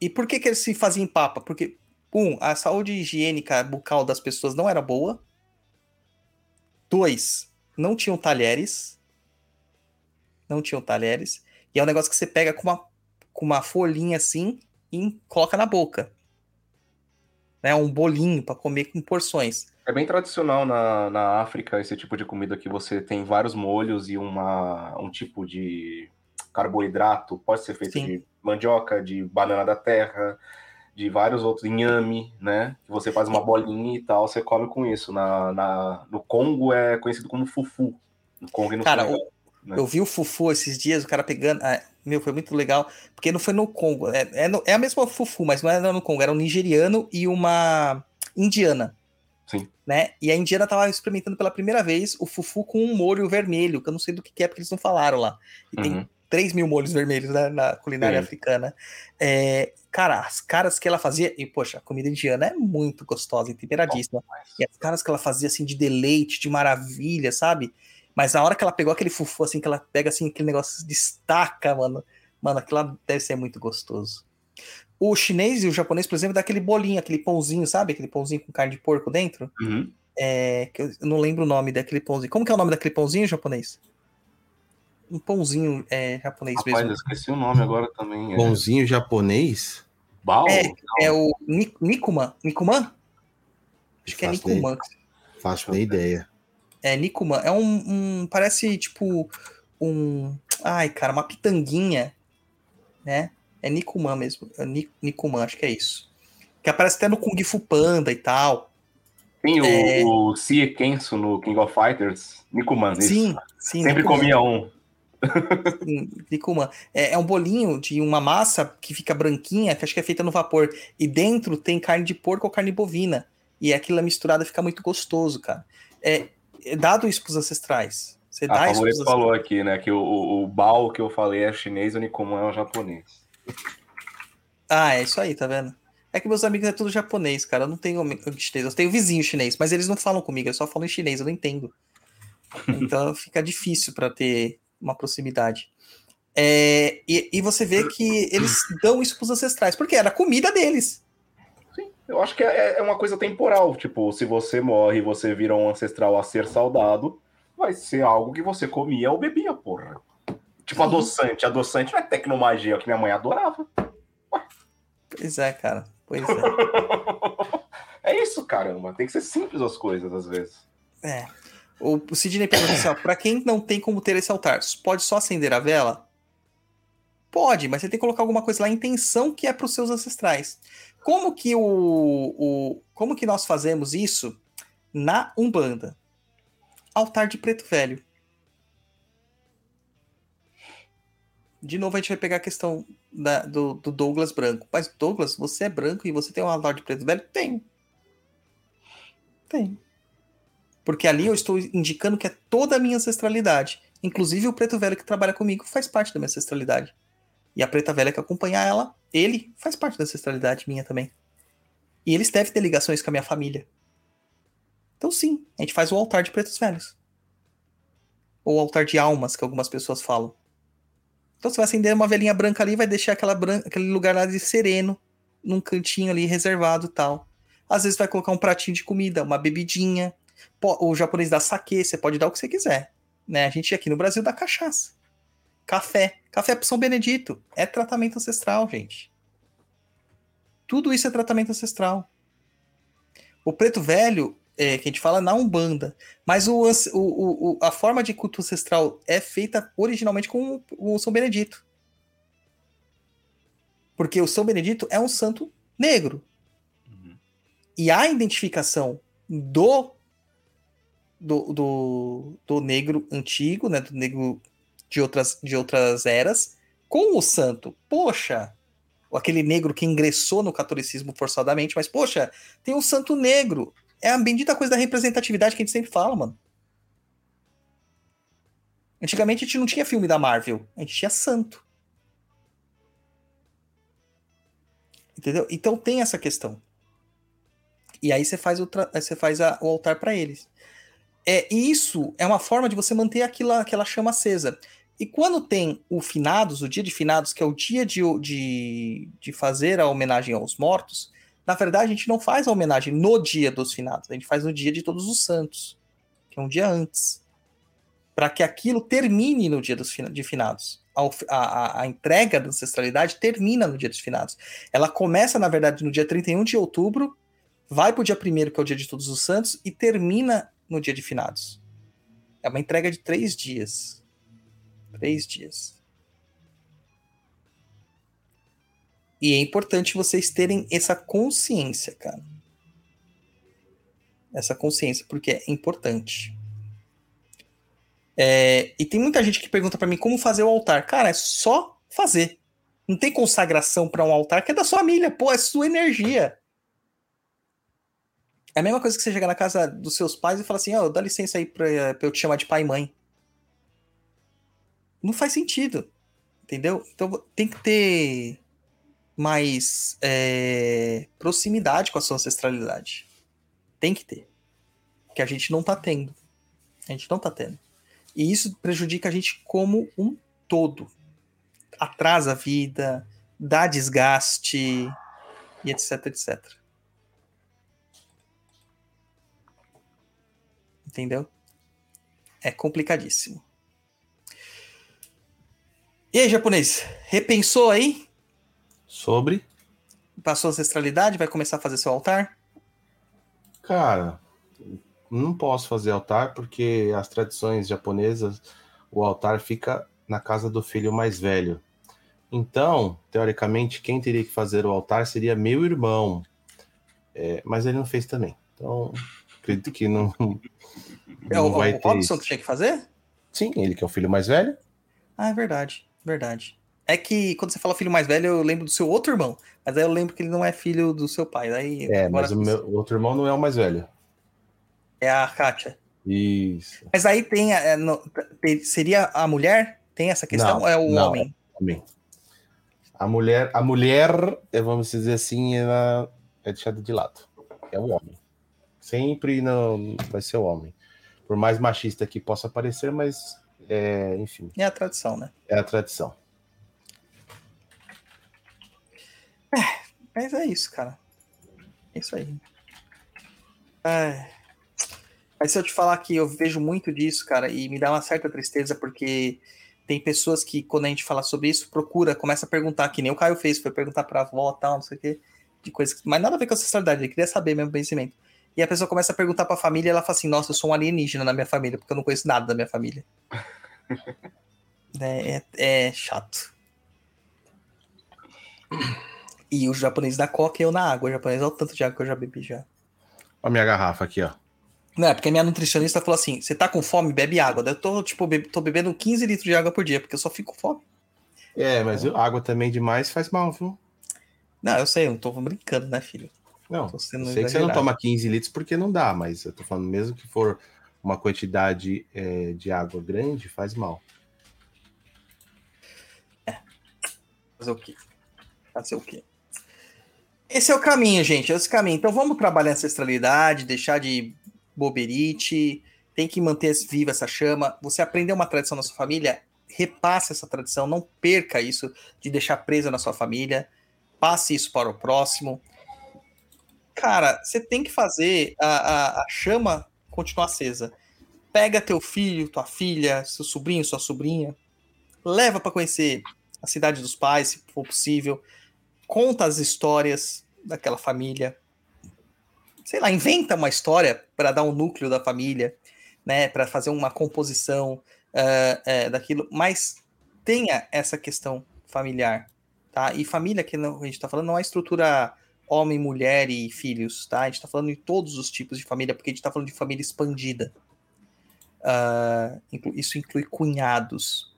E por que, que eles se faziam papa? Porque, um, a saúde higiênica bucal das pessoas não era boa. Dois, não tinham talheres. Não tinham talheres. E é um negócio que você pega com uma, com uma folhinha assim e coloca na boca. né? Um bolinho para comer com porções. É bem tradicional na, na África esse tipo de comida que você tem vários molhos e uma, um tipo de carboidrato. Pode ser feito Sim. de mandioca, de banana da terra, de vários outros, inhame, né? Que você faz uma bolinha e tal, você come com isso. Na, na, no Congo é conhecido como fufu. No Congo e no Cara, Senegal. né? Eu vi o Fufu esses dias, o cara pegando. ah, meu, foi muito legal, porque não foi no Congo. É, é, no- é a mesma Fufu, mas não era no Congo, era um nigeriano e uma indiana. Sim. Né? E a indiana tava experimentando pela primeira vez o Fufu com um molho vermelho, que eu não sei do que, que é, porque eles não falaram lá. E tem Uhum. 3 mil molhos vermelhos né, na culinária Sim. africana. É, cara, as caras que ela fazia. E, poxa, a comida indiana é muito gostosa e temperadíssima. E as caras que ela fazia assim de deleite, de maravilha, sabe? Mas na hora que ela pegou aquele fufu, assim, que ela pega assim, aquele negócio destaca, mano. Mano, aquilo lá deve ser muito gostoso. O chinês e o japonês, por exemplo, dá aquele bolinho, aquele pãozinho, sabe? Aquele pãozinho com carne de porco dentro. Uhum. É, que eu não lembro o nome daquele pãozinho. Como que é o nome daquele pãozinho japonês? Um pãozinho é, japonês Rapaz, eu mesmo. esqueci o nome agora também. É Pãozinho japonês? Bao? É, É o Ni- Nikuman? Nikuman? Acho que é Nikuman. Faço nem ideia. É, Nikuman. É um, um- Parece tipo um. Ai, cara, uma pitanguinha. Né? É Nikuman mesmo. É Ni- Nikuman, acho que é isso. Que aparece até no Kung Fu Panda e tal. Tem o, É. o Sie Kensu no King of Fighters. Nikuman, isso. Sim, sim. Sempre Nikuman. comia um. Sim. É, é um bolinho de uma massa que fica branquinha, que acho que é feita no vapor. E dentro tem carne de porco ou carne bovina. E aquilo misturado fica muito gostoso, cara. É, é dado isso pros ancestrais. Você A dá isso pros favorita falou aqui, né? Que o, o, o Bao que eu falei é chinês, o Nikuman é o japonês. Ah, é isso aí, tá vendo? É que meus amigos é tudo japonês, cara. Eu não tenho chinês. Eu tenho vizinho chinês, mas eles não falam comigo, eles só falam em chinês, eu não entendo. Então fica difícil pra ter uma proximidade. É, e, e você vê que eles dão isso pros ancestrais, porque era a comida deles. Sim, eu acho que é, é uma coisa temporal. Tipo, se você morre e você vira um ancestral a ser saudado, vai ser algo que você comia ou bebia, porra. Tipo, Sim. adoçante. Adoçante não é tecnomagia que minha mãe adorava. Pois é, cara. Pois é. é isso, caramba. Tem que ser simples as coisas, às vezes. É. O, Sidney pergunta assim, pra quem não tem como ter esse altar, pode só acender a vela? Pode, mas você tem que colocar alguma coisa lá, a intenção que é para os seus ancestrais. Como que o, o como que nós fazemos isso na Umbanda? Altar de preto velho. De novo a gente vai pegar a questão da- do, do Douglas branco. Mas Douglas, você é branco e você tem um altar de preto velho? Tenho. Tenho. Porque ali eu estou indicando que é toda a minha ancestralidade. Inclusive o preto velho que trabalha comigo faz parte da minha ancestralidade. E a preta velha que acompanha ela, ele faz parte da ancestralidade minha também. E eles devem ter ligações com a minha família. Então sim, a gente faz o altar de pretos velhos. Ou altar de almas, que algumas pessoas falam. Então você vai acender uma velhinha branca ali, vai deixar aquela aquele lugar lá de sereno, num cantinho ali reservado tal. Às vezes vai colocar um pratinho de comida, uma bebidinha. O japonês dá saque, você pode dar o que você quiser. Né? A gente aqui no Brasil dá cachaça. Café. Café pro São Benedito. É tratamento ancestral, gente. Tudo isso é tratamento ancestral. O preto velho, é, que a gente fala na Umbanda. Mas o, o- o- a forma de culto ancestral é feita originalmente com o, o São Benedito. Porque o São Benedito é um santo negro. E a identificação do do, do, do negro antigo, né, do negro de outras, de outras eras, com o santo. Poxa, aquele negro que ingressou no catolicismo forçadamente, mas poxa, tem um santo negro. É a bendita coisa da representatividade que a gente sempre fala, mano. Antigamente a gente não tinha filme da Marvel, a gente tinha santo. Entendeu? Então tem essa questão. E aí você faz o, você faz a- o altar para eles. É, e isso é uma forma de você manter aquilo, aquela chama acesa. E quando tem o finados, o dia de finados, que é o dia de, de, de fazer a homenagem aos mortos, na verdade a gente não faz a homenagem no dia dos finados, a gente faz no dia de todos os santos, que é um dia antes. Para que aquilo termine no dia dos de finados. A, a, a- entrega da ancestralidade termina no dia dos finados. Ela começa, na verdade, no dia 31 de outubro, vai pro dia primeiro, que é o dia de Todos os Santos, e termina no dia de finados. É uma entrega de três dias. Três dias. E é importante vocês terem essa consciência, cara. Essa consciência, porque é importante. É, e tem muita gente que pergunta pra mim como fazer o altar. Cara, é só fazer. Não tem consagração pra um altar que é da sua família, pô, é sua energia. É a mesma coisa que você chegar na casa dos seus pais e falar assim: ó, dá licença aí pra, pra eu te chamar de pai e mãe. Não faz sentido. Entendeu? Então tem que ter mais é, proximidade com a sua ancestralidade. Tem que ter. Que a gente não tá tendo. A gente não tá tendo. E isso prejudica a gente como um todo. Atrasa a vida, dá desgaste e etc, etc. Entendeu? É complicadíssimo. E aí, japonês? Repensou aí? Sobre? Passou a ancestralidade? Vai começar a fazer seu altar? Cara, não posso fazer altar porque as tradições japonesas, o altar fica na casa do filho mais velho. Então, teoricamente, quem teria que fazer o altar seria meu irmão. É, mas ele não fez também. Então, acredito que não, É o, vai o. Robson isso. que tinha que fazer? Sim, ele que é o filho mais velho. Ah, é verdade. Verdade. É que quando você fala filho mais velho, eu lembro do seu outro irmão. Mas aí eu lembro que ele não é filho do seu pai. Daí, É, agora mas o meu o outro irmão não é o mais velho. é a Kátia. Isso. Mas aí tem, a- é, no- seria a mulher? Tem essa questão? Não, ou é o não. homem? Também. A mulher, a mulher, vamos dizer assim, ela é deixada de lado. É o homem. Sempre não vai ser o homem. Por mais machista que possa parecer, mas é, enfim, É a tradição, né? é a tradição. Mas é isso, cara. É isso aí. É. Mas se eu te falar que eu vejo muito disso, cara, e me dá uma certa tristeza, porque tem pessoas que, quando a gente fala sobre isso, procura, começa a perguntar, que nem o Caio fez, foi perguntar pra avó tal, não sei o quê, de coisas que. Mas nada a ver com a ancestralidade, ele queria saber mesmo o pensamento. E a pessoa começa a perguntar pra família e ela fala assim: Nossa, eu sou um alienígena na minha família, porque eu não conheço nada da minha família. é, é, é chato. E o japonês na coca e eu na água. O japonês, olha o tanto de água que eu já bebi já. Olha a minha garrafa aqui, ó. Não, é porque a minha nutricionista falou assim: você tá com fome, bebe água. Daí Eu tô, tipo, be- tô bebendo 15 litros de água por dia, porque eu só fico com fome. É, mas água também demais faz mal, viu? Não, eu sei, eu não tô brincando, né, filho? Não, eu sei que você não toma 15 litros porque não dá, mas eu tô falando mesmo que for uma quantidade é, de água grande, faz mal. Fazer o quê? Fazer o quê? Esse é o caminho, gente. Esse é o caminho. Então vamos trabalhar a ancestralidade, deixar de boberite, tem que manter viva essa chama. Você aprendeu uma tradição na sua família, repasse essa tradição, não perca isso de deixar presa na sua família, passe isso para o próximo. Cara, você tem que fazer a, a, a chama continuar acesa. Pega teu filho, tua filha, seu sobrinho, sua sobrinha, leva para conhecer a cidade dos pais, se for possível, conta as histórias daquela família, sei lá, inventa uma história para dar um núcleo da família, né, para fazer uma composição eh, eh, daquilo, mas tenha essa questão familiar, tá? E família que a gente está falando não é estrutura homem, mulher e filhos, tá? A gente está falando de todos os tipos de família, porque a gente está falando de família expandida. Inclu- isso inclui cunhados,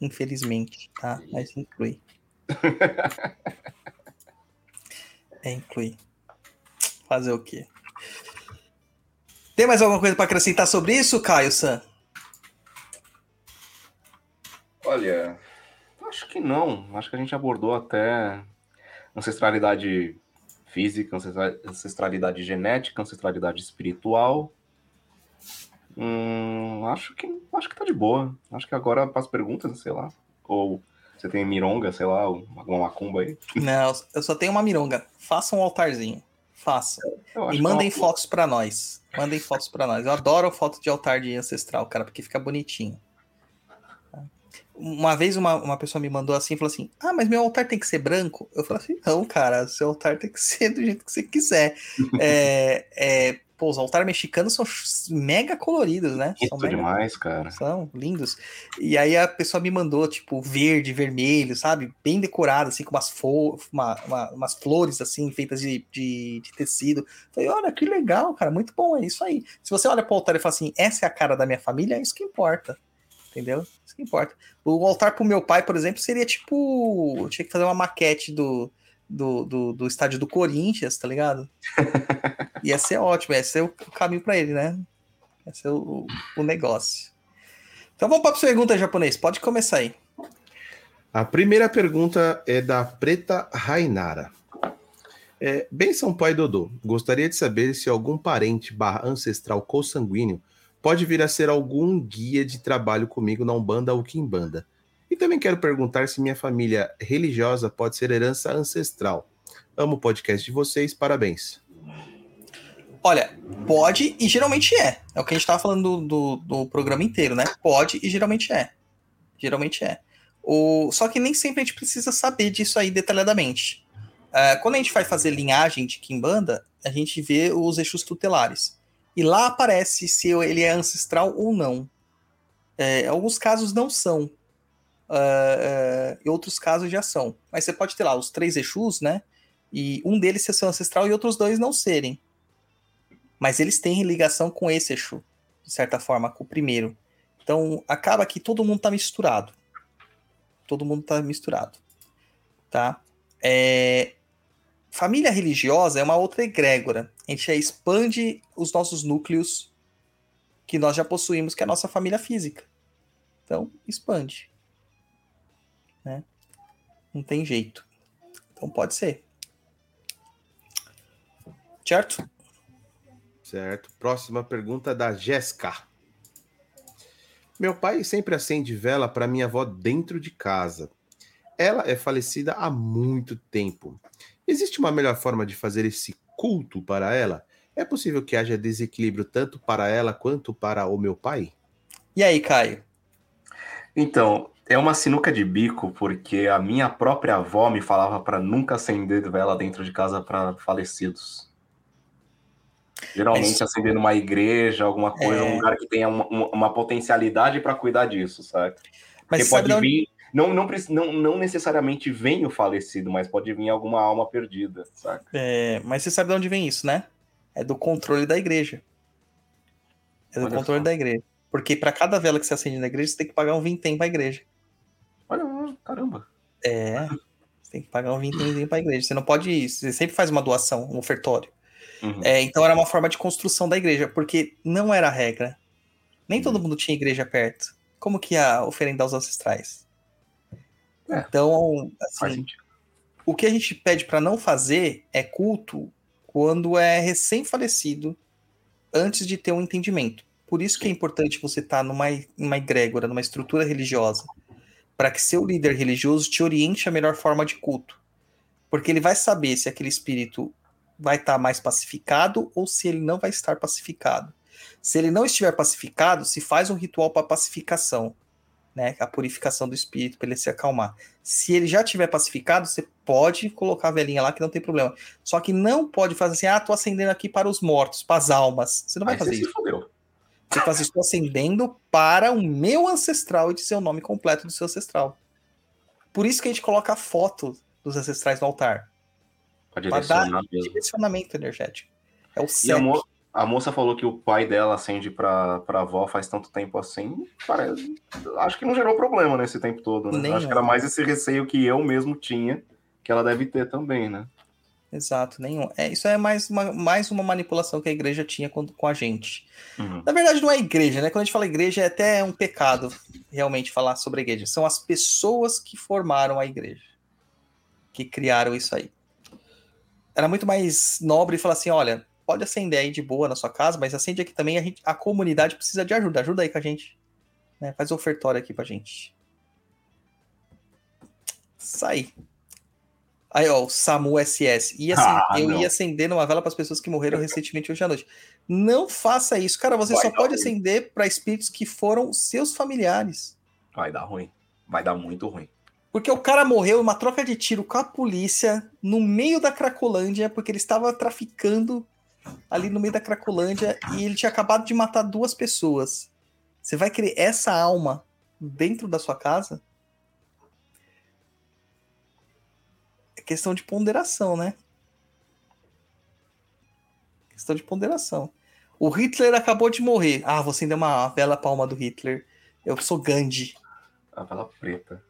infelizmente, tá? Mas inclui. É, inclui. Fazer o quê? Tem mais alguma coisa para acrescentar sobre isso, Caio San? Olha, acho que não. Acho que a gente abordou até ancestralidade física, ancestra- ancestralidade genética, ancestralidade espiritual. Hum, acho que acho que tá de boa. Acho que agora para as perguntas, sei lá. Ou você tem mironga, sei lá, alguma macumba aí. Não, eu só tenho uma mironga. Façam um altarzinho. Eu acho E mandem é uma- fotos para nós. Mandem fotos para nós. Eu adoro foto de altar de ancestral, cara, porque fica bonitinho. Uma vez uma, uma pessoa me mandou assim, falou assim: Ah, mas meu altar tem que ser branco? Eu falei assim: Não, cara, seu altar tem que ser do jeito que você quiser. é, é, pô, os altares mexicanos são mega coloridos, né? São Isso mega- demais, cara. São lindos. E aí a pessoa me mandou, tipo, verde, vermelho, sabe? Bem decorado, assim, com umas, fo uma- uma- umas flores, assim, feitas de, de, de tecido. Falei, olha, que legal, cara, muito bom, é isso aí. Se você olha pro altar e fala assim, essa é a cara da minha família, é isso que importa. Entendeu? Que importa. O altar pro meu pai, por exemplo, seria tipo. Eu tinha que fazer uma maquete do, do, do, do estádio do Corinthians, tá ligado? Ia ser ótimo, ia ser o caminho pra ele, né? Ia ser o, o negócio. Então vamos para a pergunta japonês. Pode começar aí. A primeira pergunta é da Preta Rainara. É, Benção Pai Dodô, gostaria de saber se algum parente barra ancestral consanguíneo pode vir a ser algum guia de trabalho comigo na Umbanda ou Quimbanda. E também quero perguntar se minha família religiosa pode ser herança ancestral. Amo o podcast de vocês, parabéns. Olha, pode e geralmente é. É o que a gente estava falando do, do, do programa inteiro, né? Pode e geralmente é. Geralmente é. O... Só que nem sempre a gente precisa saber disso aí detalhadamente. É, quando a gente vai fazer linhagem de Kimbanda, a gente vê os eixos tutelares. E lá aparece se ele é ancestral ou não. É, alguns casos não são. É, é, e outros casos já são. Mas você pode ter lá os três Exus, né? E um deles ser seu ancestral e outros dois não serem. Mas eles têm ligação com esse Exu, de certa forma, com o primeiro. Então acaba que todo mundo tá misturado. Todo mundo tá misturado. Tá? É, Família religiosa é uma outra egrégora. A gente expande os nossos núcleos que nós já possuímos, que é a nossa família física. Então, expande. Né? Não tem jeito. Então pode ser. Certo? Certo. Próxima pergunta da Jéssica. Meu pai sempre acende vela para minha avó dentro de casa. Ela é falecida há muito tempo. Existe uma melhor forma de fazer esse culto para ela? É possível que haja desequilíbrio tanto para ela quanto para o meu pai? E aí, Caio? Então, é uma sinuca de bico, porque a minha própria avó me falava para nunca acender vela dentro de casa para falecidos. Geralmente acender numa igreja, alguma coisa, É. um lugar que tenha uma, uma- potencialidade para cuidar disso, sabe? Mas Porque pode de onde... não, não, não, não necessariamente vem o falecido, mas pode vir alguma alma perdida, sabe? É, mas você sabe de onde vem isso, né? É do controle da igreja. É do Olha controle só. da igreja. Porque para cada vela que você acende na igreja, você tem que pagar um vintém pra igreja. Olha, caramba. É. Você tem que pagar um vintemzinho pra igreja. Você não pode. Você sempre faz uma doação, um ofertório. Uhum. É, então era uma forma de construção da igreja, porque não era a regra. Nem Uhum. todo mundo tinha igreja perto. Como que ia oferendar os ancestrais? É. Então, assim, o que a gente pede para não fazer é culto quando é recém-falecido, antes de ter um entendimento. Por isso que é importante você estar numa, numa egrégora, numa estrutura religiosa, para que seu líder religioso te oriente a melhor forma de culto. Porque ele vai saber se aquele espírito vai estar mais pacificado ou se ele não vai estar pacificado. Se ele não estiver pacificado, se faz um ritual para pacificação, né? A purificação do espírito para ele se acalmar. Se ele já tiver pacificado, você pode colocar a velhinha lá que não tem problema. Só que não pode fazer assim, ah, tô acendendo aqui para os mortos, para as almas. Você não vai Aí fazer você isso. se fodeu. Você faz isso acendendo para o meu ancestral e dizer o nome completo do seu ancestral. Por isso que a gente coloca a foto dos ancestrais no altar. Pra dar mesmo. direcionamento energético. É o E a, moça falou que o pai dela acende pra, pra avó faz tanto tempo assim. Parece, acho que não gerou problema nesse tempo todo, né? Nenhum. Acho que era mais esse receio que eu mesmo tinha, que ela deve ter também, né? Exato, nenhum. É, isso é mais uma, mais uma manipulação que a igreja tinha com, com a gente. Uhum. Na verdade, não é igreja, né? Quando a gente fala igreja, é até um pecado realmente falar sobre a igreja. São as pessoas que formaram a igreja, que criaram isso aí. Era muito mais nobre falar assim: olha, pode acender aí de boa na sua casa, mas acende aqui também. A, gente, a comunidade precisa de ajuda. Ajuda aí com a gente. Né? Faz ofertório aqui pra gente. Isso aí. Ó, o SAMU SS. Ia acen- Ah, eu não. ia acender uma vela para as pessoas que morreram recentemente hoje à noite. Não faça isso, cara. Você Vai só pode ruim. acender para espíritos que foram seus familiares. Vai dar ruim. vai dar muito ruim. Porque o cara morreu em uma troca de tiro com a polícia no meio da Cracolândia, porque ele estava traficando ali no meio da Cracolândia e ele tinha acabado de matar duas pessoas. Você vai querer essa alma dentro da sua casa? É questão de ponderação, né? Questão de ponderação. O Hitler acabou de morrer. Ah, você ainda é uma vela palma do Hitler. Eu sou Gandhi. A vela preta.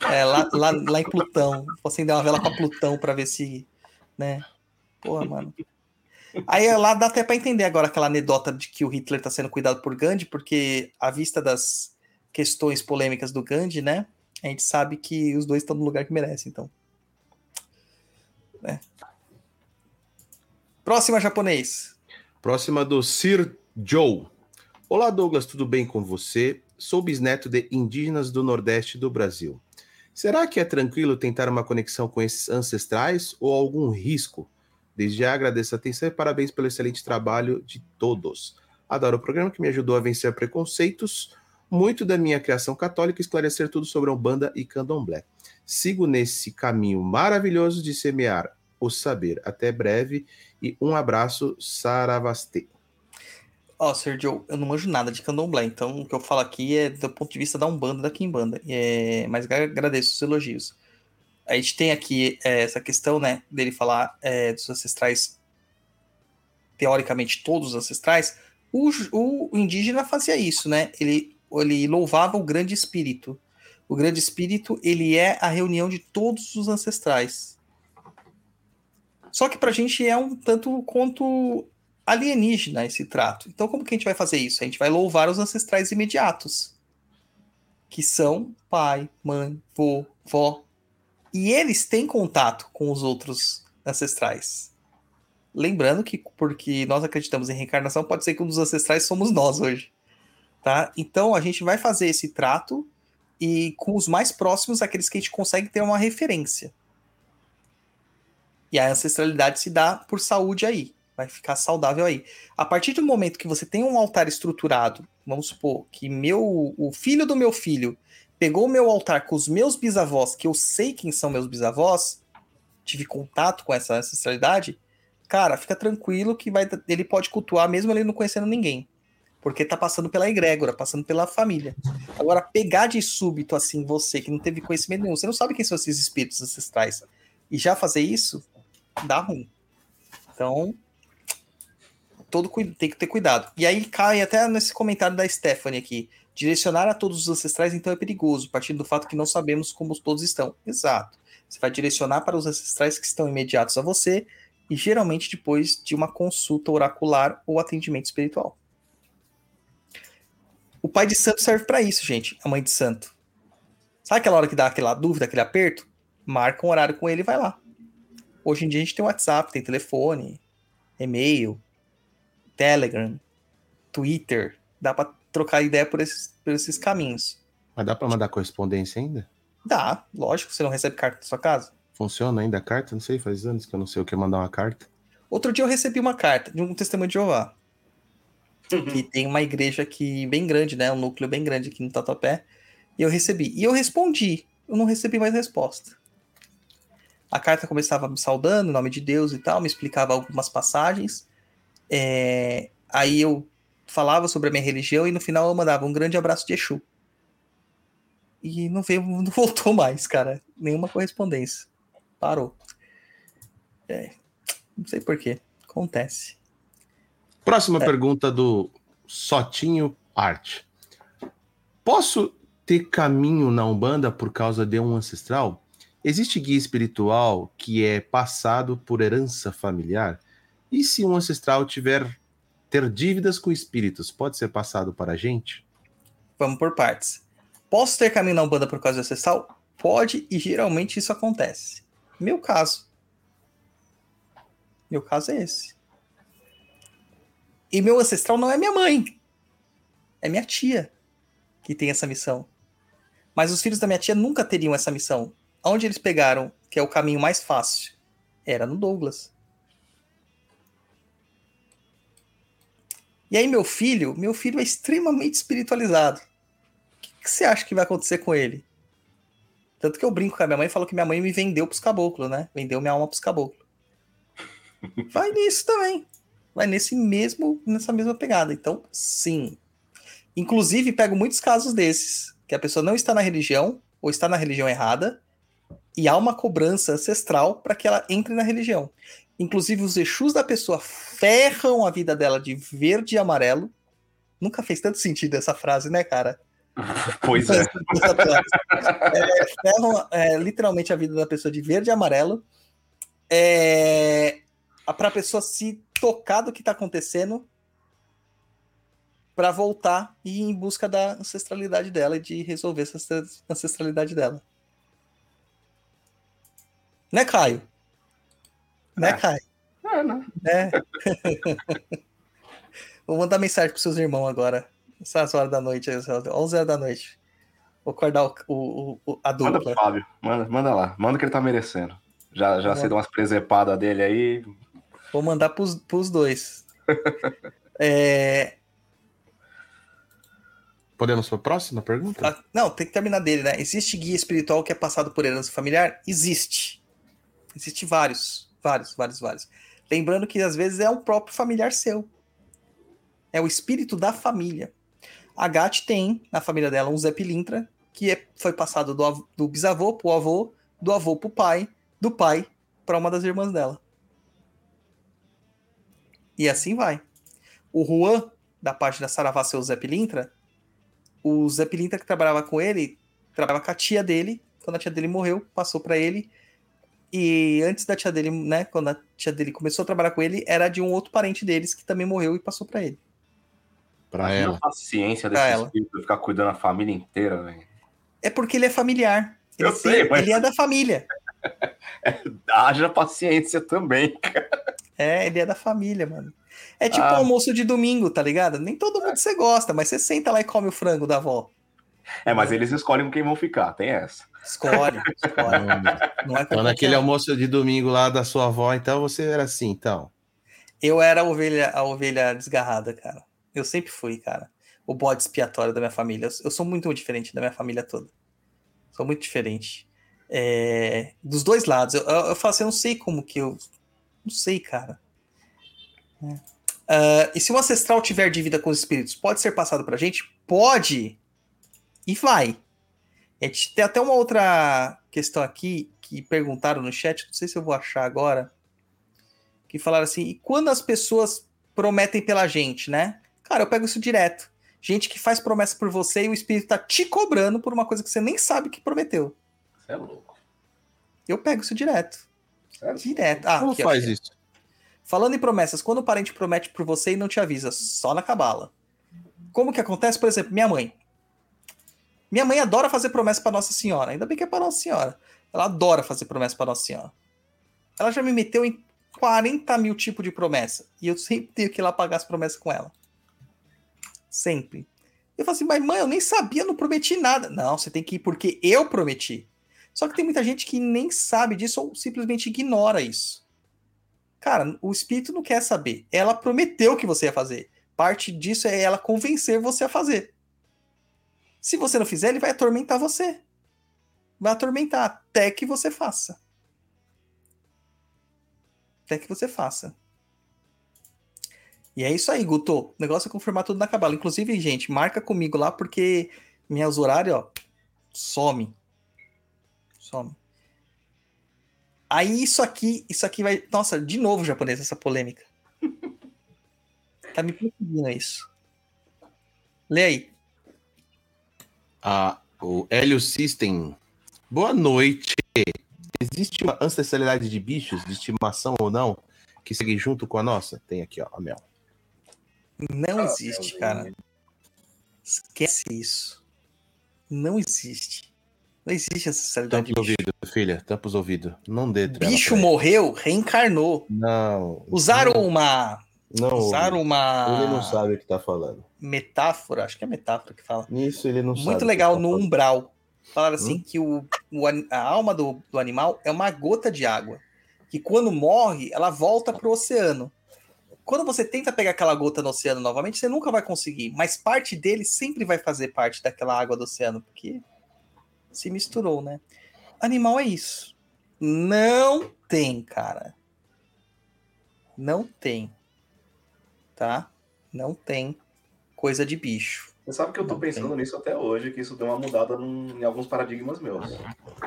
É, lá, lá, lá em Plutão. Vou acender uma vela pra Plutão pra ver se. Né? Porra, mano. Aí lá dá até pra entender agora aquela anedota de que o Hitler tá sendo cuidado por Gandhi, porque à vista das questões polêmicas do Gandhi, né? A gente sabe que os dois estão no lugar que merecem, então. É. Próxima japonês. Próxima do Sir Joe. Olá, Douglas, tudo bem com você? Sou bisneto de indígenas do Nordeste do Brasil. Será que é tranquilo tentar uma conexão com esses ancestrais ou algum risco? Desde já agradeço a atenção e parabéns pelo excelente trabalho de todos. Adoro o programa que me ajudou a vencer preconceitos, muito da minha criação católica esclarecer tudo sobre a Umbanda e Candomblé. Sigo nesse caminho maravilhoso de semear o saber. Até breve e um abraço, Saravastê. Ó, Sergio, eu não manjo nada de candomblé, então o que eu falo aqui é do ponto de vista da Umbanda, da Kimbanda. É, mas gra- agradeço os elogios. A gente tem aqui é, essa questão, né, dele falar é, dos ancestrais, teoricamente todos os ancestrais. O, o indígena fazia isso, né? Ele, ele louvava o grande espírito. O grande espírito, ele é a reunião de todos os ancestrais. Só que pra gente é um tanto quanto alienígena esse trato. Então, como que a gente vai fazer isso? A gente vai louvar os ancestrais imediatos, que são pai, mãe, vô, vó. E eles têm contato com os outros ancestrais. Lembrando que, porque nós acreditamos em reencarnação, pode ser que um dos ancestrais somos nós hoje. Tá? Então, a gente vai fazer esse trato e com os mais próximos, aqueles que a gente consegue ter uma referência. E a ancestralidade se dá por saúde aí vai ficar saudável aí. A partir do momento que você tem um altar estruturado, vamos supor que meu, o filho do meu filho pegou o meu altar com os meus bisavós, que eu sei quem são meus bisavós, tive contato com essa ancestralidade, cara, fica tranquilo que vai, ele pode cultuar mesmo ele não conhecendo ninguém. Porque tá passando pela egrégora, passando pela família. Agora, pegar de súbito assim você, que não teve conhecimento nenhum, você não sabe quem são esses espíritos ancestrais, e já fazer isso, dá ruim. Então, todo tem que ter cuidado. E aí cai até nesse comentário da Stephanie aqui. Direcionar a todos os ancestrais, então, é perigoso, partindo do fato que não sabemos como todos estão. Exato. Você vai direcionar para os ancestrais que estão imediatos a você, e geralmente depois de uma consulta oracular ou atendimento espiritual. O pai de santo serve para isso, gente. A mãe de santo. Sabe aquela hora que dá aquela dúvida, aquele aperto? Marca um horário com ele e vai lá. Hoje em dia a gente tem WhatsApp, tem telefone, e-mail, Telegram, Twitter. Dá pra trocar ideia por esses, por esses caminhos. Mas dá para mandar correspondência ainda? Dá, lógico, você não recebe carta na sua casa. Funciona ainda a carta? Não sei, faz anos que eu não sei o que é mandar uma carta. Outro dia eu recebi uma carta de um testemunho de Jeová. Que tem uma igreja aqui bem grande, né? Um núcleo bem grande aqui no Tatuapé. E eu recebi. E eu respondi. Eu não recebi mais resposta. A carta começava me saudando, em nome de Deus e tal, me explicava algumas passagens. É, Aí eu falava sobre a minha religião e no final eu mandava um grande abraço de Exu. E não veio, não voltou mais, cara. Nenhuma correspondência. Parou. É, não sei porquê. Acontece. Próxima pergunta do Sotinho Art. Posso ter caminho na Umbanda por causa de um ancestral? Existe guia espiritual que é passado por herança familiar? E se um ancestral tiver ter dívidas com espíritos, pode ser passado para a gente? Vamos por partes. Posso ter caminho na Umbanda por causa do ancestral? Pode, e geralmente isso acontece. Meu caso. Meu caso é esse. E meu ancestral não é minha mãe. É minha tia que tem essa missão. Mas os filhos da minha tia nunca teriam essa missão. Onde eles pegaram, que é o caminho mais fácil? Era no Douglas. E aí, meu filho, meu filho é extremamente espiritualizado. O que, que você acha que vai acontecer com ele? Tanto que eu brinco com a minha mãe e falo que minha mãe me vendeu pros caboclos, né? Vendeu minha alma pros caboclos. Vai nisso também. Vai nesse mesmo, nessa mesma pegada. Então, sim. Inclusive, pego muitos casos desses, que a pessoa não está na religião, ou está na religião errada, e há uma cobrança ancestral para que ela entre na religião. Inclusive, os Exus da pessoa ferram a vida dela de verde e amarelo. Nunca fez tanto sentido essa frase, né, cara? Pois é. É, ferram é, literalmente a vida da pessoa de verde e amarelo. É, para a pessoa se tocar do que está acontecendo para voltar e ir em busca da ancestralidade dela e de resolver essa ancestralidade dela. Né, Caio? Né, É. Caio? É, né? Né? Vou mandar mensagem pros seus irmãos agora. Essas horas da noite, 11 horas da noite. Vou acordar o, o- o- a Manda pro dupla. Fábio. Manda, manda lá. Manda que ele tá merecendo. Já, já sei dar umas presepadas dele aí. Vou mandar pros, pros dois. É, Podemos para a próxima pergunta? Ah, Não, tem que terminar dele, né? Existe guia espiritual que é passado por herança familiar? Existe. Existe vários, vários, vários, vários. Lembrando que às vezes é um próprio familiar seu. É o espírito da família. A Gat tem na família dela um Zé Pilintra, que é- foi passado do, do bisavô pro avô, do avô pro pai, do pai para uma das irmãs dela. E assim vai. O Juan, da parte da Saravá, seu Zé Pilintra, o Zé Pilintra que trabalhava com ele, trabalhava com a tia dele. Quando a tia dele morreu, passou pra ele. E antes da tia dele, né, quando a tia dele começou a trabalhar com ele, era de um outro parente deles que também morreu e passou pra ele. Para Imagina ela. a paciência Pra desse ela. espírito ficar cuidando da família inteira, velho. É porque ele é familiar. Ele, Eu sei, mas- ele é da família. Haja paciência também. É, ele é da família, mano. É tipo Ah. almoço de domingo, tá ligado? Nem todo mundo você gosta, mas você senta lá e come o frango da avó. É, mas eles escolhem com quem vão ficar, tem essa. Escolhe, escolhe. Não é Então, naquele um. almoço de domingo lá da sua avó, então você era assim, então. Eu era a ovelha, a ovelha desgarrada, cara. Eu sempre fui, cara. O bode expiatório da minha família. Eu, sou muito diferente da minha família toda. Sou muito diferente. É, dos dois lados. Eu, eu, eu falo assim, eu não sei como que eu. Não sei, cara. É. Ah, e se o ancestral tiver dívida com os espíritos, pode ser passado pra gente? Pode! E vai. Gente tem até uma outra questão aqui que perguntaram no chat, não sei se eu vou achar agora que falaram assim, e quando as pessoas prometem pela gente, né? Cara, eu pego isso direto. Gente que faz promessa por você e o espírito tá te cobrando por uma coisa que você nem sabe que prometeu. Você é louco. Eu pego isso direto. Sério? Direto. Ah, Como aqui, faz isso? Falando em promessas, quando o parente promete por você e não te avisa, só na cabala. Como que acontece? Por exemplo, minha mãe. Minha mãe adora fazer promessa para Nossa Senhora. Ainda bem que é para Nossa Senhora. Ela adora fazer promessa para Nossa Senhora. Ela já me meteu em 40 mil tipos de promessa. E eu sempre tenho que ir lá pagar as promessas com ela. Sempre. Eu falo assim, mas mãe, eu nem sabia, não prometi nada. Não, você tem que ir porque eu prometi. Só que tem muita gente que nem sabe disso ou simplesmente ignora isso. Cara, o espírito não quer saber. Ela prometeu que você ia fazer. Parte disso é ela convencer você a fazer. Se você não fizer, ele vai atormentar você. Vai atormentar até que você faça. Até que você faça. E é isso aí, Guto. O negócio é confirmar tudo na cabala. Inclusive, gente, marca comigo lá porque meus horários, ó, some. Some. Aí isso aqui, isso aqui vai. Nossa, de novo, japonês, essa polêmica. tá me perseguindo isso. Lê aí. Ah, o Hélio System. Boa noite. Existe uma ancestralidade de bichos, de estimação ou não, que segue junto com a nossa? Tem aqui, ó, a Mel. Não existe, cara. Esquece isso. Não existe. Não existe ancestralidade Tampa de bicho. ouvidos, filha. Tampa os ouvidos. Não dê Bicho morreu, reencarnou. Não. Usaram não, uma. Não, Usaram uma Ele não sabe o que tá falando. metáfora, acho que é metáfora que fala. Nisso ele não sabe. o Muito legal tá no umbral. Falaram assim Hum? que o, o a alma do, do animal é uma gota de água. Que quando morre, ela volta pro oceano. Quando você tenta pegar aquela gota no oceano novamente, você nunca vai conseguir. Mas parte dele sempre vai fazer parte daquela água do oceano, porque se misturou, né? animal é isso. Não tem, cara. Não tem. Tá? Não tem coisa de bicho. Você sabe que eu tô Não pensando tem. nisso até hoje, que isso deu uma mudada num- em alguns paradigmas meus.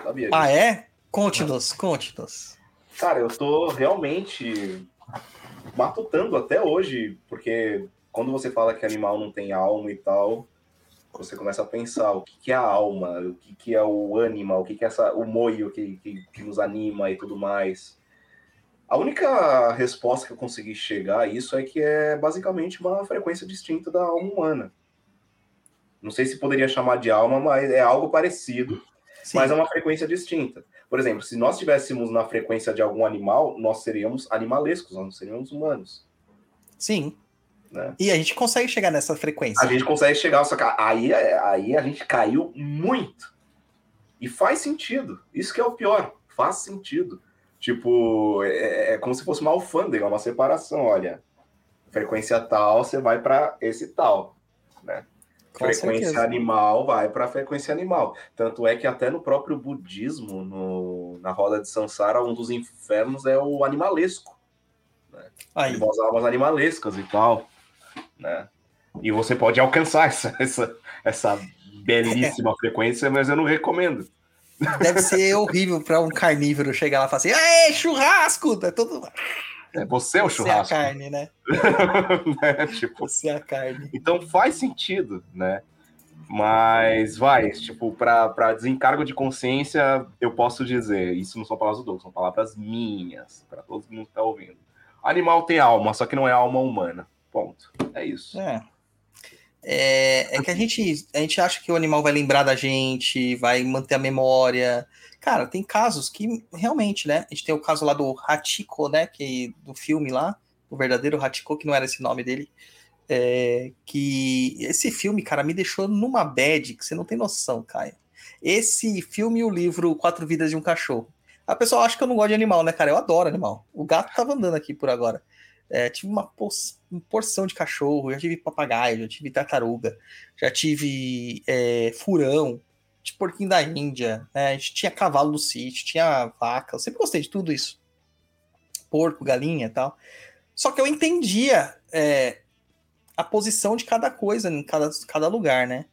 Sabia disso? Ah, é? Conte-nos, conte-nos. Cara, eu tô realmente matutando até hoje, porque quando você fala que animal não tem alma e tal, você começa a pensar o que, que é a alma, o que, que é o ânima, o que, que é essa, o moio que, que, que nos anima e tudo mais. A única resposta que eu consegui chegar a isso é que é basicamente uma frequência distinta da alma humana. Não sei se poderia chamar de alma, mas é algo parecido Sim. mas é uma frequência distinta. Por exemplo, se nós estivéssemos na frequência de algum animal, nós seríamos animalescos, nós não seríamos humanos. Sim. Né? E a gente consegue chegar nessa frequência. A gente consegue chegar, só que aí, aí a gente caiu muito. E faz sentido. Isso que é o pior. Faz sentido. Tipo, é, é como se fosse uma alfândega, uma separação. Olha, frequência tal, você vai para esse tal. Né? Com frequência certeza. animal vai para a frequência animal. Tanto é que até no próprio budismo, no, na roda de Sansara, um dos infernos é o animalesco. Aí. Ele as almas animalescas e tal. Né? E você pode alcançar essa, essa, essa belíssima frequência, mas eu não recomendo. Deve ser horrível para um carnívoro chegar lá e falar assim: Aê, churrasco! Tá todo. É, você é o Você é a churrasco. carne, né? né? Tipo, Você é a carne. Então faz sentido, né? Mas vai, tipo, para desencargo de consciência, eu posso dizer, isso não são palavras do Douglas, são palavras minhas, para todo mundo que tá ouvindo. Animal tem alma, só que não é alma humana. Ponto. É isso. É. É, é que a gente, a gente acha que o animal vai lembrar da gente, vai manter a memória. Cara, tem casos que realmente, né? A gente tem o caso lá do Hachiko, né? Que, do filme lá, o verdadeiro Hachiko, que não era esse nome dele. É, que esse filme, cara, me deixou numa bad que você não tem noção, Caio. Esse filme e o livro Quatro Vidas de um Cachorro. A pessoa acha que eu não gosto de animal, né, cara? Eu adoro animal. O gato tava andando aqui por agora. É, tive uma, por- uma porção de cachorro, já tive papagaio, já tive tartaruga, já tive é, furão, de porquinho da Índia, né? a gente tinha cavalo no sítio, tinha vaca, eu sempre gostei de tudo isso. Porco, galinha e tal. Só que eu entendia é, a posição de cada coisa em cada, cada lugar, né?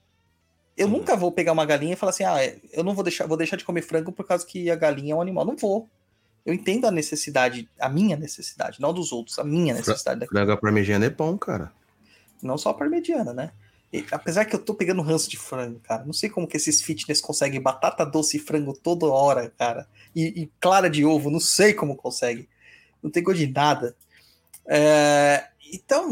Eu Sim. nunca vou pegar uma galinha e falar assim, ah, eu não vou deixar, vou deixar de comer frango por causa que a galinha é um animal. Não vou. Eu entendo a necessidade, a minha necessidade, não dos outros, a minha necessidade. da- Frango parmegiana é bom, cara. Não só a parmegiana, né? E, apesar que eu tô pegando ranço de frango, cara. Não sei como que esses fitness conseguem batata doce e frango toda hora, cara. E, e clara de ovo, não sei como consegue. Não tem gosto de nada. É, então,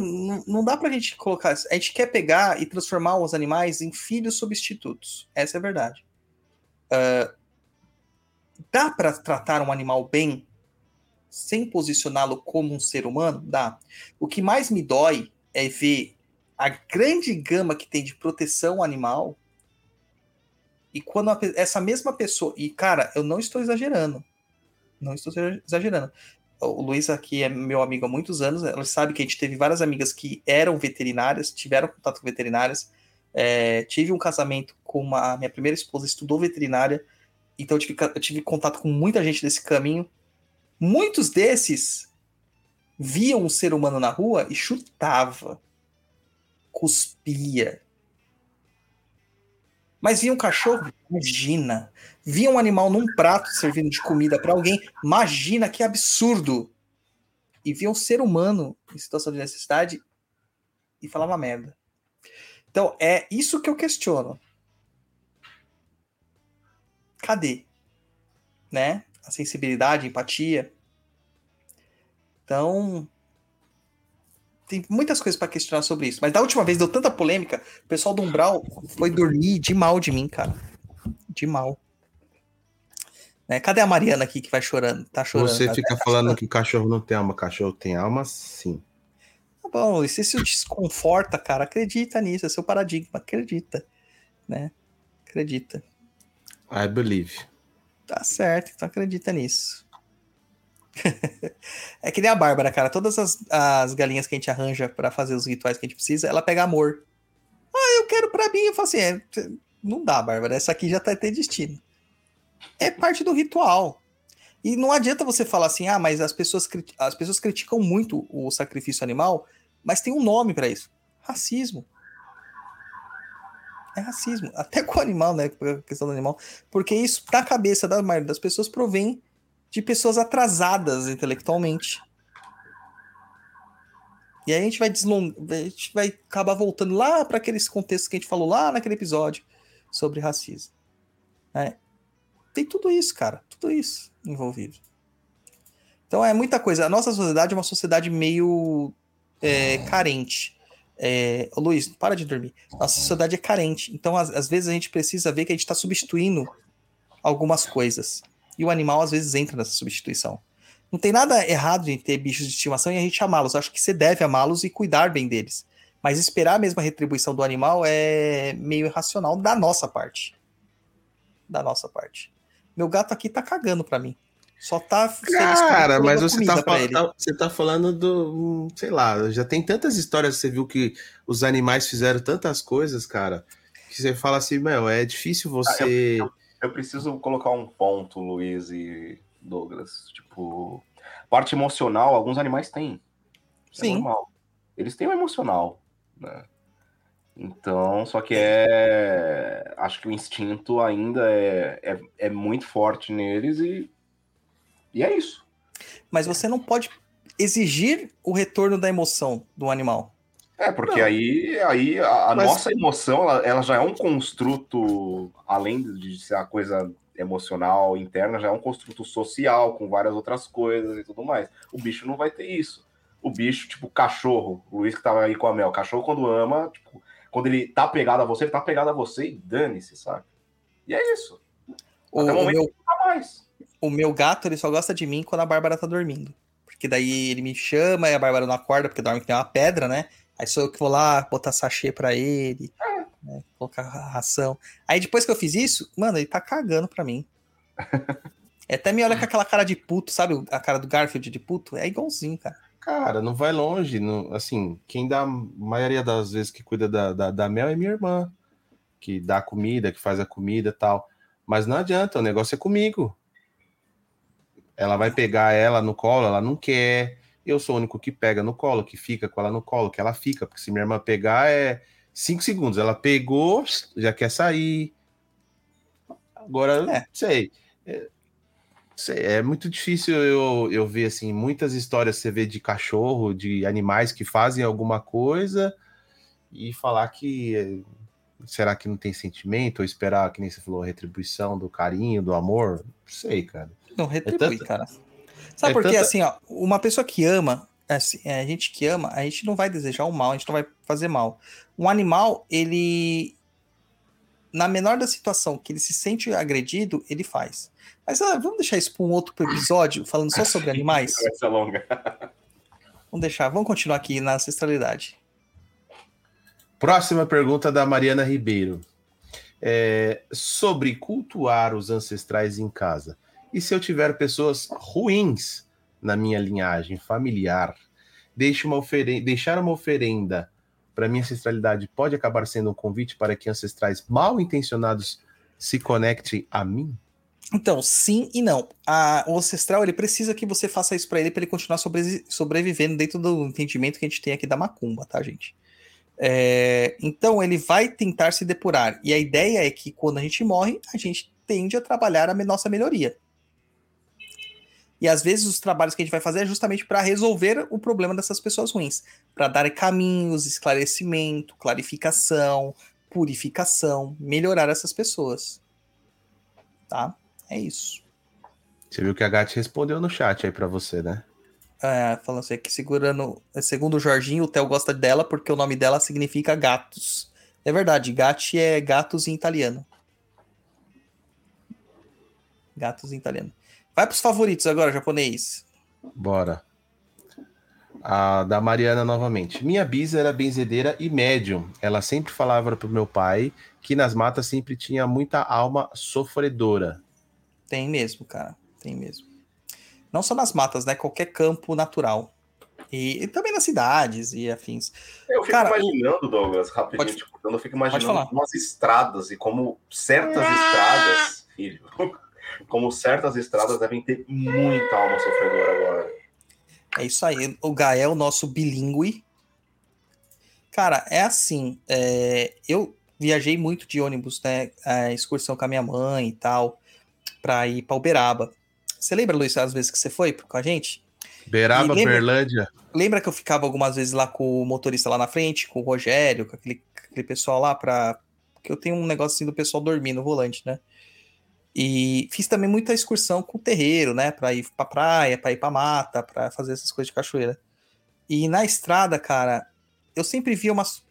não, dá pra gente colocar. A gente quer pegar e transformar os animais em filhos substitutos. Essa é a verdade. É, dá pra tratar um animal bem sem posicioná-lo como um ser humano? Dá. O que mais me dói é ver a grande gama que tem de proteção animal e quando a essa mesma pessoa e cara eu não estou exagerando não estou exa- exagerando o Luiz aqui é meu amigo há muitos anos ela sabe que a gente teve várias amigas que eram veterinárias tiveram contato com veterinárias É, tive um casamento com uma minha primeira esposa estudou veterinária então eu tive, eu tive contato com muita gente desse caminho muitos desses viam um ser humano na rua e chutava cuspia. Mas via um cachorro, imagina. Via um animal num prato servindo de comida para alguém, imagina que absurdo. E via um ser humano em situação de necessidade e falava merda. Então, é isso que eu questiono. Cadê? Né? A sensibilidade, a empatia. Então, tem muitas coisas para questionar sobre isso. Mas da última vez deu tanta polêmica, o pessoal do Umbral foi dormir de mal de mim, cara. De mal. Né? Cadê a Mariana aqui que vai chorando? Tá chorando. Você tá- fica falando que cachorro não tem alma, cachorro tem alma, sim. Tá bom, e se isso desconforta, cara, acredita nisso, é seu paradigma, acredita. Né? Acredita. I believe. Tá certo, então acredita nisso. é que nem a Bárbara, cara. Todas as, as galinhas que a gente arranja pra fazer os rituais que a gente precisa, ela pega amor. Ah, eu quero pra mim. Eu falo assim, é, não dá, Bárbara. Essa aqui já tá tem destino. É parte do ritual. E não adianta você falar assim, ah, mas as pessoas, as pessoas criticam muito o sacrifício animal, mas tem um nome para isso: racismo. É racismo. Até com o animal, né? A questão do animal. Porque isso, na cabeça da maioria das pessoas, provém de pessoas atrasadas intelectualmente. E aí a gente vai deslongar, a gente vai acabar voltando lá para aqueles contextos que a gente falou lá naquele episódio sobre racismo. né? Tem tudo isso, cara, tudo isso envolvido. Então é muita coisa. A nossa sociedade é uma sociedade meio é, carente. É, Luiz, para de dormir. Nossa sociedade é carente. Então, às, às vezes, a gente precisa ver que a gente está substituindo algumas coisas. E o animal, às vezes, entra nessa substituição. Não tem nada errado em ter bichos de estimação e a gente amá-los. Acho que você deve amá-los e cuidar bem deles. Mas esperar a mesma retribuição do animal é meio irracional da nossa parte. Da nossa parte. Meu gato aqui tá cagando pra mim. Só tá Cara, eu mas você tá, tá- você tá falando do. hum, Sei lá, já tem tantas histórias, você viu que os animais fizeram tantas coisas, cara, que você fala assim, meu, é difícil você. Eu preciso colocar um ponto, Luiz e Douglas. Tipo, parte emocional, alguns animais têm. Isso Sim. É normal. Eles têm o emocional, né? Então, só que é. Acho que o instinto ainda é, é, é muito forte neles e. E é isso. Mas você não pode exigir o retorno da emoção do animal. É, porque Não. aí, aí a, a Mas- nossa emoção, ela, ela já é um construto, além de ser uma coisa emocional interna, já é um construto social, com várias outras coisas e tudo mais. O bicho não vai ter isso. O bicho, tipo, cachorro, o Luiz que tava aí com a Mel, cachorro quando ama, tipo, quando ele tá pegado a você, ele tá pegado a você e dane-se, sabe? E é isso. O, Até o o momento meu, não tá mais. O meu gato, ele só gosta de mim quando a Bárbara tá dormindo. Porque daí ele me chama e a Bárbara não acorda, porque dorme que tem uma pedra, né? Aí sou eu que vou lá botar sachê pra ele, né? colocar ração. Aí depois que eu fiz isso, mano, ele tá cagando pra mim. É, até me olha com aquela cara de puto, sabe? A cara do Garfield de puto. É igualzinho, cara. Cara, não vai longe. Não, assim, quem dá a maioria das vezes que cuida da, da, da mel é minha irmã, que dá comida, que faz a comida e tal. Mas não adianta, o negócio é comigo. Ela vai pegar ela no colo, ela não quer. Eu sou o único que pega no colo, que fica com ela no colo, que ela fica, porque se minha irmã pegar é cinco segundos. Ela pegou, já quer sair. Agora, É. sei. É, sei, é muito difícil eu, eu ver assim, muitas histórias você vê de cachorro, de animais que fazem alguma coisa e falar que é, será que não tem sentimento, ou esperar, que nem você falou, retribuição do carinho, do amor? Não sei, cara. Não retribui, tanta- cara. Sabe é por quê? tanta- Assim, ó, uma pessoa que ama, assim, é, a gente que ama, a gente não vai desejar o mal, a gente não vai fazer mal. Um animal, ele. Na menor da situação que ele se sente agredido, ele faz. Mas ah, vamos deixar isso para um outro episódio, falando só sobre animais? Ser longa. Vamos deixar, vamos continuar aqui na ancestralidade. Próxima pergunta da Mariana Ribeiro. É, sobre cultuar os ancestrais em casa. E se eu tiver pessoas ruins na minha linhagem familiar, deixe uma oferen- deixar uma oferenda para minha ancestralidade pode acabar sendo um convite para que ancestrais mal intencionados se conectem a mim? Então, sim e não. A- o ancestral, ele precisa que você faça isso para ele, para ele continuar sobre- sobrevivendo dentro do entendimento que a gente tem aqui da macumba, tá, gente? É, então, ele vai tentar se depurar. E a ideia é que quando a gente morre, a gente tende a trabalhar a nossa melhoria. E às vezes os trabalhos que a gente vai fazer é justamente para resolver o problema dessas pessoas ruins, para dar caminhos, esclarecimento, clarificação, purificação, melhorar essas pessoas. Tá? É isso. Você viu que a Gatti respondeu no chat aí para você, né? É, falando assim, que segurando. Segundo o Jorginho, o Theo gosta dela porque o nome dela significa gatos. É verdade, gatti é gatos em italiano. Gatos em italiano. Vai pros favoritos agora, japonês. Bora. A da Mariana novamente. Minha bisa era benzedeira e médium. Ela sempre falava pro meu pai que nas matas sempre tinha muita alma sofredora. Tem mesmo, cara. Tem mesmo. Não só nas matas, né? Qualquer campo natural. E, e também nas cidades e afins. Eu fico Cara, imaginando, Douglas, rapidinho, Pode- tipo, eu fico imaginando umas estradas e como certas estradas, filho, como certas estradas devem ter muita alma sofredora agora. É isso aí. O Gael, nosso bilíngue. Cara, é assim. é, eu viajei muito de ônibus, né? A excursão com a minha mãe e tal, pra ir pra Uberaba. Você lembra, Luiz, as vezes que você foi com a gente? Beraba, E lembra- Berlândia. Lembra que eu ficava algumas vezes lá com o motorista lá na frente, com o Rogério, com aquele, aquele pessoal lá pra. Que eu tenho um negócio assim do pessoal dormir no volante, né? E fiz também muita excursão com o terreiro, né? Pra ir pra praia, pra ir pra mata, pra fazer essas coisas de cachoeira. E na estrada, cara, eu sempre via umas,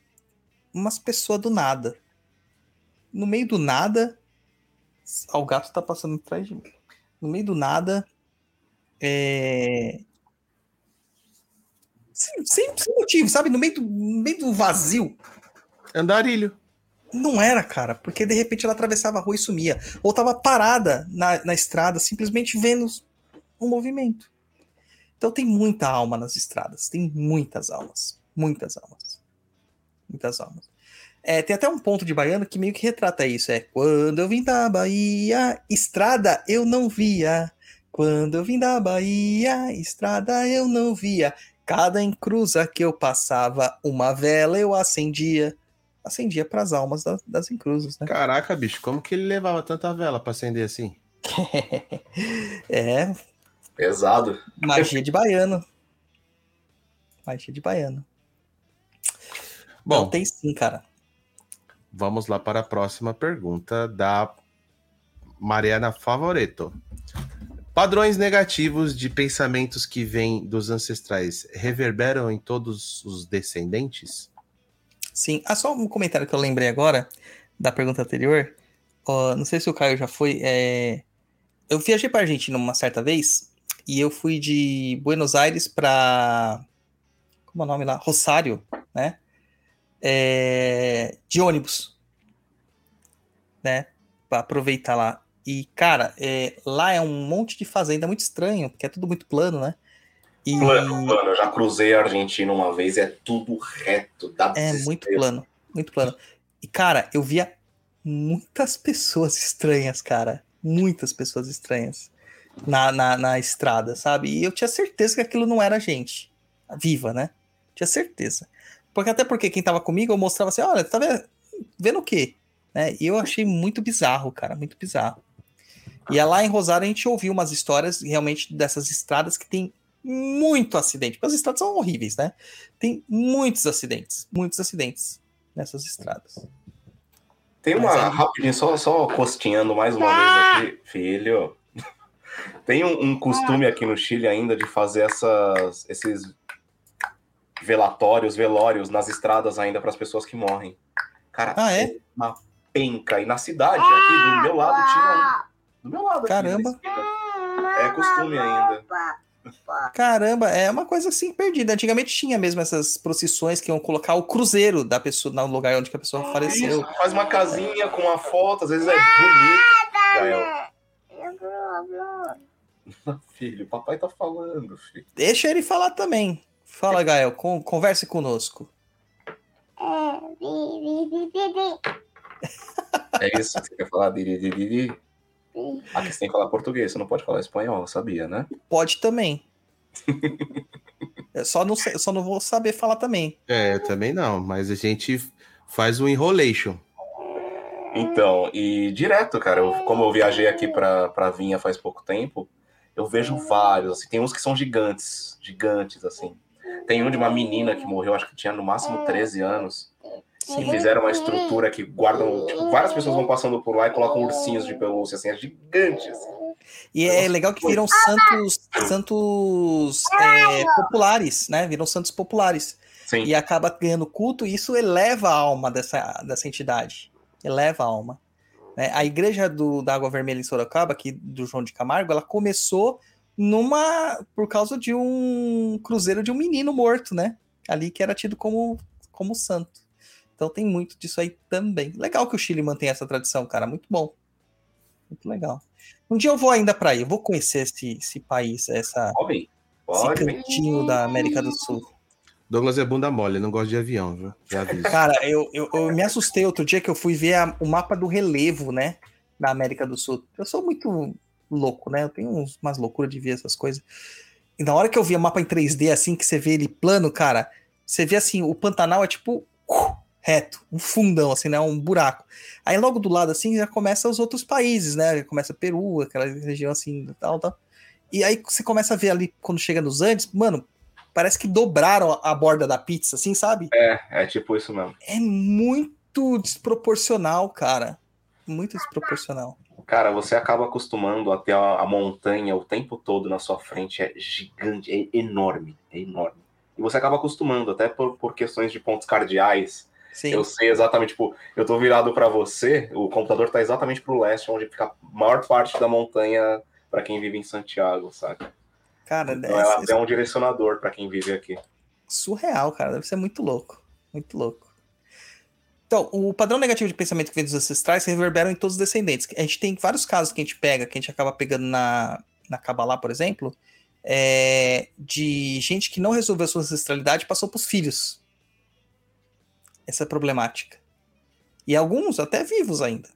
umas pessoas do nada. No meio do nada. Ó, o gato tá passando atrás de mim. No meio do nada. É, sem, sem- sem motivo, sabe? No meio, do, no meio do vazio. Andarilho. Não era, cara, porque de repente ela atravessava a rua e sumia. Ou tava parada na, na estrada, simplesmente vendo o movimento. Então tem muita alma nas estradas. Tem muitas almas. Muitas almas. Muitas almas. É, tem até um ponto de baiano que meio que retrata isso. É quando eu vim da Bahia, estrada eu não via. Quando eu vim da Bahia, estrada eu não via. Cada encruza que eu passava, uma vela eu acendia. Acendia pras almas da- das encruzas, né? Caraca, bicho, como que ele levava tanta vela pra acender assim? É, Pesado. magia de baiano. Magia de baiano. Bom, Não, tem sim, cara. vamos lá para a próxima pergunta da Mariana Favoreto. Padrões negativos de pensamentos que vêm dos ancestrais reverberam em todos os descendentes? Sim. Ah, só um comentário que eu lembrei agora da pergunta anterior. Ó, não sei se o Caio já foi. é, Eu viajei pra Argentina uma certa vez e eu fui de Buenos Aires pra. Como é o nome lá? Rosário, né? É, De ônibus. Né? Pra aproveitar lá. E, cara, é, lá é um monte de fazenda muito estranho, porque é tudo muito plano, né? E... Plano, plano. Eu já cruzei a Argentina uma vez, é tudo reto. Dá É muito plano, muito plano. E, cara, eu via muitas pessoas estranhas, cara. Muitas pessoas estranhas na, na, na estrada, sabe? E eu tinha certeza que aquilo não era gente viva, né? Tinha certeza. Porque até porque quem tava comigo, eu mostrava assim, olha, tá vendo, vendo o quê? Né? E eu achei muito bizarro, cara, muito bizarro. E lá em Rosário a gente ouviu umas histórias realmente dessas estradas que tem muito acidente, porque as estradas são horríveis, né? Tem muitos acidentes, muitos acidentes nessas estradas. Tem uma, Mas é- rapidinho, só, só costinhando mais uma vez aqui, filho. Tem um, um costume aqui no Chile ainda de fazer essas, esses velatórios, velórios nas estradas ainda para as pessoas que morrem. Cara, Ah, é? uma penca. E na cidade, aqui do meu lado, tinha um. Do meu lado aqui, Caramba. É costume ainda. Caramba, é uma coisa assim perdida. Antigamente tinha mesmo essas procissões que iam colocar o cruzeiro da pessoa no lugar onde que a pessoa faleceu. Isso, faz uma casinha com uma foto, às vezes é bonito. Gael. Filho, papai tá falando, filho. Deixa ele falar também. Fala, Gael, con- converse conosco. É isso que você quer falar? Diri, diri? Aqui você tem que falar português, você não pode falar espanhol, sabia, né? Pode também. Eu só não, sei- só não vou saber falar também. É, eu também não, mas a gente faz um enrolation. Então, e direto, cara, eu- como eu viajei aqui pra, pra Vinha faz pouco tempo, eu vejo vários, assim, tem uns que são gigantes, gigantes, assim. Tem um de uma menina que morreu, acho que tinha no máximo 13 anos, e fizeram uma estrutura que guardam, tipo, várias pessoas vão passando por lá e colocam ursinhos de pelúcia, assim, é gigante, assim. E é legal que viram santos, santos é, populares, né? Viram santos populares. Sim, E acaba ganhando culto, e isso eleva a alma dessa, dessa entidade. Eleva a alma. né? A igreja do, da Água Vermelha em Sorocaba, aqui do João de Camargo, ela começou numa. por causa de um cruzeiro de um menino morto, né? Ali que era tido como, como santo. Então tem muito disso aí também. Legal que o Chile mantém essa tradição, cara. Muito bom. Muito legal. Um dia eu vou ainda para aí, eu vou conhecer esse, esse país, essa, pode, esse pode. vem. cantinho da América do Sul. Douglas é bunda mole, não gosta de avião, viu? Já aviso. Cara, eu, eu, eu me assustei outro dia que eu fui ver a- o mapa do relevo, né? Da América do Sul. Eu sou muito louco, né? Eu tenho uns, umas loucuras de ver essas coisas. E na hora que eu vi o mapa em 3D, assim, que você vê ele plano, cara, você vê assim, o Pantanal é tipo uh, reto, um fundão, assim, né? Um buraco. Aí logo do lado, assim, já começa os outros países, né? Já começa Peru, aquela região assim, tal, tal. E aí você começa a ver ali, quando chega nos Andes, mano, parece que dobraram a borda da pizza, assim, sabe? É, é tipo isso mesmo. É muito desproporcional, cara. Muito desproporcional. Cara, você acaba acostumando a ter a, a montanha o tempo todo na sua frente. É gigante, é enorme, é enorme. E você acaba acostumando, até por, por questões de pontos cardeais. Sim. Eu sei exatamente, tipo, eu tô virado para você, o computador tá exatamente pro leste, onde fica a maior parte da montanha para quem vive em Santiago, sabe? Cara, Então é, ela é um direcionador para quem vive aqui. surreal, cara. Deve ser muito louco. Muito louco. Então, o padrão negativo de pensamento que vem dos ancestrais se reverberam em todos os descendentes. A gente tem vários casos que a gente pega, que a gente acaba pegando na, na Kabbalah, por exemplo, é, de gente que não resolveu a sua ancestralidade e passou para os filhos. Essa é problemática. E alguns até vivos ainda.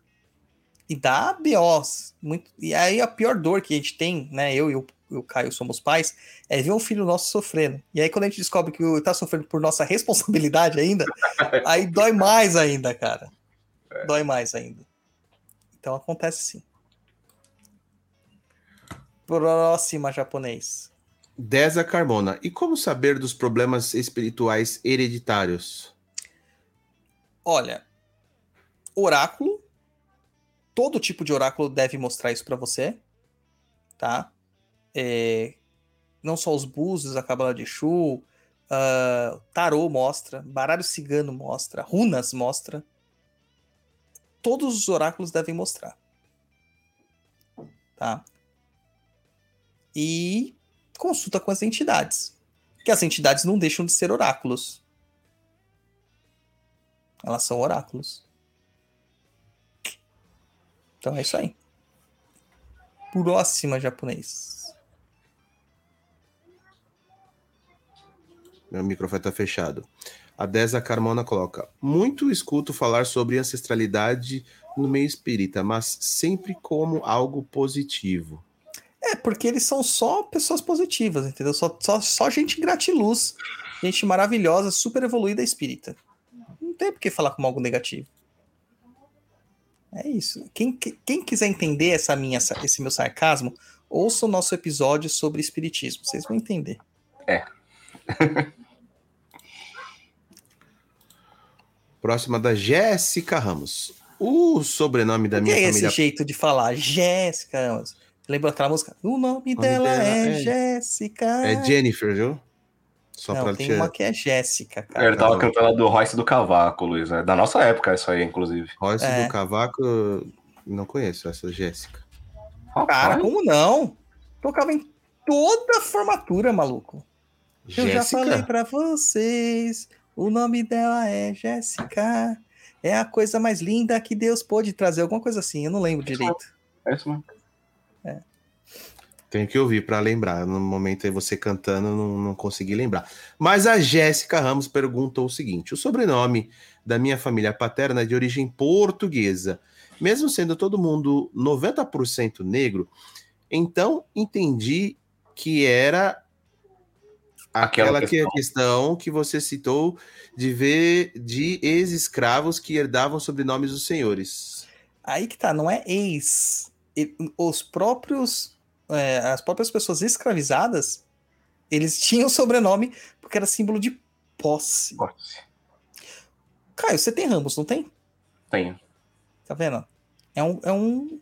E dá BOs. Muito, e aí a pior dor que a gente tem, né? Eu e o, e o Caio somos pais, é ver um filho nosso sofrendo. E aí quando a gente descobre que está sofrendo por nossa responsabilidade ainda, aí dói mais ainda, cara. Dói mais ainda. Então acontece sim. Próxima japonês. Deza Carmona. E como saber dos problemas espirituais hereditários? Olha, oráculo. Todo tipo de oráculo deve mostrar isso pra você, tá? É, não só os búzios, a cabala de Shu, ah, tarô mostra, baralho cigano mostra, runas mostra. Todos os oráculos devem mostrar, tá? E consulta com as entidades, que as entidades não deixam de ser oráculos. Elas são oráculos. Então é isso aí. Próxima japonês. Meu microfone tá fechado. A Deza Carmona coloca: Muito escuto falar sobre ancestralidade no meio espírita, mas sempre como algo positivo. É, porque eles são só pessoas positivas, entendeu? Só, só, só gente gratiluz, gente maravilhosa, super evoluída espírita. Não tem por que falar como algo negativo. É isso. Quem, quem quiser entender essa minha, esse meu sarcasmo, ouça o nosso episódio sobre espiritismo. Vocês vão entender. Próxima da Jéssica Ramos. O sobrenome da O que minha é família. esse jeito de falar? Jéssica. Ramos. Lembra aquela música? O nome, dela, dela é, é- Jéssica. É Jennifer, viu? Só Não, pra tem te... uma que é Jéssica, cara. Ele tava cantando do Royce do Cavaco, Luiz. É da nossa época isso aí, inclusive. Royce É. do Cavaco, não conheço essa Jéssica. Cara, Rapaz, como não? Tocava em toda a formatura, maluco. Eu já falei Jéssica? pra vocês. O nome dela é Jéssica. É a coisa mais linda que Deus pôde trazer. Alguma coisa assim, eu não lembro direito. É isso mesmo. Tenho que ouvir pra lembrar. No momento aí você cantando, não, não consegui lembrar. Mas a Jéssica Ramos perguntou o seguinte: o sobrenome da minha família paterna é de origem portuguesa. Mesmo sendo todo mundo 90% negro, então entendi que era Aquela aquela que- questão. questão que você citou de ver de ex-escravos que herdavam sobrenomes dos senhores. Aí que tá, não é ex. Os próprios. É, as próprias pessoas escravizadas, eles tinham sobrenome porque era símbolo de posse. Posse. Caio, você tem Ramos, não tem? Tenho. Tá vendo? É um, é um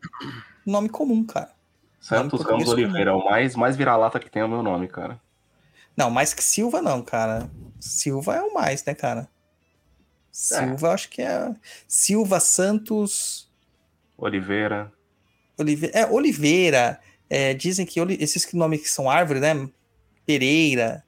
nome comum, cara. Santos Ramos Oliveira, é o mais, mais vira-lata que tem é o meu nome, cara. Não, mais que Silva, não, cara. Silva é o mais, né, cara? Silva, eu acho que é. Silva, Santos, Oliveira. Oliveira. É, Oliveira. É, dizem que esses nomes que são árvore, né? Pereira.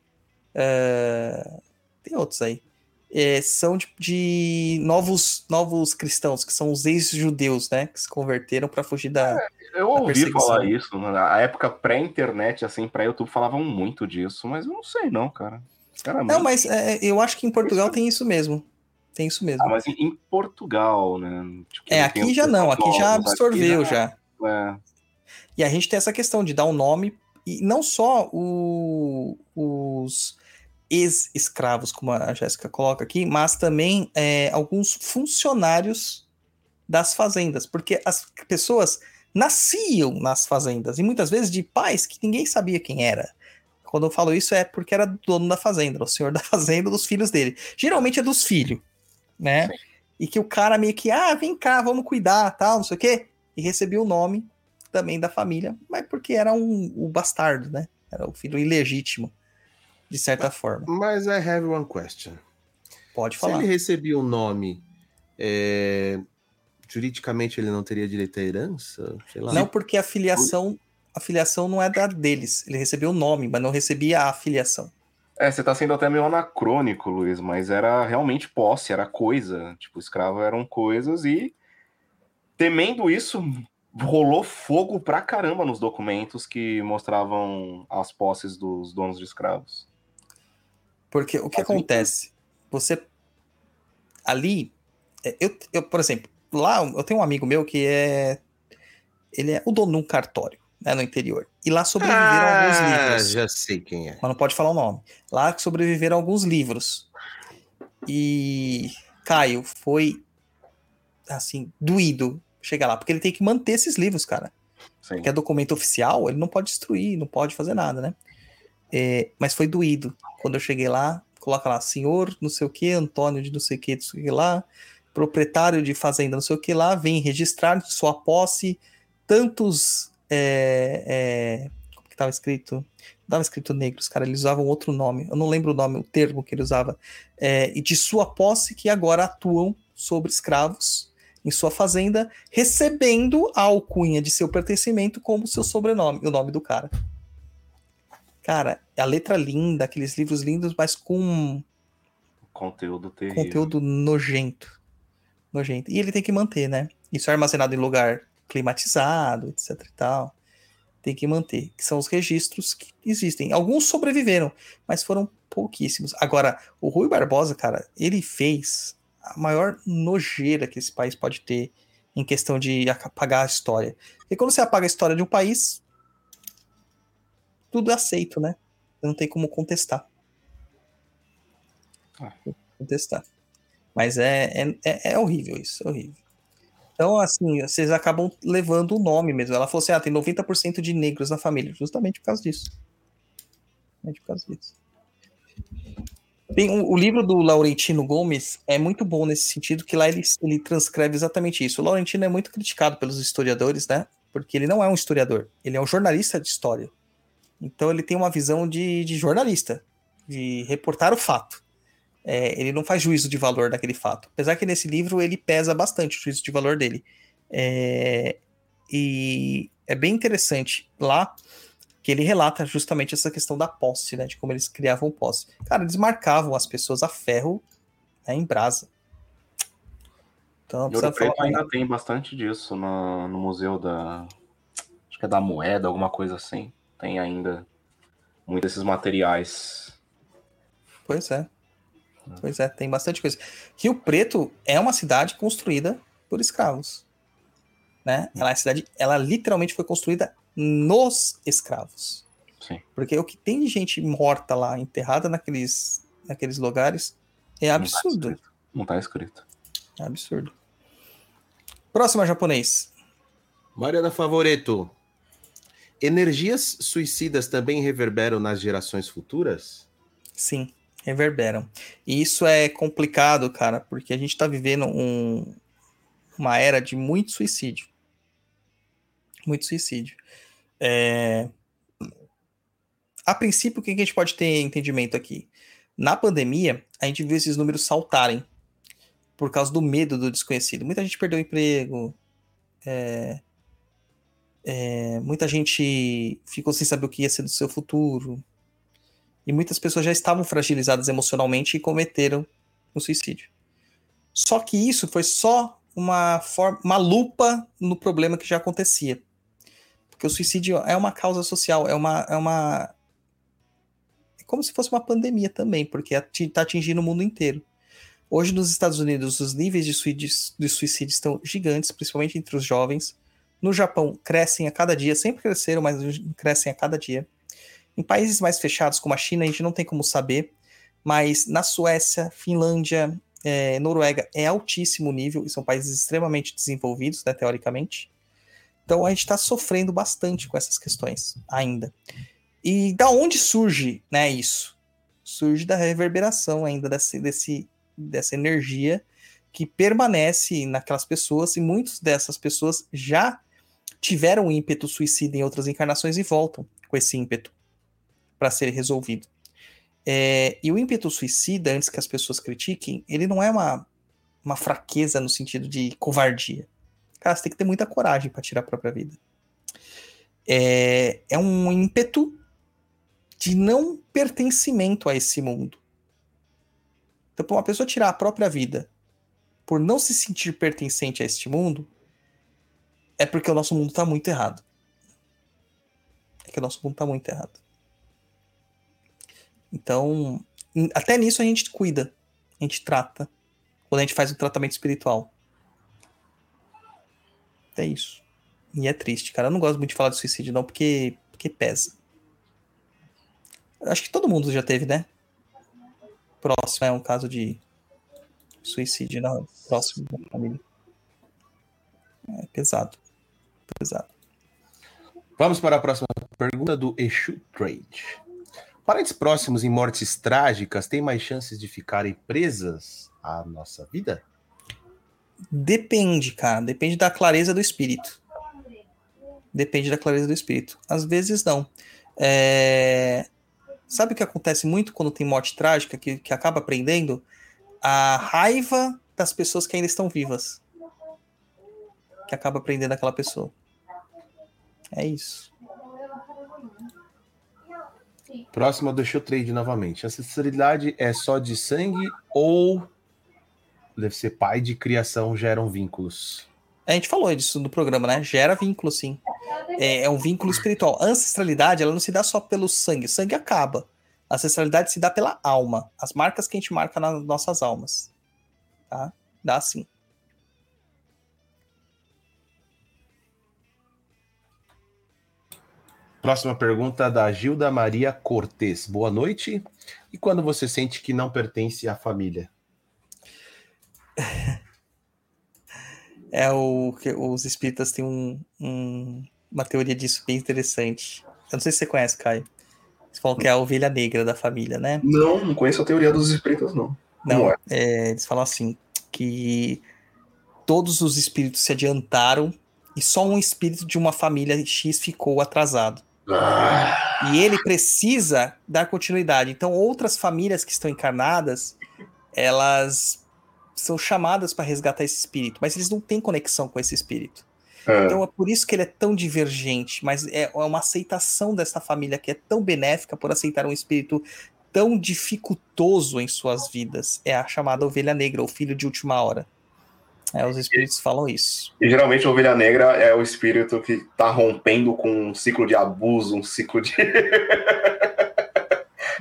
é, tem outros aí. É, são de, de novos, novos cristãos, que são os ex-judeus, né? Que se converteram para fugir da. Eu ouvi perseguição. falar isso. Na época pré-internet, assim, pré-YouTube, falavam muito disso, mas eu não sei não, cara. Sinceramente. Não, mas é, eu acho que em Portugal tem isso mesmo. Tem isso mesmo. Ah, mas em, Portugal, né? Tipo, É, aqui já não, aqui já absorveu aqui já. É, E a gente tem essa questão de dar um nome, e não só o- os ex-escravos, como a Jéssica coloca aqui, mas também é, alguns funcionários das fazendas, porque as pessoas nasciam nas fazendas, e muitas vezes de pais que ninguém sabia quem era. Quando eu falo isso é porque era dono da fazenda, o senhor da fazenda, dos filhos dele. Geralmente é dos filhos, né? E que o cara meio que, ah, vem cá, vamos cuidar, tal, não sei o quê. E recebia o nome também da família, mas porque era um, o bastardo, né? Era o filho ilegítimo, de certa forma. Mas I have one question. Pode Se falar. ele recebia um nome, é, juridicamente ele não teria direito à herança? Sei lá. Não porque a filiação, a filiação não é da deles. Ele recebeu o nome, mas não recebia a filiação. É, você tá sendo até meio anacrônico, Luiz, mas era realmente posse, era coisa. Tipo, escravo eram coisas e temendo isso, rolou fogo pra caramba nos documentos que mostravam as posses dos donos de escravos. Porque o que sentido. acontece? Você ali, é, eu, eu, por exemplo, lá eu tenho um amigo meu que é ele é o dono de um cartório, né, no interior. E lá sobreviveram alguns Ah, livros. já sei quem é. mas não pode falar o nome. Lá sobreviveram alguns livros. E Caio foi assim, doído chegar lá, porque ele tem que manter esses livros, cara. Sim. Que é documento oficial, ele não pode destruir, não pode fazer nada, né? É, mas foi doído. Quando eu cheguei lá, coloca lá, senhor, não sei o que, Antônio de não sei o que, não sei o que lá, proprietário de fazenda, não sei o que lá, vem registrar de sua posse tantos. É, é, como que estava escrito? Não estava escrito negros, cara, eles usavam outro nome, eu não lembro o nome, o termo que ele usava, é, e de sua posse que agora atuam sobre escravos em sua fazenda, recebendo a alcunha de seu pertencimento como seu sobrenome, o nome do cara. Cara, a letra linda, aqueles livros lindos, mas com Conteúdo terrível. conteúdo nojento. Nojento. E ele tem que manter, né? Isso é armazenado em lugar climatizado, etc e tal. Tem que manter, que são os registros que existem. Alguns sobreviveram, mas foram pouquíssimos. Agora, o Rui Barbosa, cara, ele fez a maior nojeira que esse país pode ter em questão de apagar a história. Porque quando você apaga a história de um país, tudo é aceito, né? Não tem como contestar. Ah. Contestar. Mas é, é, é, é horrível isso, é horrível. Então, assim, vocês acabam levando o nome mesmo. Ela falou assim: ah, tem 90% de negros na família, justamente por causa disso. Justamente por causa disso. Tem o, livro do Laurentino Gomes é muito bom nesse sentido, que lá ele, ele transcreve exatamente isso. O Laurentino é muito criticado pelos historiadores, né? Porque ele não é um historiador, ele é um jornalista de história. Então ele tem uma visão de, de jornalista, de reportar o fato. É, ele não faz juízo de valor daquele fato. Apesar que nesse livro ele pesa bastante o juízo de valor dele. É, e é bem interessante lá que ele relata justamente essa questão da posse, né? De como eles criavam posse. Cara, eles marcavam as pessoas a ferro né, em brasa. Então, Ouro falar Preto ainda tem bastante disso no, no museu da. Acho que é da moeda, alguma coisa assim. Tem ainda muitos desses materiais. Pois é. Pois é, tem bastante coisa. Rio Preto é uma cidade construída por escravos. Né? Ela é cidade, ela literalmente foi construída nos escravos. Sim. Porque o que tem de gente morta lá, enterrada naqueles, naqueles lugares, é absurdo. Não tá escrito. É absurdo. Próxima japonês. Mariana Favoreto. Energias suicidas também reverberam nas gerações futuras? Sim, reverberam. E isso é complicado, cara, porque a gente tá vivendo um, uma era de muito suicídio. Muito suicídio. É... A princípio, o que a gente pode ter entendimento aqui? Na pandemia, a gente viu esses números saltarem por causa do medo do desconhecido. Muita gente perdeu o emprego, é... É... muita gente ficou sem saber o que ia ser do seu futuro, e muitas pessoas já estavam fragilizadas emocionalmente e cometeram um suicídio. Só que isso foi só uma, forma, uma lupa no problema que já acontecia. Porque o suicídio é uma causa social, é uma. É, uma, é como se fosse uma pandemia também, porque está atingindo o mundo inteiro. Hoje, nos Estados Unidos, os níveis de suicídio, de suicídio estão gigantes, principalmente entre os jovens. No Japão, crescem a cada dia, sempre cresceram, mas crescem a cada dia. Em países mais fechados, como a China, a gente não tem como saber, mas na Suécia, Finlândia, é, Noruega é altíssimo nível, e são países extremamente desenvolvidos, né, teoricamente. Então a gente está sofrendo bastante com essas questões ainda. E da onde surge né, isso? Surge da reverberação ainda desse, desse, dessa energia que permanece naquelas pessoas, e muitas dessas pessoas já tiveram um ímpeto suicida em outras encarnações e voltam com esse ímpeto para ser resolvido. É, e o ímpeto suicida, antes que as pessoas critiquem, ele não é uma, uma fraqueza no sentido de covardia. Cara, você tem que ter muita coragem para tirar a própria vida. É, é um ímpeto de não pertencimento a esse mundo. Então, para uma pessoa tirar a própria vida por não se sentir pertencente a este mundo, é porque o nosso mundo está muito errado. É que o nosso mundo está muito errado. Então, até nisso a gente cuida, a gente trata, quando a gente faz um tratamento espiritual. É isso. E é triste, cara. Eu não gosto muito de falar de suicídio, não, porque, porque pesa. Acho que todo mundo já teve, né? Próximo é um caso de suicídio na próximo da família. É pesado. Pesado. Vamos para a próxima pergunta do Exu Trade. Parentes próximos em mortes trágicas têm mais chances de ficarem presas à nossa vida? Depende, cara. Depende da clareza do espírito. Depende da clareza do espírito. Às vezes não. É... Sabe o que acontece muito quando tem morte trágica, que, que acaba aprendendo? A raiva das pessoas que ainda estão vivas. Que acaba prendendo aquela pessoa. É isso. Próxima do show trade novamente. Ancestralidade é só de sangue ou deve ser pai de criação geram vínculos? A gente falou disso no programa, né? Gera vínculo, sim. É, é um vínculo espiritual. A ancestralidade, ela não se dá só pelo sangue. O sangue acaba. A ancestralidade se dá pela alma. As marcas que a gente marca nas nossas almas. Tá? Dá sim. Próxima pergunta da Gilda Maria Cortes. Boa noite. E quando você sente que não pertence à família? É o que os espíritas têm um, um, uma teoria disso bem interessante. Eu não sei se você conhece, Caio. Eles falam que é a ovelha negra da família, né? Não, não conheço a teoria dos espíritas, não. Não, é? é, eles falam assim, que todos os espíritos se adiantaram e só um espírito de uma família X ficou atrasado. Ah, E ele precisa dar continuidade. Então, outras famílias que estão encarnadas, elas são chamadas para resgatar esse espírito, mas eles não têm conexão com esse espírito. é. Então é por isso que ele é tão divergente, mas é é uma aceitação dessa família que é tão benéfica por aceitar um espírito tão dificultoso em suas vidas. É a chamada ovelha negra, o filho de última hora. É, os espíritos falam isso. E geralmente a ovelha negra é o espírito que tá rompendo com um ciclo de abuso, um ciclo de.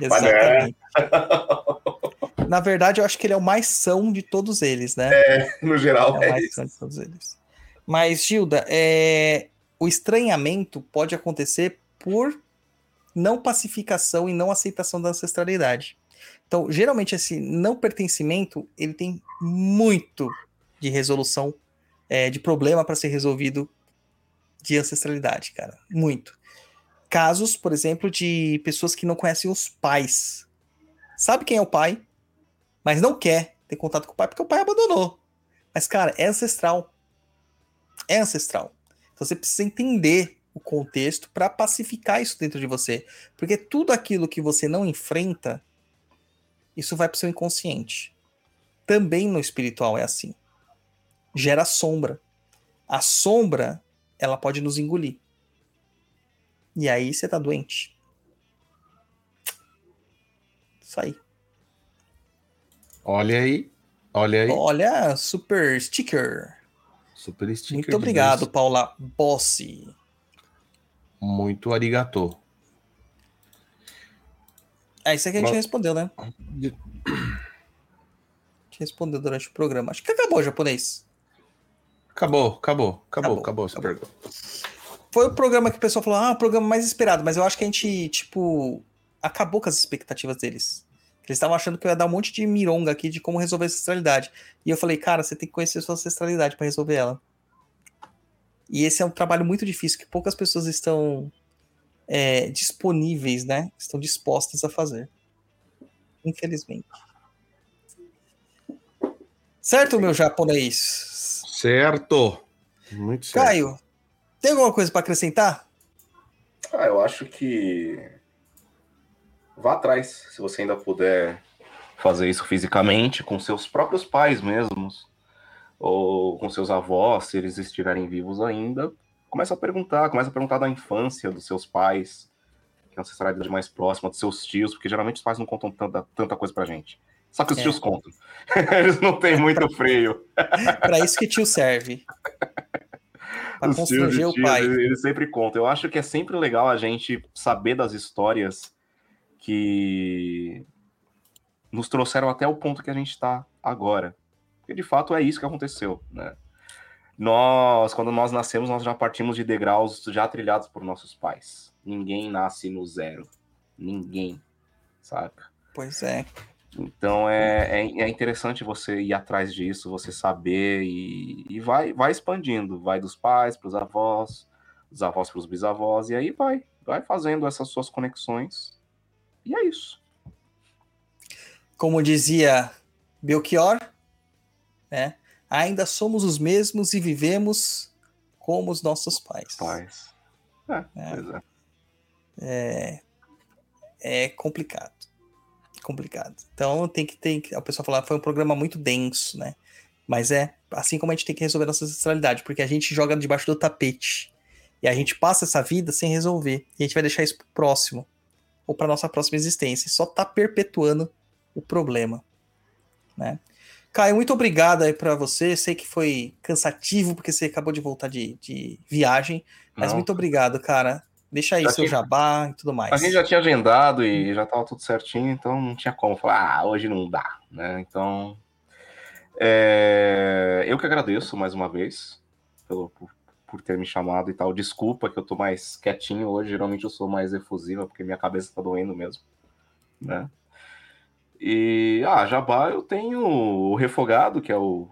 Exatamente. Na verdade, eu acho que ele é o mais são de todos eles, né? no geral, É o é mais isso. são de todos eles. Mas, Gilda, é, o estranhamento pode acontecer por não pacificação e não aceitação da ancestralidade. Então, geralmente, esse não pertencimento, ele tem muito de resolução, é, de problema para ser resolvido de ancestralidade, cara. Muito. Casos, por exemplo, de pessoas que não conhecem os pais. Sabe quem é o pai, mas não quer ter contato com o pai porque o pai abandonou. Mas, cara, é ancestral. É ancestral. Então você precisa entender o contexto para pacificar isso dentro de você. Porque tudo aquilo que você não enfrenta, isso vai para o seu inconsciente. Também no espiritual é assim. Gera sombra. A sombra, ela pode nos engolir. E aí você tá doente. Isso aí. Olha aí. Olha aí. Olha, super sticker. Super sticker. Muito obrigado, dois. Paula Bossi. Muito arigato. É isso aqui a gente Mas- respondeu, né? A gente respondeu durante o programa. Acho que acabou o japonês. Acabou, acabou, acabou, Acabou, acabou essa acabou. pergunta. Foi o programa que o pessoal falou, ah, o programa mais esperado, mas eu acho que a gente, tipo, acabou com as expectativas deles. Eles estavam achando que eu ia dar um monte de mironga aqui de como resolver a ancestralidade. E eu falei, cara, você tem que conhecer a sua ancestralidade para resolver ela. E esse é um trabalho muito difícil, que poucas pessoas estão é, disponíveis, né? Estão dispostas a fazer. Infelizmente. Certo, meu japonês? Certo. Muito certo. Caio, tem alguma coisa para acrescentar? Ah, eu acho que vá atrás, se você ainda puder fazer isso fisicamente com seus próprios pais mesmos, ou com seus avós, se eles estiverem vivos ainda. Começa a perguntar, começa a perguntar da infância dos seus pais, que é a ancestralidade mais próxima, dos seus tios, porque geralmente os pais não contam tanta, tanta coisa pra gente. Só que os É. tios contam. Eles não têm muito freio. Para isso que tio serve. Para Os tios constranger e o pai. Eles, eles sempre contam. Eu acho que é sempre legal a gente saber das histórias que nos trouxeram até o ponto que a gente está agora. Porque de fato é isso que aconteceu, né? Nós, quando nós nascemos, nós já partimos de degraus já trilhados por nossos pais. Ninguém nasce no zero. Ninguém, saca? Pois é. Então é, é, é interessante você ir atrás disso, você saber e, e vai, vai expandindo. Vai dos pais para os avós, dos avós para os bisavós, e aí vai, vai fazendo essas suas conexões. E é isso. Como dizia Belchior, né? Ainda somos os mesmos e vivemos como os nossos pais. Paz. É, É. pois é. É, é complicado. Complicado. Então tem que ter. A pessoa falar foi um programa muito denso, né? Mas é assim como a gente tem que resolver nossa ancestralidade, porque a gente joga debaixo do tapete. E a gente passa essa vida sem resolver. E a gente vai deixar isso pro próximo. Ou pra nossa próxima existência. Só tá perpetuando o problema. Né? Caio, muito obrigado aí pra você. Sei que foi cansativo, porque você acabou de voltar de, de viagem. Mas Não, muito obrigado, cara. Deixa aí Já seu tinha- jabá e tudo mais. A gente já tinha agendado e já estava tudo certinho, então não tinha como falar, ah, hoje não dá, né? Então, é, eu que agradeço mais uma vez pelo, por, por ter me chamado e tal. Desculpa que eu tô mais quietinho hoje, geralmente eu sou mais efusiva, porque minha cabeça tá doendo mesmo, né? E, ah, Jabá, eu tenho o Refogado, que é o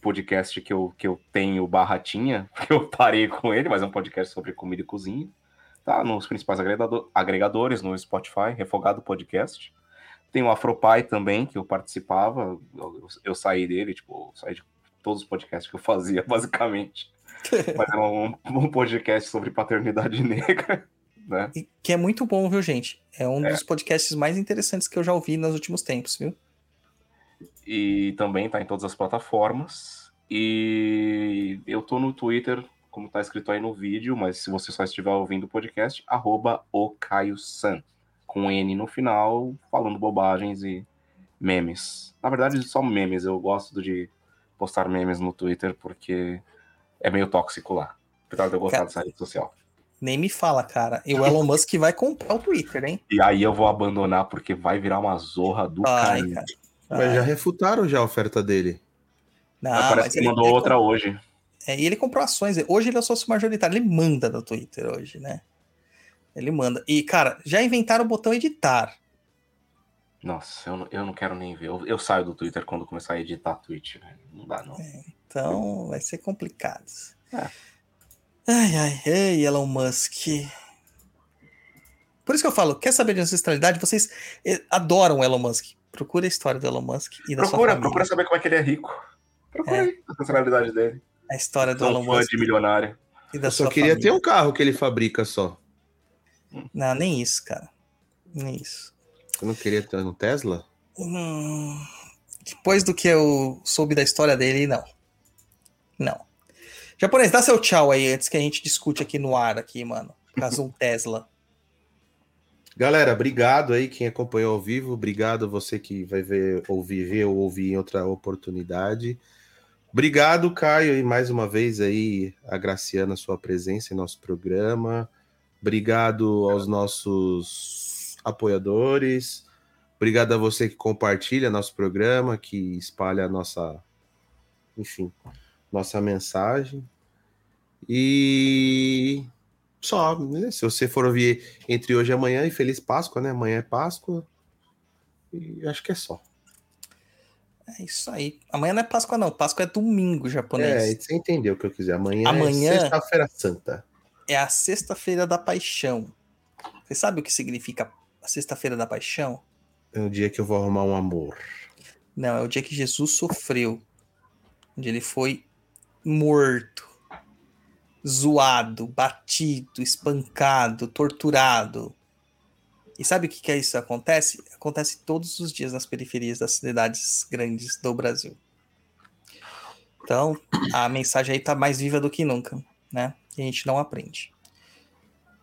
podcast que eu, que eu tenho barratinha, porque eu parei com ele, mas é um podcast sobre comida e cozinha. Tá nos principais agregador- agregadores, no Spotify, Refogado Podcast. Tem o Afropai também, que eu participava, eu, eu- saí dele, tipo, saí de todos os podcasts que eu fazia, basicamente. Mas era um, um podcast sobre paternidade negra, né? E que é muito bom, viu, gente? É um É. dos podcasts mais interessantes que eu já ouvi nos últimos tempos, viu? e também tá em todas as plataformas. E eu tô no Twitter, como tá escrito aí no vídeo, mas se você só estiver ouvindo o podcast, arroba o Caio San, com N no final, falando bobagens e memes. Na verdade, só memes, eu gosto de postar memes no Twitter porque é meio tóxico lá. Apesar de eu gostar Cara- dessa rede social. Nem me fala, cara. E o Elon Musk vai comprar o Twitter, hein? E aí eu vou abandonar porque vai virar uma zorra do caralho. cara. Mas já refutaram já a oferta dele. Não, Parece mas que ele, mandou ele outra hoje. É, e ele comprou ações. Hoje ele é sócio majoritário. Ele manda no Twitter hoje, né? Ele manda. E, cara, já inventaram o botão editar. Nossa, eu não, eu não quero nem ver. Eu, eu saio do Twitter quando começar a editar tweet, velho. Não dá, não. Então vai ser complicado. É. Ai, ai, ei, Elon Musk. Por isso que eu falo, quer saber de ancestralidade? Vocês eh, adoram o Elon Musk. Procura a história do Elon Musk e da sua Procura, família. procura saber como é que ele é rico. Procura É. aí a personalidade dele. A história do Elon um Musk de milionário. e da Eu só sua queria família. ter um carro que ele fabrica só. Não, nem isso, cara. Nem isso. Eu não queria ter um Tesla? Hum, depois do que eu soube da história dele, não. Não. Japonês, dá seu tchau aí antes que a gente discute aqui no ar, aqui, mano. Caso um Tesla. Galera, obrigado aí quem acompanhou ao vivo. Obrigado você que vai ver, ouvir, ver ou ouvir em outra oportunidade. Obrigado, Caio, e mais uma vez aí agraciando a sua presença em nosso programa. Obrigado aos nossos apoiadores. Obrigado a você que compartilha nosso programa, que espalha a nossa, enfim, nossa mensagem. E só, né? Se você for ouvir entre hoje e amanhã, e Feliz Páscoa, né? Amanhã é Páscoa. E acho que é só. É isso aí. Amanhã não é Páscoa, não. Páscoa é domingo É, japonês. você entendeu o que eu quiser. Amanhã, Amanhã- é Sexta-feira Santa. É, a Sexta-feira da Paixão. Você sabe o que significa a Sexta-feira da Paixão? É o dia que eu vou arrumar um amor. Não, é o dia que Jesus sofreu. Onde ele foi morto, zoado, batido, espancado, torturado. E sabe o que, que é isso acontece? Acontece todos os dias nas periferias das cidades grandes do Brasil. Então, a mensagem aí tá mais viva do que nunca, né? E a gente não aprende.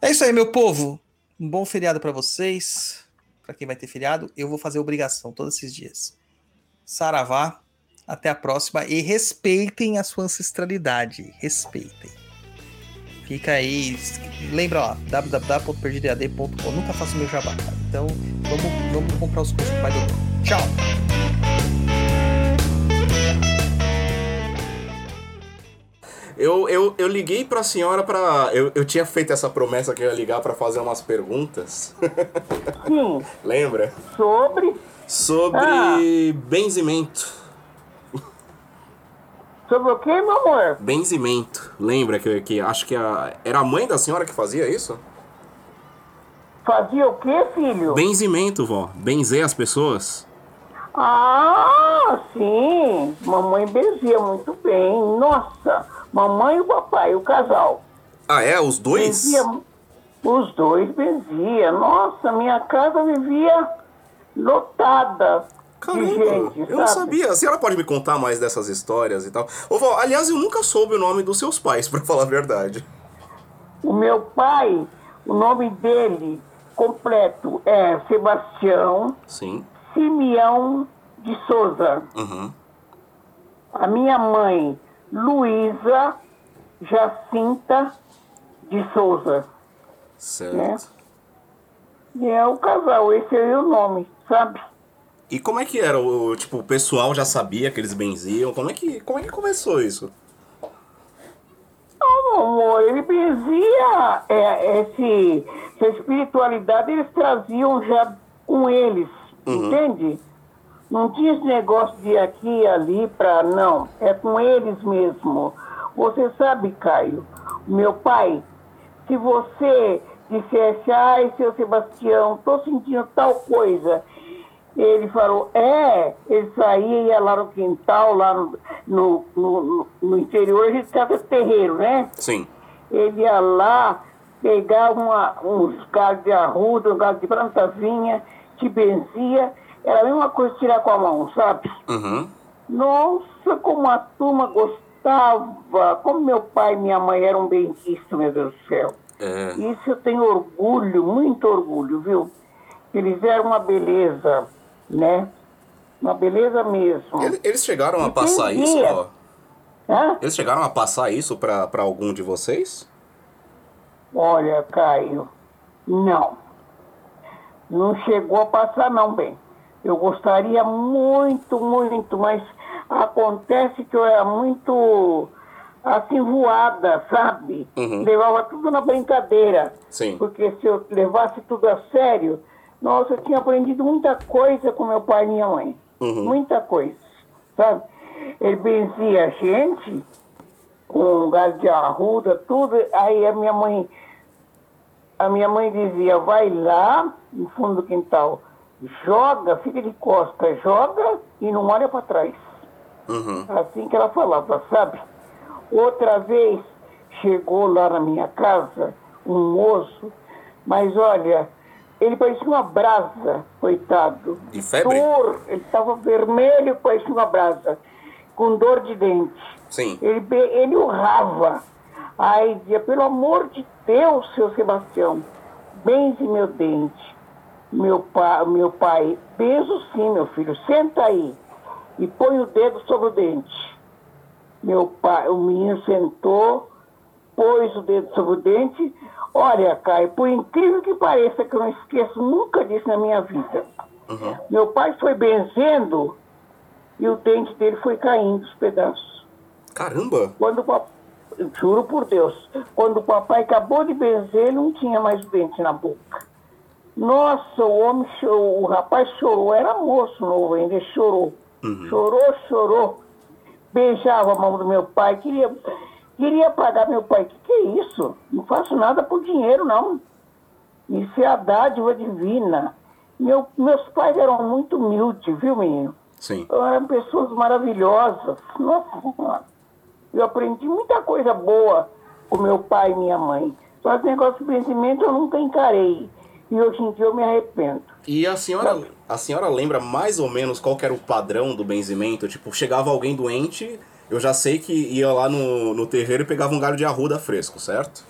É isso aí, meu povo. Um bom feriado para vocês. Para quem vai ter feriado, eu vou fazer obrigação todos esses dias. Saravá, até a próxima e respeitem a sua ancestralidade. Respeitem. Fica aí. Lembra lá, www.perdidead.com. Nunca faço meu jabá, cara. Então, vamos, vamos comprar os cursos do Pai do Bruno. Tchau. Eu, eu, eu liguei pra senhora pra. Eu, eu tinha feito essa promessa que eu ia ligar pra fazer umas perguntas. Sim, Lembra? sobre. Sobre Ah. benzimento. Sobre o que, meu amor? Benzimento. Lembra que, que acho que a, era a mãe da senhora que fazia isso? Fazia o que, filho? Benzimento, vó. Benzer as pessoas. Ah, sim. Mamãe benzia muito bem. Nossa, mamãe e o papai, o casal. Ah, é? Os dois? Benzia, os dois benzia. Nossa, minha casa vivia lotada Caramba, gente, eu não sabia. A senhora pode me contar mais dessas histórias e tal? Ô, vó, aliás, eu nunca soube o nome dos seus pais, pra falar a verdade. O meu pai, o nome dele completo é Sebastião Sim. Simeão de Souza. Uhum. A minha mãe, Luísa Jacinta de Souza. Certo. E é o casal, esse aí é o nome, sabe? E como é que era? O, tipo, o pessoal já sabia que eles benziam? Como é que, como é que começou isso? Ah, meu amor, ele benzia é, esse, essa espiritualidade, eles traziam já com eles, entende? Não tinha esse negócio de aqui e ali pra. Não, é com eles mesmo. Você sabe, Caio, meu pai, se você dissesse, ai, seu Sebastião, tô sentindo tal coisa. Ele falou, é, ele saía, ia lá no quintal, lá no, no, no, no interior, a gente ficava terreiro, né? Sim. Ele ia lá, pegava uma, uns galhos de arruda, um galho de plantazinha, te benzia, era a mesma coisa tirar com a mão, sabe? Uhum. Nossa, como a turma gostava, como meu pai e minha mãe eram benquistas, meu Deus do céu. É. Isso eu tenho orgulho, muito orgulho, viu? Eles eram uma beleza, né? Uma beleza mesmo. Ele- Eles chegaram a Entendi. passar isso, ó? Hã? Eles chegaram a passar isso pra algum de vocês? Olha, Caio, não. Não chegou a passar não, bem. Eu gostaria muito, muito, mas acontece que eu era muito assim voada, sabe? Uhum. Levava tudo na brincadeira. Sim. Porque se eu levasse tudo a sério, nossa, eu tinha aprendido muita coisa com meu pai e minha mãe. Uhum. Muita coisa, sabe? Ele benzia a gente com gás de arruda, tudo. Aí a minha mãe, a minha mãe dizia, vai lá no fundo do quintal, joga, fica de costa, joga e não olha para trás. Uhum. Assim que ela falava, sabe? Outra vez chegou lá na minha casa um moço, mas olha, ele parecia uma brasa, coitado. De febre? Dor, ele estava vermelho, parecia uma brasa, com dor de dente. Sim. Ele, ele urrava. Aí dizia, pelo amor de Deus, seu Sebastião, benze meu dente. Meu, pa, meu pai, benzo sim, meu filho, senta aí e põe o dedo sobre o dente. Meu pai, o menino sentou, pôs o dedo sobre o dente. Olha, Caio, por incrível que pareça, que eu não esqueço nunca disso na minha vida. Uhum. Meu pai foi benzendo e o dente dele foi caindo os pedaços. Caramba! Quando o papai, juro por Deus, quando o papai acabou de benzer, ele não tinha mais dente na boca. Nossa, o homem chorou, o rapaz chorou, era moço novo ainda, chorou. Chorou, chorou. Beijava a mão do meu pai, queria, queria pagar meu pai. Que que é isso? Não faço nada por dinheiro, não. Isso é a dádiva divina. Meu, meus pais eram muito humildes, viu, menino? Sim. eram pessoas maravilhosas. Nossa. Eu aprendi muita coisa boa com meu pai e minha mãe. Só esse negócio de benzimento eu nunca encarei. E hoje em dia eu me arrependo. E a senhora, a senhora lembra mais ou menos qual que era o padrão do benzimento? Tipo, chegava alguém doente, eu já sei que ia lá no, no terreiro e pegava um galho de arruda fresco, certo?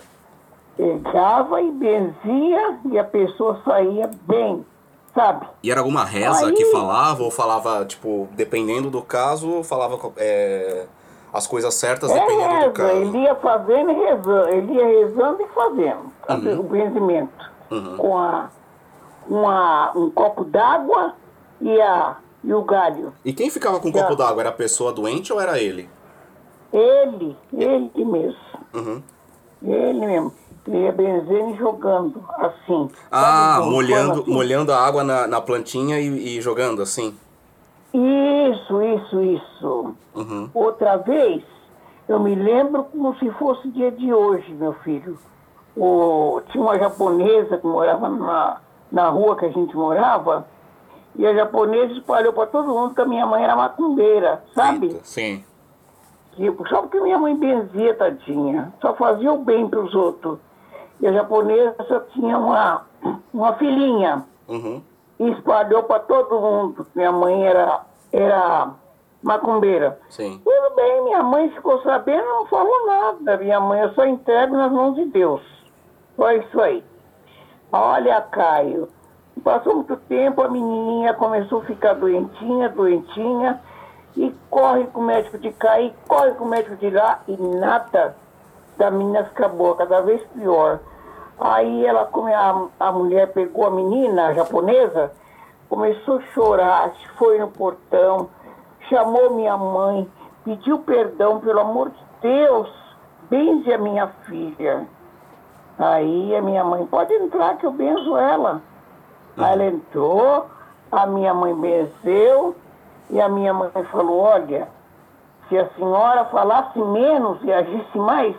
Pegava e benzia e a pessoa saía bem, sabe? E era alguma reza Aí- que falava, ou falava, tipo, dependendo do caso, falava é, as coisas certas É dependendo do reza, caso. ele ia fazendo e rezando, ele ia rezando e fazendo sabe, o benzimento. Uhum. Com a, uma, um copo d'água e, a, e o galho. E quem ficava com Já. copo d'água? Era a pessoa doente ou era ele? Ele, ele mesmo. Uhum. Ele mesmo. Ele ia benzendo e jogando, assim. Ah, molhando, assim? molhando a água na, na plantinha e, e jogando assim. Isso, isso, isso. Uhum. Outra vez, eu me lembro como se fosse dia de hoje, meu filho. O, tinha uma japonesa que morava na, na rua que a gente morava, e a japonesa espalhou para todo mundo que a minha mãe era macumbeira, sabe? Eita, Sim. Tipo, só porque minha mãe benzia, tadinha. Só fazia o bem para os outros. E a japonesa tinha uma, uma filhinha Uhum. e espalhou para todo mundo que minha mãe era, era macumbeira. Sim. Tudo bem, minha mãe ficou sabendo, não falou nada. Minha mãe eu só entrego nas mãos de Deus. Só isso aí. Olha, Caio, passou muito tempo, a menininha começou a ficar doentinha, doentinha, e corre com o médico de cá, e corre com o médico de lá, e nada da menina ficar boa, cada vez pior. Aí ela, a, a mulher pegou a menina, a japonesa, começou a chorar, foi no portão, chamou minha mãe, pediu perdão, pelo amor de Deus, benze a minha filha. Aí a minha mãe, pode entrar que eu benzo ela. Aí ela entrou, a minha mãe benzeu, e a minha mãe falou, olha, se a senhora falasse menos e agisse mais,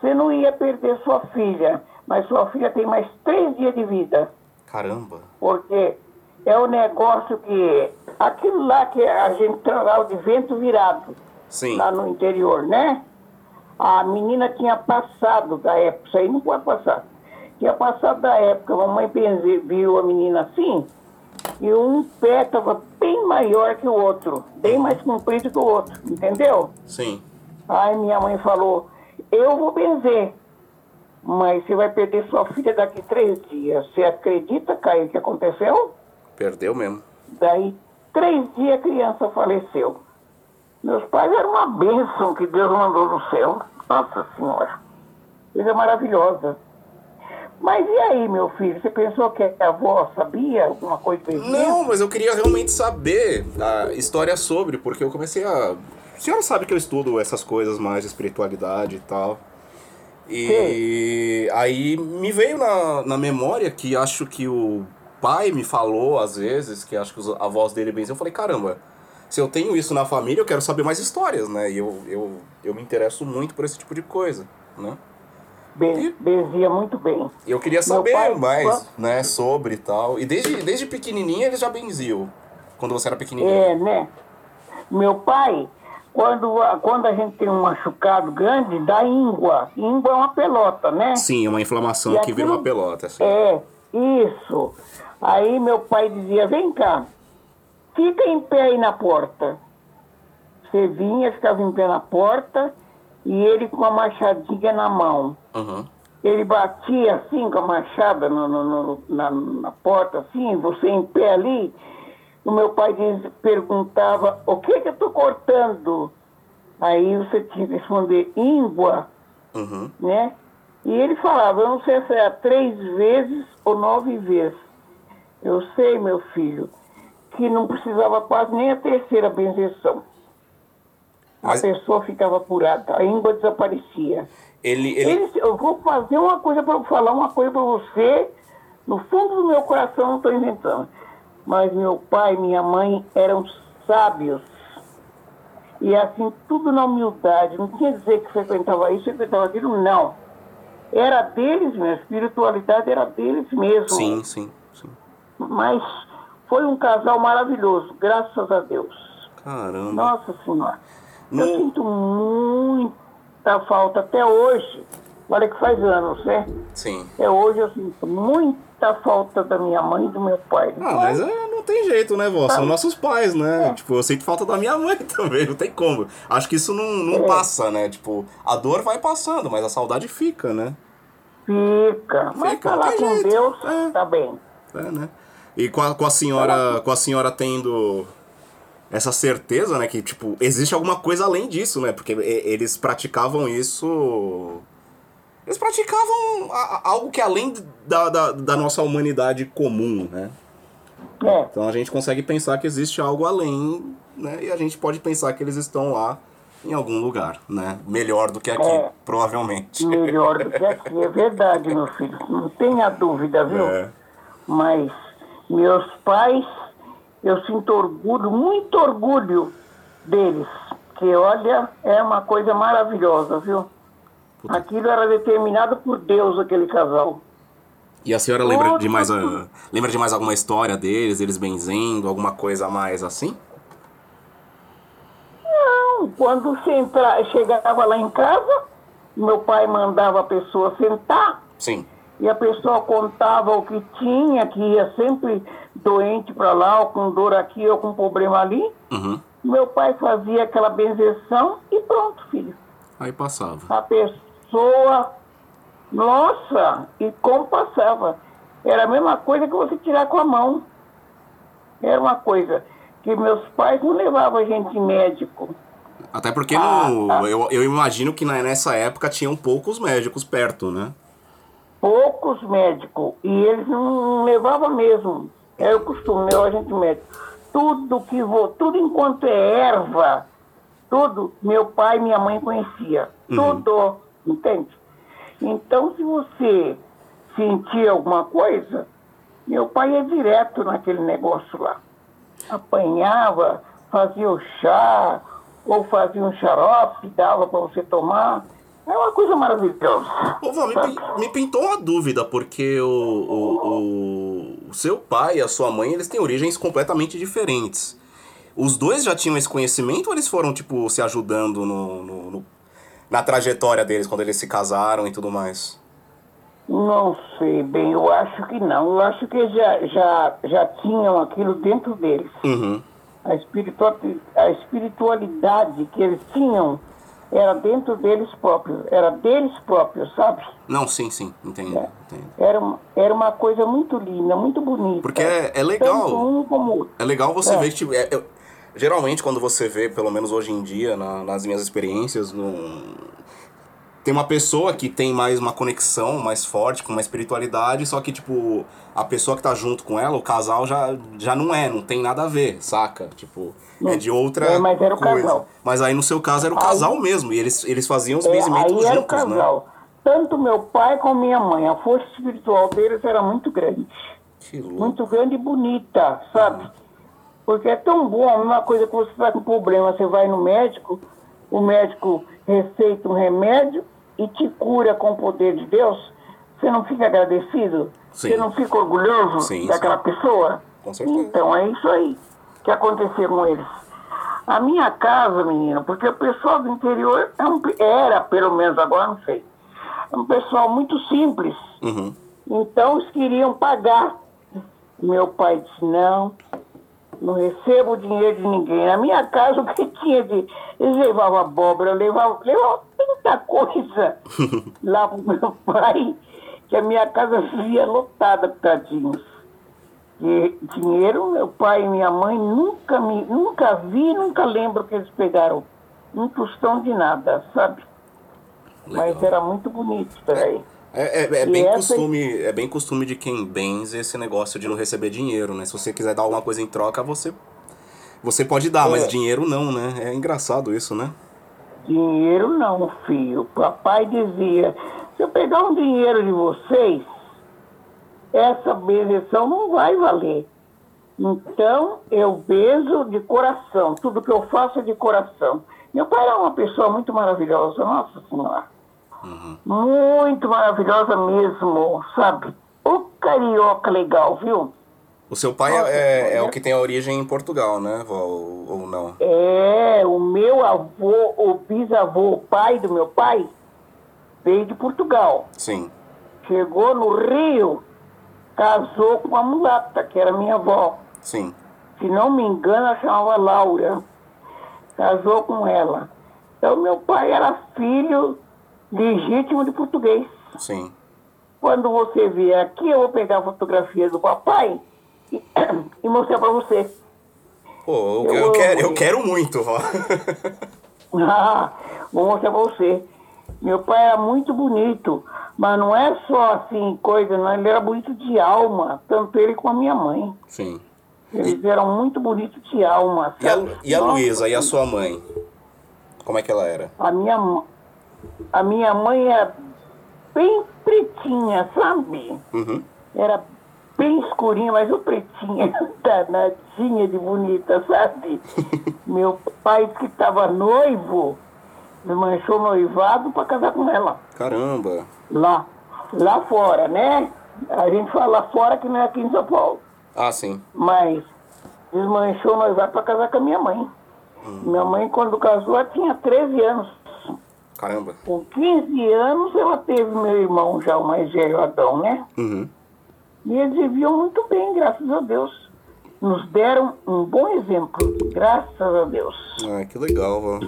você não ia perder sua filha, mas sua filha tem mais três dias de vida. Caramba. Porque é o negócio que. Aquilo lá que a gente trava de vento virado, Sim. lá no interior, né? A menina tinha passado da época, isso aí não pode passar. Tinha passado da época, a mamãe viu a menina assim, e um pé estava bem maior que o outro, bem mais comprido que o outro, entendeu? Sim. Aí minha mãe falou, eu vou benzer, mas você vai perder sua filha daqui três dias. Você acredita, Caio, que aconteceu? Perdeu mesmo. Daí, três dias a criança faleceu. Meus pais eram uma bênção que Deus mandou do céu. Nossa Senhora. Coisa maravilhosa. Mas e aí, meu filho? Você pensou que a avó sabia alguma coisa desse Não, mas eu queria realmente saber a história sobre, porque eu comecei a. A senhora sabe que eu estudo essas coisas mais de espiritualidade e tal. E aí me veio na, na memória que acho que o pai me falou às vezes, que acho que a voz dele benziam. Eu falei, caramba, se eu tenho isso na família, eu quero saber mais histórias, né? E eu, eu, eu me interesso muito por esse tipo de coisa, né? Ben, benzia muito bem. Eu queria saber pai- mais, né, sobre e tal. E desde, desde pequenininha ele já benziam, quando você era pequenininho. É, né? Meu pai, quando, a- quando a gente tem um machucado grande, dá íngua. Íngua é uma pelota, né? Sim, uma inflamação E que vira aquilo- uma pelota, assim. É, isso. Aí meu pai dizia, vem cá, fica em pé aí na porta. Você vinha, ficava em pé na porta e ele com a machadinha na mão. Uhum. Ele batia assim com a machada no- no- no- na, na porta, assim, você em pé ali. O meu pai diz, perguntava, o que que eu tô cortando? Aí você tinha que responder, íngua Uhum. né? E ele falava, eu não sei se é três vezes ou nove vezes. Eu sei, meu filho, que não precisava quase nem a terceira benzeção. Mas- a pessoa ficava curada, a íngua desaparecia. Ele, ele... Eles- eu vou fazer uma coisa para falar uma coisa para você. No fundo do meu coração não estou inventando. Mas meu pai e minha mãe eram sábios. E assim, tudo na humildade. Não tinha dizer que frequentava isso, frequentava aquilo, não. Era deles mesmo, a espiritualidade era deles mesmo. Sim, sim, sim. Mas foi um casal maravilhoso, graças a Deus. Caramba. Nossa Senhora. No- Eu sinto muita falta até hoje. Olha que faz anos, né? Sim. Até hoje eu sinto muita falta da minha mãe e do meu pai. Ah, mas é, não tem jeito, né, vó? São nossos pais, né? É. Tipo, eu sinto falta da minha mãe também, não tem como. Acho que isso não, não É. passa, né? Tipo, a dor vai passando, mas a saudade fica, né? Fica. Mas Fica, falar tem com jeito. Deus, É. tá bem. É, né? E com a, com a senhora, com a senhora tendo essa certeza, né, que tipo, existe alguma coisa além disso, né? Porque e- eles praticavam isso eles praticavam a- a- algo que é além da, da, da nossa humanidade comum, né? É. Então a gente consegue pensar que existe algo além, né? E a gente pode pensar que eles estão lá em algum lugar, né? Melhor do que aqui, É. provavelmente. Melhor do que aqui, é verdade, meu filho. Não tenha dúvida, viu? É. Mas meus pais, eu sinto orgulho, muito orgulho deles. Que olha, é uma coisa maravilhosa, viu? Aquilo era determinado por Deus, aquele casal. E a senhora lembra de mais a- lembra de mais alguma história deles, eles benzendo, alguma coisa a mais assim? Não, quando você entra, chegava lá em casa, meu pai mandava a pessoa sentar Sim. e a pessoa contava o que tinha, que ia sempre doente para lá, ou com dor aqui, ou com problema ali. Uhum. Meu pai fazia aquela benzeção e pronto, filho. Aí passava. A pessoa, nossa, e como passava. Era a mesma coisa que você tirar com a mão. Era uma coisa que meus pais não levavam a gente médico. Até porque Ah, no- tá. eu, eu imagino que nessa época tinham poucos médicos perto, né? poucos médicos e eles não levavam mesmo. Era o costume, levar a gente médico. Tudo que vou, tudo enquanto é erva, tudo meu pai e minha mãe conhecia. Tudo, entende? Então, se você sentir alguma coisa, meu pai ia direto naquele negócio lá. Apanhava, fazia o chá, ou fazia um xarope, dava para você tomar. É uma coisa maravilhosa. Ô, vó, me, me pintou uma dúvida, porque o, o, o, o seu pai e a sua mãe, eles têm origens completamente diferentes. Os dois já tinham esse conhecimento ou eles foram, tipo, se ajudando no, no- no- na trajetória deles, quando eles se casaram e tudo mais? Não sei bem, eu acho que não. Eu acho que já, já, já tinham aquilo dentro deles. Uhum. A, espiritua- a espiritualidade que eles tinham era dentro deles próprios, era deles próprios, sabe? Não, sim, sim, entendo, É. entendo. Era, uma- era uma coisa muito linda, muito bonita. Porque é, é legal. Tanto um como outro. É legal você É. ver tipo, é- geralmente quando você vê, pelo menos hoje em dia, na- nas minhas experiências, no- tem uma pessoa que tem mais uma conexão mais forte com uma espiritualidade, só que, tipo, a pessoa que tá junto com ela, o casal já, já não é, não tem nada a ver, saca? Tipo, é de outra É, mas era o coisa. casal. Mas aí no seu caso era o casal mesmo, e eles, eles faziam os É, benzimentos aí era o juntos, né? casal. Tanto meu pai como minha mãe, a força espiritual deles era muito grande. Que louco. muito grande e bonita, sabe? Porque é tão bom, a mesma coisa que você está com problema, você vai no médico, o médico receita um remédio e te cura com o poder de Deus, você não fica agradecido? Sim. Você não fica orgulhoso Sim, daquela sim. pessoa? Com certeza. Então é isso aí que aconteceu com eles. A minha casa, menina, porque o pessoal do interior é era, pelo menos agora não sei, é um pessoal muito simples. Uhum. Então eles queriam pagar. Meu pai disse, não, não recebo dinheiro de ninguém. Na minha casa o que tinha de. Eles levavam abóbora, levavam, levavam tanta coisa lá pro meu pai, que a minha casa vivia lotada, tadinhos. E dinheiro, meu pai e minha mãe nunca me, nunca vi, nunca lembro que eles pegaram um tostão de nada, sabe? Mas Legal. era muito bonito, peraí. É, é, é bem essa- costume, é bem costume de quem benze esse negócio de não receber dinheiro, né? Se você quiser dar alguma coisa em troca, você você pode dar, mas É. dinheiro não, né? É engraçado isso, né? Dinheiro não, filho. Papai dizia, se eu pegar um dinheiro de vocês, essa benção não vai valer. Então, eu beijo de coração. Tudo que eu faço é de coração. Meu pai era uma pessoa muito maravilhosa, nossa senhora. Muito maravilhosa mesmo, sabe? O carioca legal, viu? O seu pai Nossa, é, é o que tem a origem em Portugal, né, vó? Ou, ou não? É, o meu avô, o bisavô, o pai do meu pai, veio de Portugal. Sim. Chegou no Rio, casou com a mulata, que era minha avó. Sim. Se não me engano, ela chamava Laura. Casou com ela. Então, meu pai era filho legítimo de português. Sim. Quando você vier aqui, eu vou pegar a fotografia do papai e, e mostrar para você. Pô, eu, Eu eu quero, eu quero muito, vó. Ah, vou mostrar pra você. Meu pai era muito bonito, mas não é só assim, coisa, não. Ele era bonito de alma, tanto ele como a minha mãe. Sim. Eles eram muito bonitos de alma, E a, e a Nossa, Luísa, e a sua mãe? Como é que ela era? A minha, a minha mãe era bem pretinha, sabe? Uhum. Era bem escurinha, mas o pretinha, danadinha de bonita, sabe? Meu pai que estava noivo, me manchou noivado para casar com ela. Caramba. Lá, lá fora, né? A gente fala lá fora que não é aqui em São Paulo. Ah, sim. Mas desmanchou noivado para casar com a minha mãe. Minha mãe, quando casou, ela tinha 13 anos. Caramba. Com 15 anos, ela teve meu irmão já, o mais velho Adão, né? Uhum. E eles viviam muito bem, graças a Deus. Nos deram um bom exemplo, graças a Deus. Ah, que legal, vó.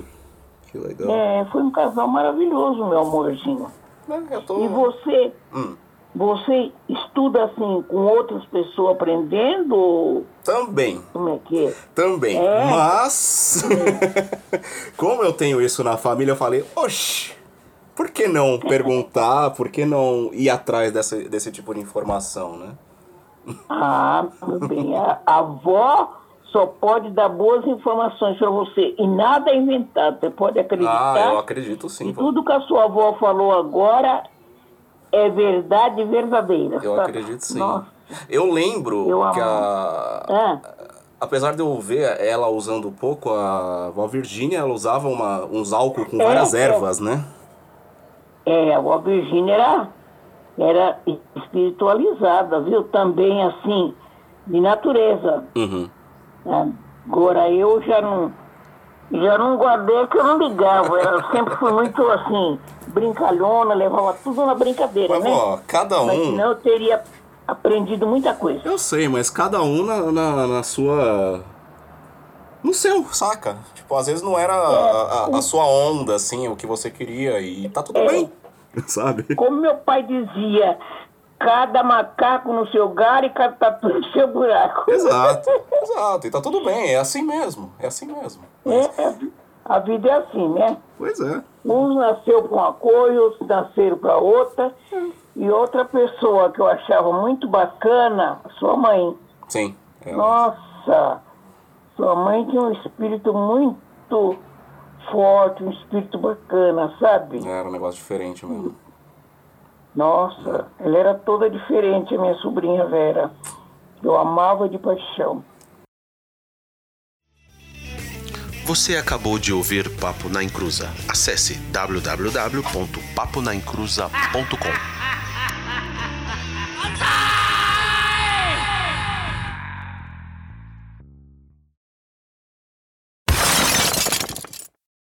Que legal. É, foi um casal maravilhoso, meu amorzinho. É, eu tô... E você, Hum. você estuda assim com outras pessoas aprendendo? ou Também. Como é que é? Também. É. Mas, como eu tenho isso na família, eu falei, oxe, por que não perguntar, por que não ir atrás dessa, desse tipo de informação, né? Ah, bem, a, a avó só pode dar boas informações para você e nada é inventado, você pode acreditar. Ah, eu acredito sim, E tudo que a sua avó falou agora é verdade verdadeira. Eu acredito sim. Nossa. Eu lembro Eu que a... É, Apesar de eu ver ela usando pouco, a vó Virgínia, ela usava uma, uns álcool com É, várias é. ervas, né? É, a Virgínia era, era espiritualizada, viu? Também assim, de natureza. Uhum. né? Agora eu já não, já não guardei que eu não ligava. Eu sempre fui muito assim, brincalhona, levava tudo na brincadeira, Mas, né? ó, cada Mas um... senão eu teria aprendido muita coisa. Eu sei, mas cada um na, na, na sua. No seu, saca? Tipo, às vezes não era a, a- a sua onda, assim, o que você queria, e tá tudo É. bem. Sabe? Como meu pai dizia, cada macaco no seu galho e cada tatu no seu buraco. Exato, exato. E tá tudo bem, é assim mesmo. É assim mesmo. É, a vida é assim, né? Pois é. Uns nasceu para uma coisa, outros nasceram para outra. E outra pessoa que eu achava muito bacana, sua mãe. Sim. É, Nossa, sua mãe tinha um espírito muito forte, um espírito bacana, sabe? Era um negócio diferente mesmo. Nossa, ela era toda diferente, a minha sobrinha Vera. Eu amava de paixão. Você acabou de ouvir Papo na Encruza. Acesse www.paponaencruza.com.